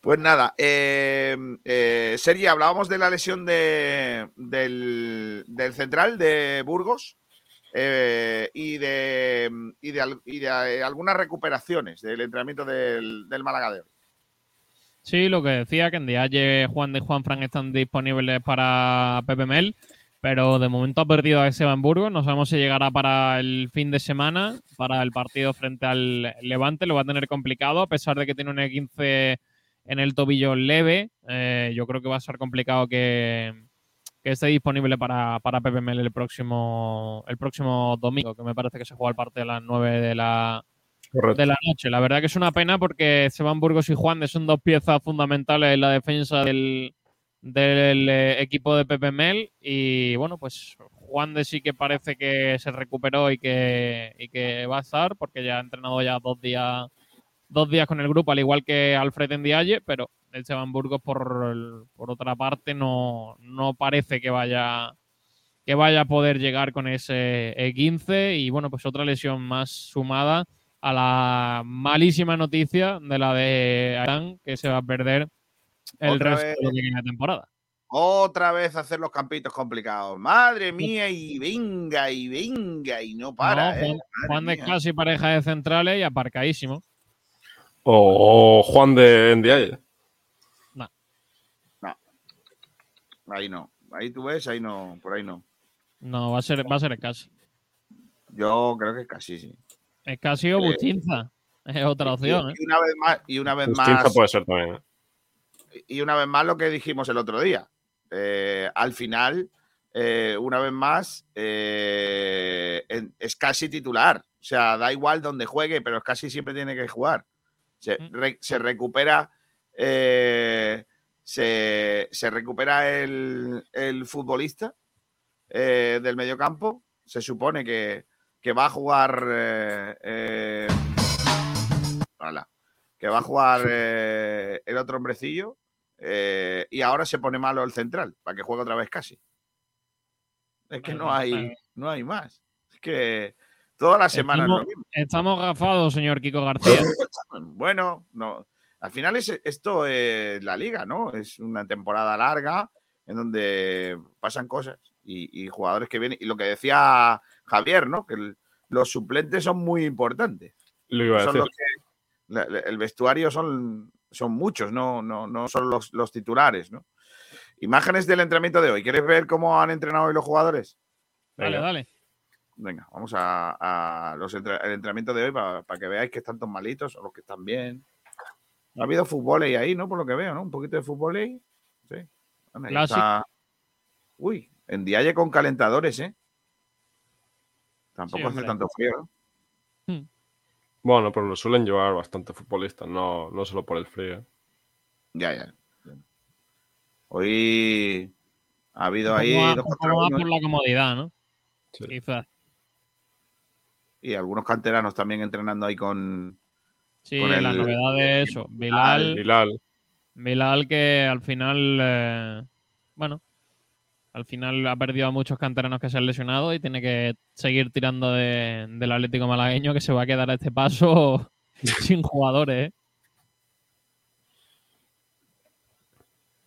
Pues nada, eh, eh, Sergi, hablábamos de la lesión de, del, del central de Burgos eh, y, de, y, de, y de, eh, algunas recuperaciones del entrenamiento del, del Málaga. Sí, lo que decía, que en Dialle, Juan de Juan Fran están disponibles para Pepe Mel, pero de momento ha perdido a Esteban Burgos. No sabemos si llegará para el fin de semana, para el partido frente al Levante. Lo va a tener complicado, a pesar de que tiene un E15 en el tobillo leve. Eh, yo creo que va a ser complicado que, que esté disponible para, para Pepe Mel el próximo, el próximo domingo, que me parece que se juega el partido a las 9 de la, Correcto. de la noche. La verdad que es una pena porque Esteban Burgos y Juan de son dos piezas fundamentales en la defensa del, del eh, equipo de Pepe Mel. Y bueno, pues Juan de sí que parece que se recuperó y que, y que va a estar porque ya ha entrenado ya dos días, dos días con el grupo, al igual que Alfred Ndiaye, pero Esteban Burgos por, el- por otra parte no, no parece que vaya que vaya a poder llegar con ese E15 y bueno, pues otra lesión más sumada a la malísima noticia de la de Arán, que se va a perder el Otra resto vez. de lo que queda de temporada. Otra vez hacer los campitos complicados. Madre mía, y venga, y venga, y no para. No, ¿eh? Juan, Juan de casi pareja de centrales y aparcadísimo. O, o Juan de Ndiaye. Ahí no. Ahí tú ves, ahí no, por ahí no. No, va a ser, va a ser casi. Yo creo que casi sí. Es casi o Eh, Bustinza. Es otra opción, ¿eh? Y una vez más, y una vez Bustinza más, puede ser también. ¿eh? y una vez más lo que dijimos el otro día. Eh, al final, eh, una vez más, eh, en- es casi titular. O sea, da igual donde juegue, pero es casi siempre tiene que jugar. Se, re- se recupera. eh, se, se recupera el, el futbolista eh, del mediocampo. Se supone que, que va a jugar. eh, eh, que va a jugar eh, el otro hombrecillo. eh, y ahora se pone malo el central, para que juegue otra vez casi. Es que no hay, no hay más. Es que toda la semana Estamos, estamos gafados, señor Kiko García. Bueno, no. Al final es, esto es la liga, ¿no? Es una temporada larga en donde pasan cosas y, y jugadores que vienen. Y lo que decía Javier, ¿no? Que el- los suplentes son muy importantes. Lo iba a Son decir. los que- la- la- el vestuario son, son muchos, no, no, no son los, los titulares, ¿no? Imágenes del entrenamiento de hoy. ¿Quieres ver cómo han entrenado hoy los jugadores? Dale, Venga. dale. Venga, vamos a, a los entre- el entrenamiento de hoy para, para que veáis que están todos malitos o los que están bien. Ha habido fútbol ahí, ¿no? Por lo que veo, ¿no? Un poquito de fútbol ahí. Sí. Ahí está. Uy, En Dialle con calentadores, ¿eh? Tampoco Sí, hace tanto frío. ¿no? Bueno, pero lo suelen llevar bastante futbolistas, no, no solo por el frío. Ya, ya. Hoy ha habido ahí dos por la comodidad, ¿no? Quizás. y algunos canteranos también entrenando ahí con. Sí, con la el- novedad de eso. Bilal. Bilal. Bilal que al final, eh, bueno, al final ha perdido a muchos canteranos que se han lesionado y tiene que seguir tirando de- del Atlético malagueño que se va a quedar a este paso sin jugadores. ¿eh?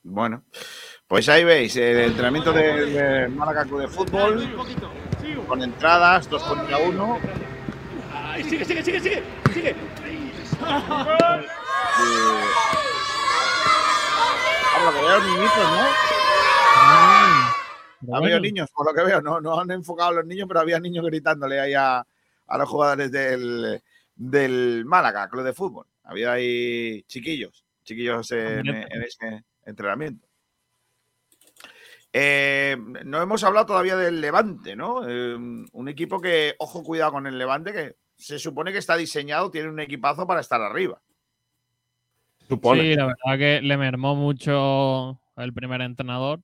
Bueno, pues ahí veis el entrenamiento del de Málaga Club de Fútbol con entradas, dos contra uno. Ay, sigue, sigue, sigue, sigue, sigue. Por lo que veo, niñitos, ¿no? Ha habido niños, por lo que veo, no, no han enfocado a los niños, pero había niños gritándole ahí a, a los jugadores del, del Málaga, Club de Fútbol. Había ahí chiquillos, chiquillos en ese entrenamiento. Eh, no hemos hablado todavía del Levante, ¿no? Eh, un equipo que, ojo, cuidado con el Levante, que se supone que está diseñado, tiene un equipazo para estar arriba. Sí, la verdad que le mermó mucho el primer entrenador.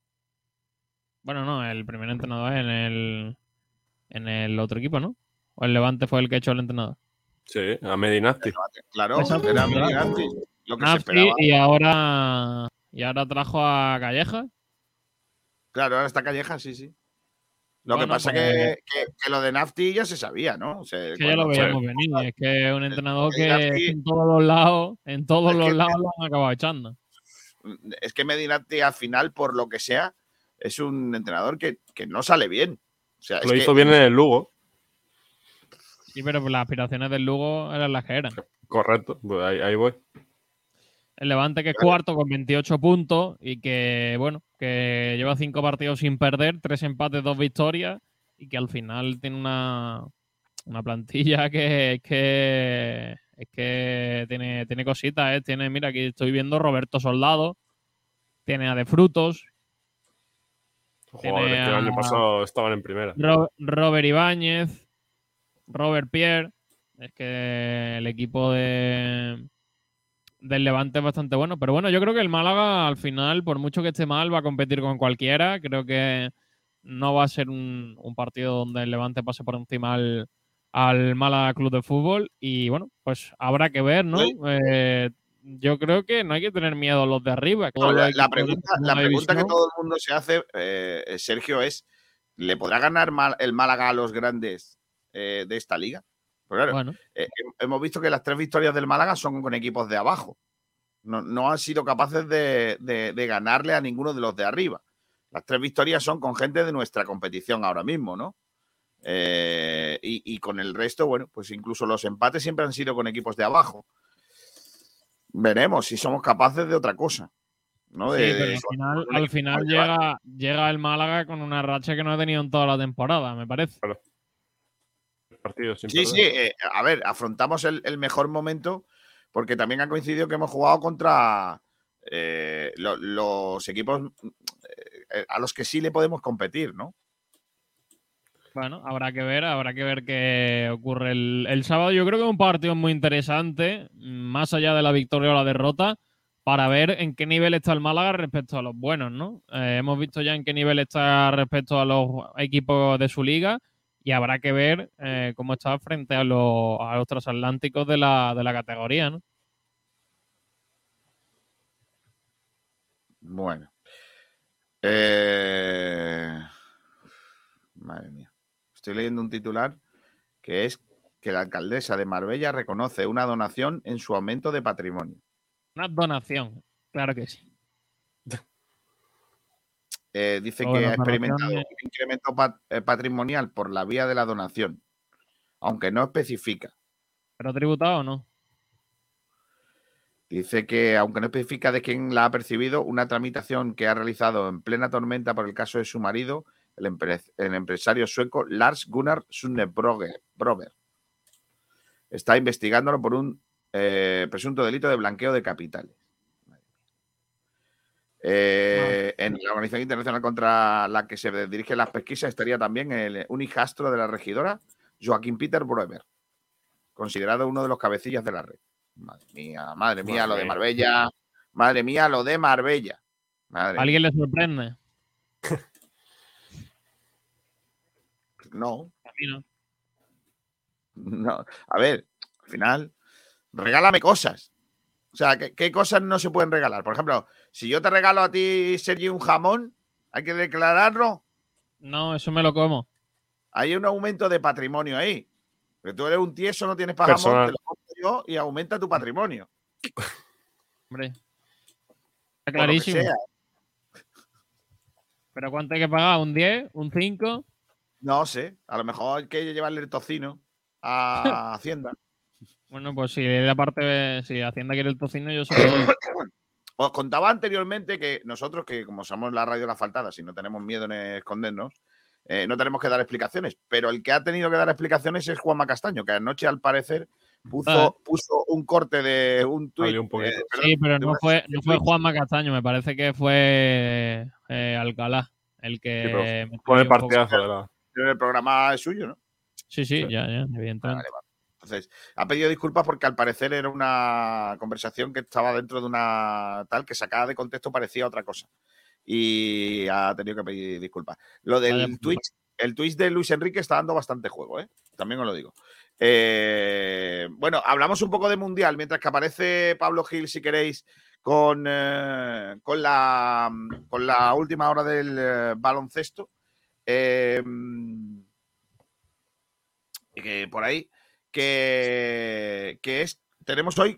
Bueno, no, el primer entrenador en el, en el otro equipo, ¿no? O el Levante fue el que echó el entrenador. Sí, a Medinasti. Claro, Exacto. era Medianti, lo que se esperaba. y ahora y ahora trajo a Calleja. Claro, ahora está Calleja, sí, sí. Lo que pasa pues- que, que, que lo de Nafti ya se sabía, ¿no? O sea, Que ya lo veíamos venir. Es que es un entrenador que Nafti- en todos los lados, en todos Es los que- lados lo han acabado echando. Es que Medinati al final, por lo que sea, es un entrenador que, que no sale bien. O sea, es Lo que- hizo bien en el Lugo. Sí, pero las aspiraciones del Lugo eran las que eran. Correcto, pues ahí, ahí voy. El Levante que es cuarto con 28 puntos y que, bueno, que lleva cinco partidos sin perder, tres empates, dos victorias y que al final tiene una, una plantilla que es que es que tiene, tiene cositas, ¿eh? Tiene, mira, aquí estoy viendo Roberto Soldado, tiene a De Frutos, que el a- año pasado estaban en primera. Ro- Robert Ibáñez, Robert Pierre. Es que el equipo de del Levante es bastante bueno. Pero bueno, yo creo que el Málaga al final, por mucho que esté mal, va a competir con cualquiera. Creo que no va a ser un, un partido donde el Levante pase por encima al, al Málaga Club de Fútbol. Y bueno, pues habrá que ver, ¿no? Eh, yo creo que no hay que tener miedo a los de arriba. No, la, pregunta, la pregunta que todo el mundo se hace, eh, Sergio, es: ¿le podrá ganar mal- el Málaga a los grandes eh, de esta liga? Pues claro, Bueno. eh, hemos visto que las tres victorias del Málaga son con equipos de abajo. No, no han sido capaces de, de- de ganarle a ninguno de los de arriba. Las tres victorias son con gente de nuestra competición ahora mismo, ¿no? Eh, y, y con el resto, bueno, pues incluso los empates siempre han sido con equipos de abajo. Veremos si somos capaces de otra cosa. ¿no? Sí, pero al final, al final llega el Málaga con una racha que no ha tenido en toda la temporada, me parece. Partidos sin Sí, perder. sí, eh, a ver, afrontamos el, el mejor momento porque también ha coincidido que hemos jugado contra eh, lo- los equipos eh, a los que sí le podemos competir, ¿no? Bueno, habrá que ver, habrá que ver qué ocurre el, el sábado. Yo creo que es un partido muy interesante, más allá de la victoria o la derrota, para ver en qué nivel está el Málaga respecto a los buenos, ¿no? Eh, hemos visto ya en qué nivel está respecto a los equipos de su liga y habrá que ver eh, cómo está frente a los, a los transatlánticos de la, de la categoría, ¿no? Bueno. Eh, Madre mía. Estoy leyendo un titular que es que la alcaldesa de Marbella reconoce una donación en su aumento de patrimonio. Una donación, claro que sí. Eh, dice Todas que ha experimentado un incremento pat- eh, patrimonial por la vía de la donación, aunque no especifica. ¿Pero tributado o no? Dice que, aunque no especifica de quién la ha percibido, una tramitación que ha realizado en plena tormenta por el caso de su marido, el, empre- el empresario sueco Lars Gunnar Sundebroger. Brover. Está investigándolo por un eh, presunto delito de blanqueo de capitales. Eh, En la organización internacional contra la que se dirigen las pesquisas estaría también el un hijastro de la regidora, Joaquín Peter Broemer, considerado uno de los cabecillas de la red. Madre mía, madre mía, lo de. Marbella. Madre mía, lo de Marbella. Madre ¿A ¿Alguien le sorprende? No, A mí no. no. A ver, al final, regálame cosas. O sea, ¿qué, qué cosas no se pueden regalar? Por ejemplo, si yo te regalo a ti, Sergi, un jamón, hay que declararlo. No, eso me lo como. Hay un aumento de patrimonio ahí. Porque tú eres un tieso, no tienes para jamón, te lo compro yo y aumenta tu patrimonio. Hombre. Está clarísimo. sea. ¿Pero cuánto hay que pagar? ¿Un 10? ¿Un 5? No sé, a lo mejor hay que llevarle el tocino a Hacienda. Bueno, pues si la parte, si Hacienda quiere el tocino, yo doy. Os contaba anteriormente que nosotros, que como somos la radio de las faltadas y no tenemos miedo en escondernos, eh, no tenemos que dar explicaciones. Pero el que ha tenido que dar explicaciones es Juanma Castaño, que anoche, al parecer, puso, Ah. puso un corte de un tuit. Un eh, perdón, Sí, pero no fue, no fue. Juanma Castaño, me parece que fue eh, Alcalá el que. Sí, poco- partidazo de la. El programa es suyo, ¿no? Sí, sí, Sí. ya, ya, evidentemente. Vale, vale. Entonces, ha pedido disculpas porque al parecer era una conversación que estaba dentro de una tal que sacada de contexto parecía otra cosa. Y ha tenido que pedir disculpas. Lo del. Twitch, el Twitch de Luis Enrique está dando bastante juego, ¿eh? También os lo digo. Eh, bueno, hablamos un poco de Mundial, mientras que aparece Pablo Gil, si queréis, con, eh, con, la, con la última hora del eh, baloncesto. Y que por ahí, que, que es, tenemos hoy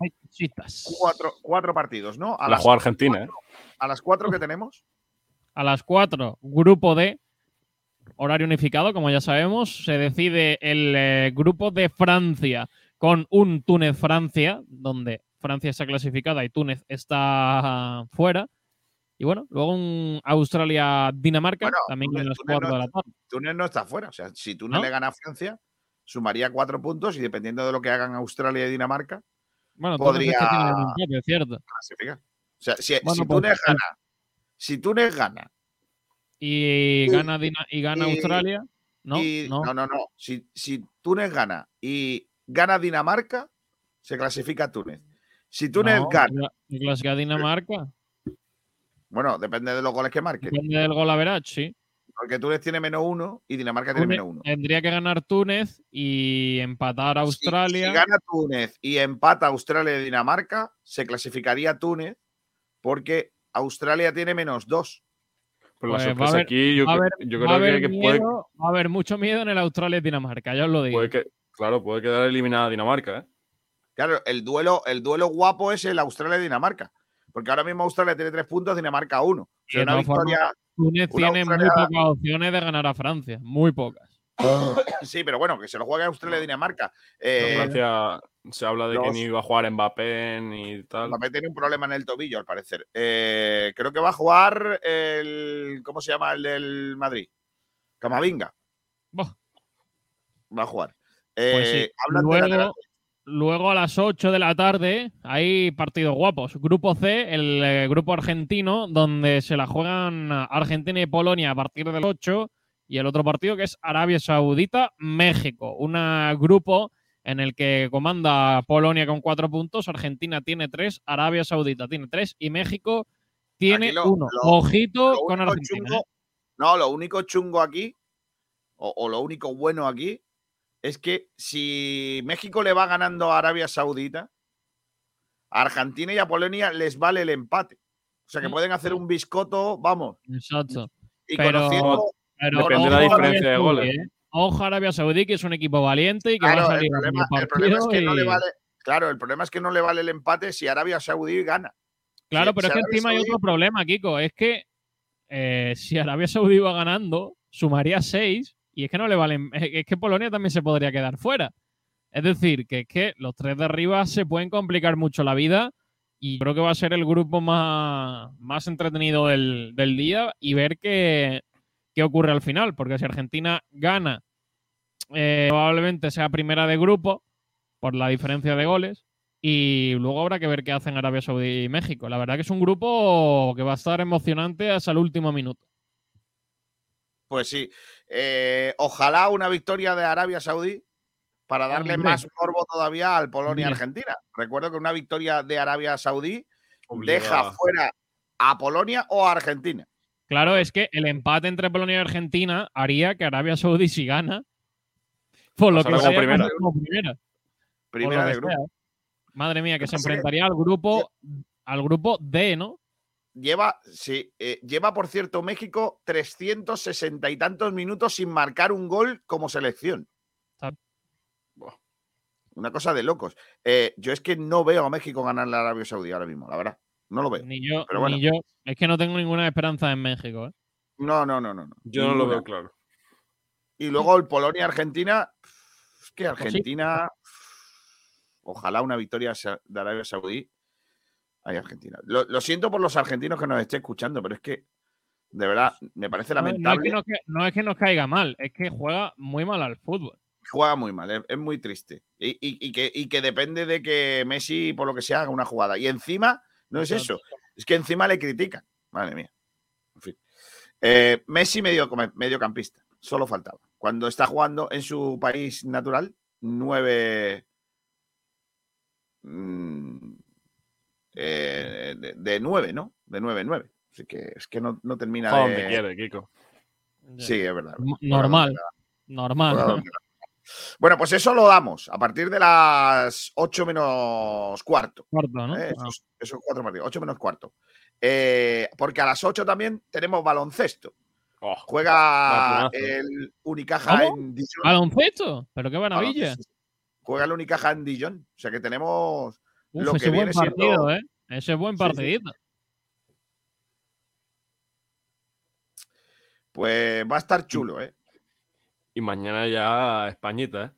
cuatro, cuatro partidos, ¿no? A La jugada Argentina, ¿eh? a las cuatro que tenemos. A las 4, grupo D, horario unificado, como ya sabemos, se decide el eh, grupo de Francia con un Túnez-Francia, donde Francia está clasificada y Túnez está fuera. Y bueno, luego un Australia-Dinamarca, Bueno, también Túnez- las Túnez 4 de no- la tarde. Túnez no está fuera. O sea, si Túnez ¿No? le gana a Francia, sumaría cuatro puntos y dependiendo de lo que hagan Australia y Dinamarca, Bueno, podría es cierto. clasificar. O sea, si, Bueno, si pues, Túnez gana, si Túnez gana Y gana, y gana y- Australia. No, y- no. no, no, no. Si, si Túnez gana y gana Dinamarca, se clasifica Túnez. Si Túnez No, gana, la- clasifica Dinamarca. bueno, depende de los goles que marque. Depende del gol average, sí. Porque Túnez tiene menos uno y Dinamarca tiene menos uno. Tendría que ganar Túnez y empatar Si- Australia. Si, gana Túnez y empata Australia y Dinamarca, se clasificaría Túnez porque Australia tiene menos dos. La Pues va a sorpresa haber- aquí, yo, haber- creo que, puede, va a haber mucho miedo en el Australia-Dinamarca, ya os lo digo. puede que, claro, puede quedar eliminada Dinamarca, ¿eh? Claro, el duelo, el duelo guapo es el Australia-Dinamarca. Porque ahora mismo Australia tiene tres puntos, Dinamarca uno. O sea, De una victoria. Túnez una tiene muy Australia- pocas opciones de ganar a Francia, muy pocas. Sí, pero bueno, que se lo juegue Australia-Dinamarca. Pero Eh, Francia se habla de que ni iba a jugar Mbappé ni tal. Mbappé tiene un problema en el tobillo, al parecer. Eh, creo que va a jugar el. ¿Cómo se llama el del Madrid? Camavinga. Va a jugar. Pues Eh, sí. hablan de Luego, lateral- luego a las 8 de la tarde hay partidos guapos. Grupo C, el eh, grupo argentino, donde se la juegan Argentina y Polonia a partir del 8. Y el otro partido que es Arabia Saudita, México. Un grupo en el que comanda Polonia con cuatro puntos, Argentina tiene tres, Arabia Saudita tiene tres y México tiene lo- uno. lo- Ojito lo con Argentina. chungo- ¿eh? no, lo único chungo aquí, o, o lo único bueno aquí, es que si México le va ganando a Arabia Saudita, a Argentina y a Polonia les vale el empate. O sea que pueden hacer un biscoto, vamos. Exacto. Y Pero- conociendo. Pero Depende de la diferencia Arabia de goles. Saudí, ¿eh? Ojo a Arabia Saudí, que es un equipo valiente y que Claro, va a el salir a problema, el problema es que no le vale. Claro, el problema es que no le vale el empate si Arabia Saudí gana. Claro, si- pero si es que Arabia encima hay otro problema, Kiko. Es que eh, si Arabia Saudí va ganando, sumaría seis y es que no le valen. Es que Polonia también se podría quedar fuera. Es decir, que es que los tres de arriba se pueden complicar mucho la vida y creo que va a ser el grupo más, más entretenido del, del día y ver qué, qué ocurre al final. Porque si Argentina gana, eh, probablemente sea primera de grupo por la diferencia de goles. Y luego habrá que ver qué hacen Arabia Saudí y México. La verdad que es un grupo que va a estar emocionante hasta el último minuto. Pues sí. Eh, ojalá una victoria de Arabia Saudí para darle Hombre. más morbo todavía al. Polonia-Argentina. Recuerdo que una victoria de Arabia Saudí deja fuera a Polonia o a Argentina. Claro, es que el empate entre Polonia y Argentina haría que Arabia Saudí, si gana, por lo que Pasará como sea, primera. como de grupo. sea. Madre mía, que se enfrentaría al grupo, al grupo D, ¿no? Lleva, sí, eh, lleva, por cierto, México 360 y tantos minutos sin marcar un gol como selección. Una cosa de locos. Eh, yo es que no veo a México ganar la Arabia Saudí ahora mismo, la verdad. No lo veo. Ni yo, Pero bueno. ni yo. Es que no tengo ninguna esperanza en México. ¿eh? No, no, no, no. no. Yo no lo veo claro. Y luego el Polonia-Argentina. Es que Pues sí. Argentina. Ojalá una victoria de Arabia Saudí. Ay, Argentina. Lo, lo siento por los argentinos que nos estén escuchando, pero es que, de verdad, me parece No, no es lamentable. que nos, ca- no es que nos caiga mal, es que juega muy mal al fútbol. Juega muy mal, es, es muy triste. Y, y- y que, y que depende de que Messi, por lo que sea, haga una jugada. Y encima, no es eso, es que encima le critican. Madre mía. En fin. Eh, Messi medio, mediocampista, solo faltaba. Cuando está jugando en su país natural, nueve. mm, eh, de, de nueve, ¿no? De nueve, nueve. Así que es que no, no termina Juega de. donde quiere, Kiko. Sí, es verdad. Normal. Normal. Bueno, pues eso lo damos a partir de las 8 menos cuarto. Cuarto, ¿no? ¿eh? Ah. Esos, esos cuatro partidos, 8 menos cuarto. Eh, porque a las 8 también tenemos baloncesto. Oh, Juega el Unicaja ¿Cómo? en Dijon. Baloncesto, pero qué maravilla. Baloncesto. Juega el Unicaja en Dijon. O sea que tenemos Uf, lo que ese buen viene siendo- partido, ¿eh? Ese es buen Sí, sí. partidito. Pues va a estar chulo, ¿eh? Y mañana ya Españita, ¿eh?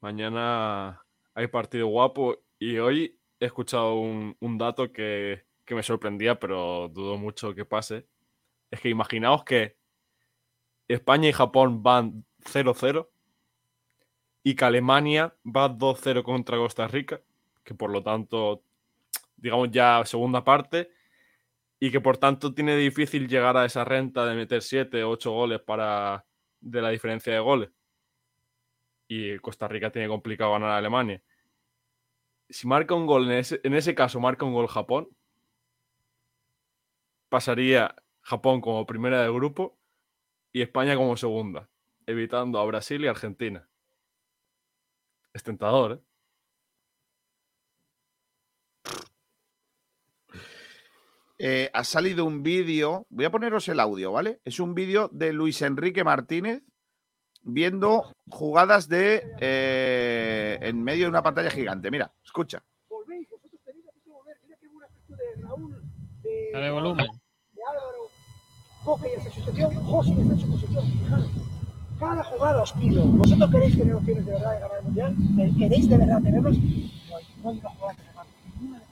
Mañana hay partido guapo y hoy he escuchado un, un dato que, que me sorprendía, pero dudo mucho que pase. Es que imaginaos que España y Japón van 0-0 y que Alemania va 2-0 contra Costa Rica, que por lo tanto, digamos ya segunda parte, y que por tanto tiene difícil llegar a esa renta de meter 7 o 8 goles para de la diferencia de goles. Y Costa Rica tiene complicado ganar a Alemania. Si marca un gol, en ese, en ese caso marca un gol Japón, pasaría Japón como primera del grupo y España como segunda, evitando a Brasil y Argentina. Es tentador, ¿eh? Eh, ha salido un vídeo, voy a poneros el audio, ¿vale? Es un vídeo de Luis Enrique Martínez viendo jugadas de eh, en medio de una pantalla gigante. Mira, escucha. Dale volumen. Coque en esa situación, José está en su posición. Fijaros, cada jugada os pido. ¿Vosotros queréis tener opciones de verdad de ganar el mundial? ¿Queréis de verdad tenerlos? No hay, no hay una jugada que depresión.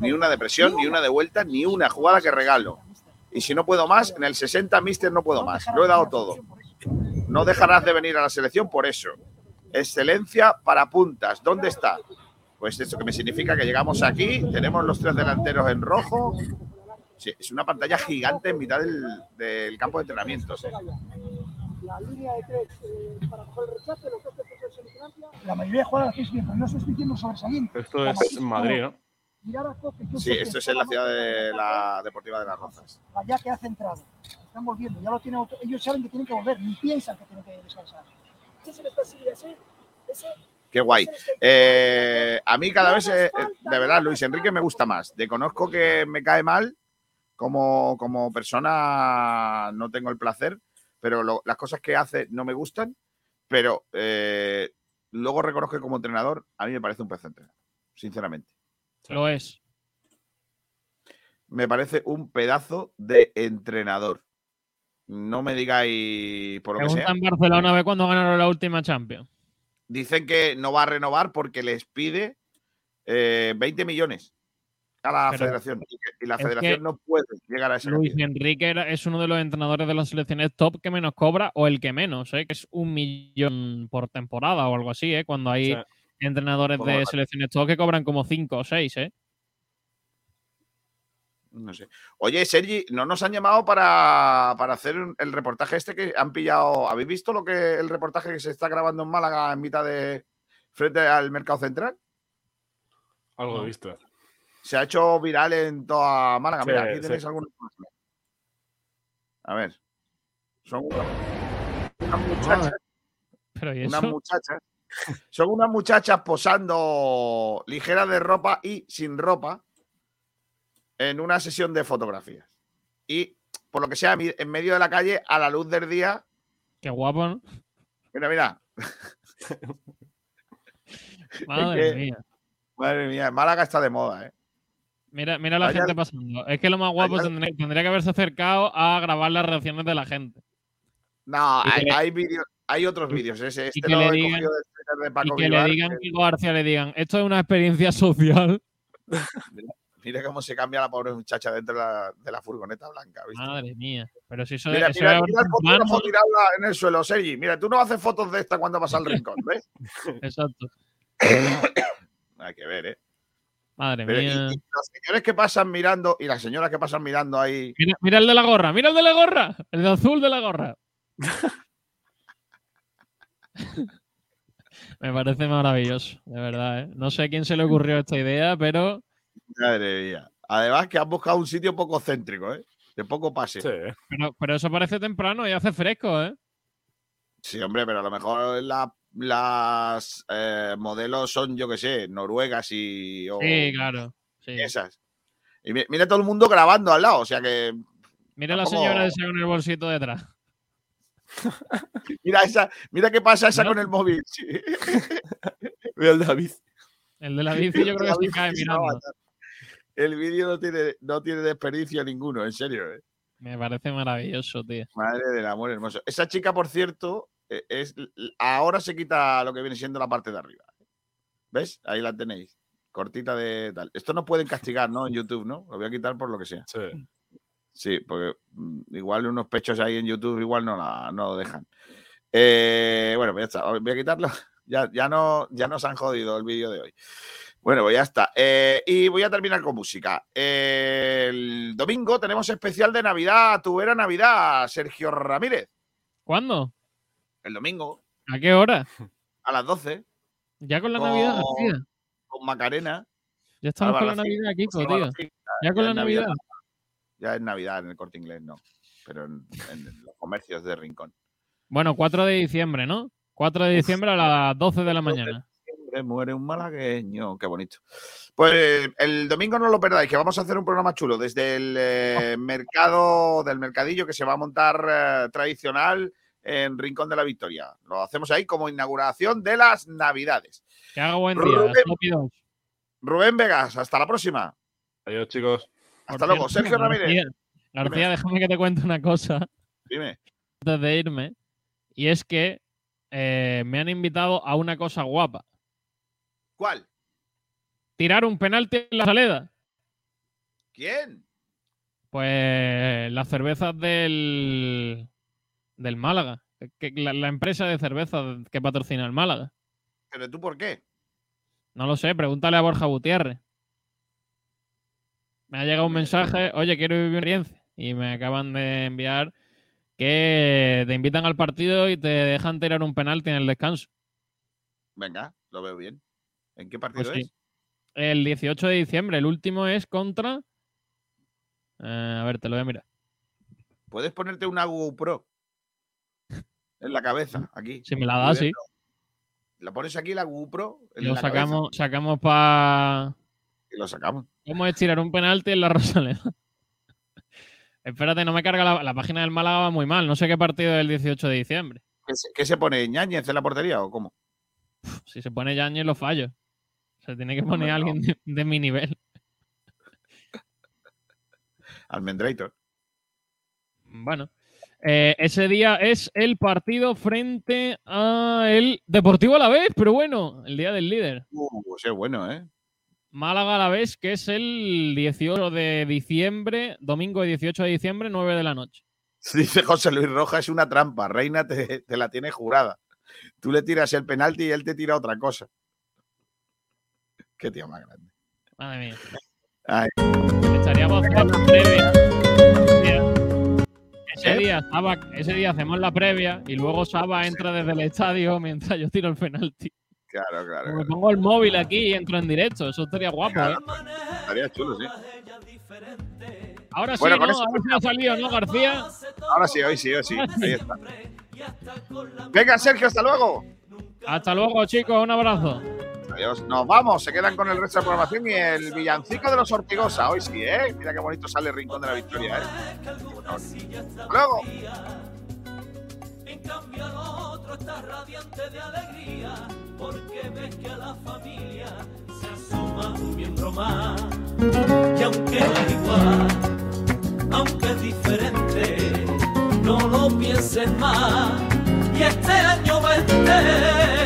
Ni una depresión, ni una de vuelta, ni una jugada que regalo. Y si no puedo más, en el 60, Mister, no puedo más. Lo he dado todo. No dejarás de venir a la selección por eso. Excelencia para puntas. ¿Dónde está? Pues eso que me significa que llegamos aquí, tenemos los tres delanteros en rojo. Sí, es una pantalla gigante en mitad del, del campo de entrenamientos. ¿eh? La línea de tres para coger el rechace, los dos. La mayoría de jugadas hacéis bien, pero no os estoy diciendo sobresaliente. Esto es Madrid, ¿no? Sí, esto es en la ciudad de la Deportiva de las Rozas. Allá que ha centrado. Están volviendo, ya lo tienen, auto- ellos saben que tienen que volver, ni piensan que tienen que descansar. Qué guay. Eh, a mí cada vez, eh, de verdad, Luis Enrique me gusta más. De conozco que me cae mal, como, como persona no tengo el placer, pero lo- las cosas que hace no me gustan, pero eh, luego reconozco que como entrenador a mí me parece un pez entrenador, sinceramente. Lo es. Me parece un pedazo de entrenador. No me digáis por lo que sea. en Barcelona a ver cuándo ganaron la última Champions. Dicen que no va a renovar porque les pide eh, 20 millones a la Pero federación. Y, la es federación que no puede llegar a esa Luis cantidad. Enrique era- es uno de los entrenadores de las selecciones top que menos cobra o el que menos, ¿eh? que es un millón por temporada o algo así, ¿eh? cuando hay. Entrenadores ¿Cómo de selecciones todos que cobran como 5 o 6, ¿eh? No sé. Oye, Sergi, ¿no nos han llamado para, para hacer el reportaje este que han pillado? ¿Habéis visto lo que el reportaje que se está grabando en Málaga en mitad de frente al mercado central? Algo he visto. Se ha hecho viral en toda Málaga. Mira, aquí tenéis sí. imágenes. A ver. Son una- unas muchachas. Pero ¿y Unas muchachas. Son unas muchachas posando ligeras de ropa y sin ropa en una sesión de fotografías. Y por lo que sea, en medio de la calle, a la luz del día. Qué guapo, ¿no? Mira, mira. Madre que- mía. Madre mía, Málaga está de moda, ¿eh? Mira, mira la gente pasando. Es que lo más guapo tendría, tendría que haberse acercado a grabar las reacciones de la gente. No, Y hay, hay vídeos, hay otros vídeos. Ese, este que lo le he digan- de Y Paco que Vivar, le digan que- García, le digan, esto es una experiencia social. Mira cómo se cambia la pobre muchacha dentro de la, de la furgoneta blanca. ¿viste? Madre mía. Pero si eso, Mira, eso mira, mira el tirado en el suelo, Sergi. Mira, tú no haces fotos de esta cuando vas al rincón, ¿ves? Exacto. Hay que ver, ¿eh? Madre Pero, y- mía. y los señores que pasan mirando y las señoras que pasan mirando ahí. Mira, mira el de la gorra, mira el de la gorra. El de azul de la gorra. Me parece maravilloso, de verdad. ¿eh? No sé a quién se le ocurrió esta idea, pero Madre mía. Además que han buscado un sitio poco céntrico, ¿eh? De poco pase. Sí, pero, pero eso parece temprano y hace fresco, ¿eh? hombre, pero a lo mejor la- las eh, modelos son, yo qué sé, noruegas y. o Sí, claro. sí. Esas. Y mi- mira todo el mundo grabando al lado, o sea que. Mira la señora esa con el bolsito detrás. Mira esa, mira qué pasa esa con el móvil. sí. El David. El de la bici yo creo que se cae se a mirando. El vídeo no tiene, no tiene desperdicio ninguno, en serio. ¿eh? Me parece maravilloso, tío. Madre del amor hermoso. Esa chica, por cierto, eh, es ahora se quita lo que viene siendo la parte de arriba. ¿Ves? Ahí la tenéis. Cortita de tal. Esto no pueden castigar, ¿no? En YouTube, ¿no? Lo voy a quitar por lo que sea. Sí. Sí, porque mm, igual unos pechos ahí en YouTube igual no, la, no lo dejan. Eh, bueno, pues ya está. Voy a quitarlo. Ya, ya, no, ya nos han jodido el vídeo de hoy. Bueno, pues ya está. Eh, y voy a terminar con música. Eh, el domingo tenemos especial de Navidad, tu era Navidad, Sergio Ramírez. ¿Cuándo? El domingo, ¿A qué hora? a las 12, Ya con la Con- Navidad, García. con Macarena. Ya estamos con la Navidad, Kiko, tío. Ya con la Navidad. Ya es Navidad en el corte inglés, no. Pero en, en los comercios de Rincón. Bueno, 4 de diciembre, ¿no? 4 de diciembre a las 12 de la mañana. Siempre muere un malagueño. Qué bonito. Pues el domingo no lo perdáis, que vamos a hacer un programa chulo desde el eh, mercado del mercadillo que se va a montar eh, tradicional en Rincón de la Victoria. Lo hacemos ahí como inauguración de las Navidades. Que haga buen día. Rubén Vegas, hasta la próxima. Adiós, chicos. Hasta luego. Sergio Ramírez. García, García, déjame que te cuente una cosa Dime. antes de irme. Y es que eh, me han invitado a una cosa guapa. ¿Cuál? Tirar un penalti en la salida. ¿Quién? Pues las cervezas del, del Málaga. Que, la, la empresa de cervezas que patrocina el Málaga. ¿Pero tú por qué? No lo sé, pregúntale a Borja Gutiérrez. Me ha llegado un mensaje, oye, quiero vivir una experiencia. Y me acaban de enviar que te invitan al partido y te dejan tirar un penalti en el descanso. Venga, lo veo bien. ¿En qué partido Pues sí. es? El 18 de diciembre, el último es contra... Eh, a ver, te lo voy a mirar. Puedes ponerte una GoPro en la cabeza, aquí. Si me la das, sí. La pones aquí la GoPro en lo la cabeza sacamos, sacamos para... y lo sacamos. ¿Cómo es tirar un penalti en la Rosaleda? Espérate, no me carga la, la página del Málaga va muy mal. No sé qué partido es el 18 de diciembre. ¿Qué se, qué se pone? ¿Ñañez en la portería o cómo? Si se pone Yañez, lo fallo. Se tiene que poner no. alguien de, de mi nivel. Almendrator. Bueno, eh, ese día es el partido frente a el Deportivo a la vez, pero bueno, el día del líder. Uh, ese es bueno, ¿eh? Málaga a la vez, que es el 18 de diciembre, domingo 18 de diciembre, 9 de la noche. Dice José Luis Roja, es una trampa. Reina te, te la tiene jurada. Tú le tiras el penalti y él te tira otra cosa. Qué tío más grande. Madre mía. Ay. Estaríamos haciendo previa. Ese ¿Eh? día, Saba- ese día hacemos la previa y luego Saba entra desde el estadio mientras yo tiro el penalti. Claro, claro. Me pongo el móvil aquí y entro en directo. Eso estaría guapo, ¿eh? Estaría chulo, sí. Ahora sí, Bueno, ¿no? Ahora sí ha salido, ¿no, García? Ahora sí, hoy sí, hoy sí. Ahí está. Venga, Sergio, hasta luego. Hasta luego, chicos. Un abrazo. Adiós. Nos vamos. Se quedan con el resto de programación y el villancico de los Ortigosa. Hoy sí, ¿eh? Mira qué bonito sale el rincón de la victoria, ¿eh? Hasta luego. Cambio el otro está radiante de alegría porque ves que a la familia se asoma un miembro más. Y aunque es igual, aunque es diferente, no lo pienses más. Y este año vente. Vente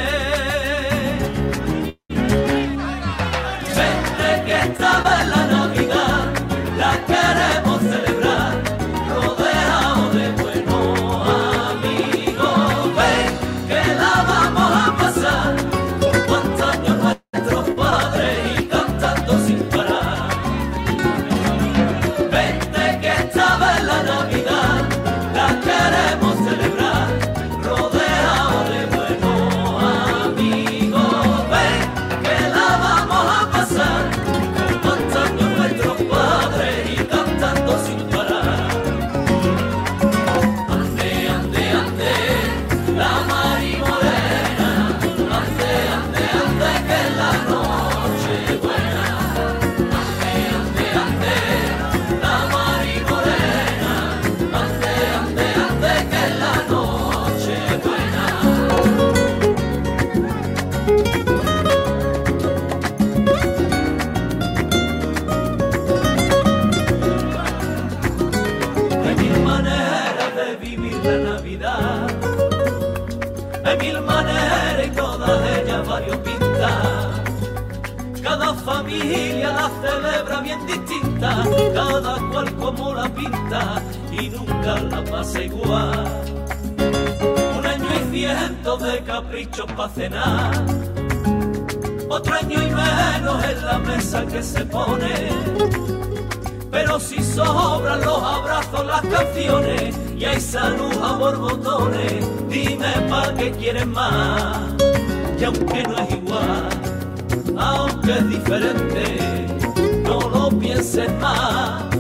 y nunca la pasa igual. Un año y cientos de caprichos para cenar, otro año y menos en la mesa que se pone. Pero si sobran los abrazos, las canciones y hay salud a borbotones, dime pa' qué quieres más. Y aunque no es igual, aunque es diferente, no lo pienses más.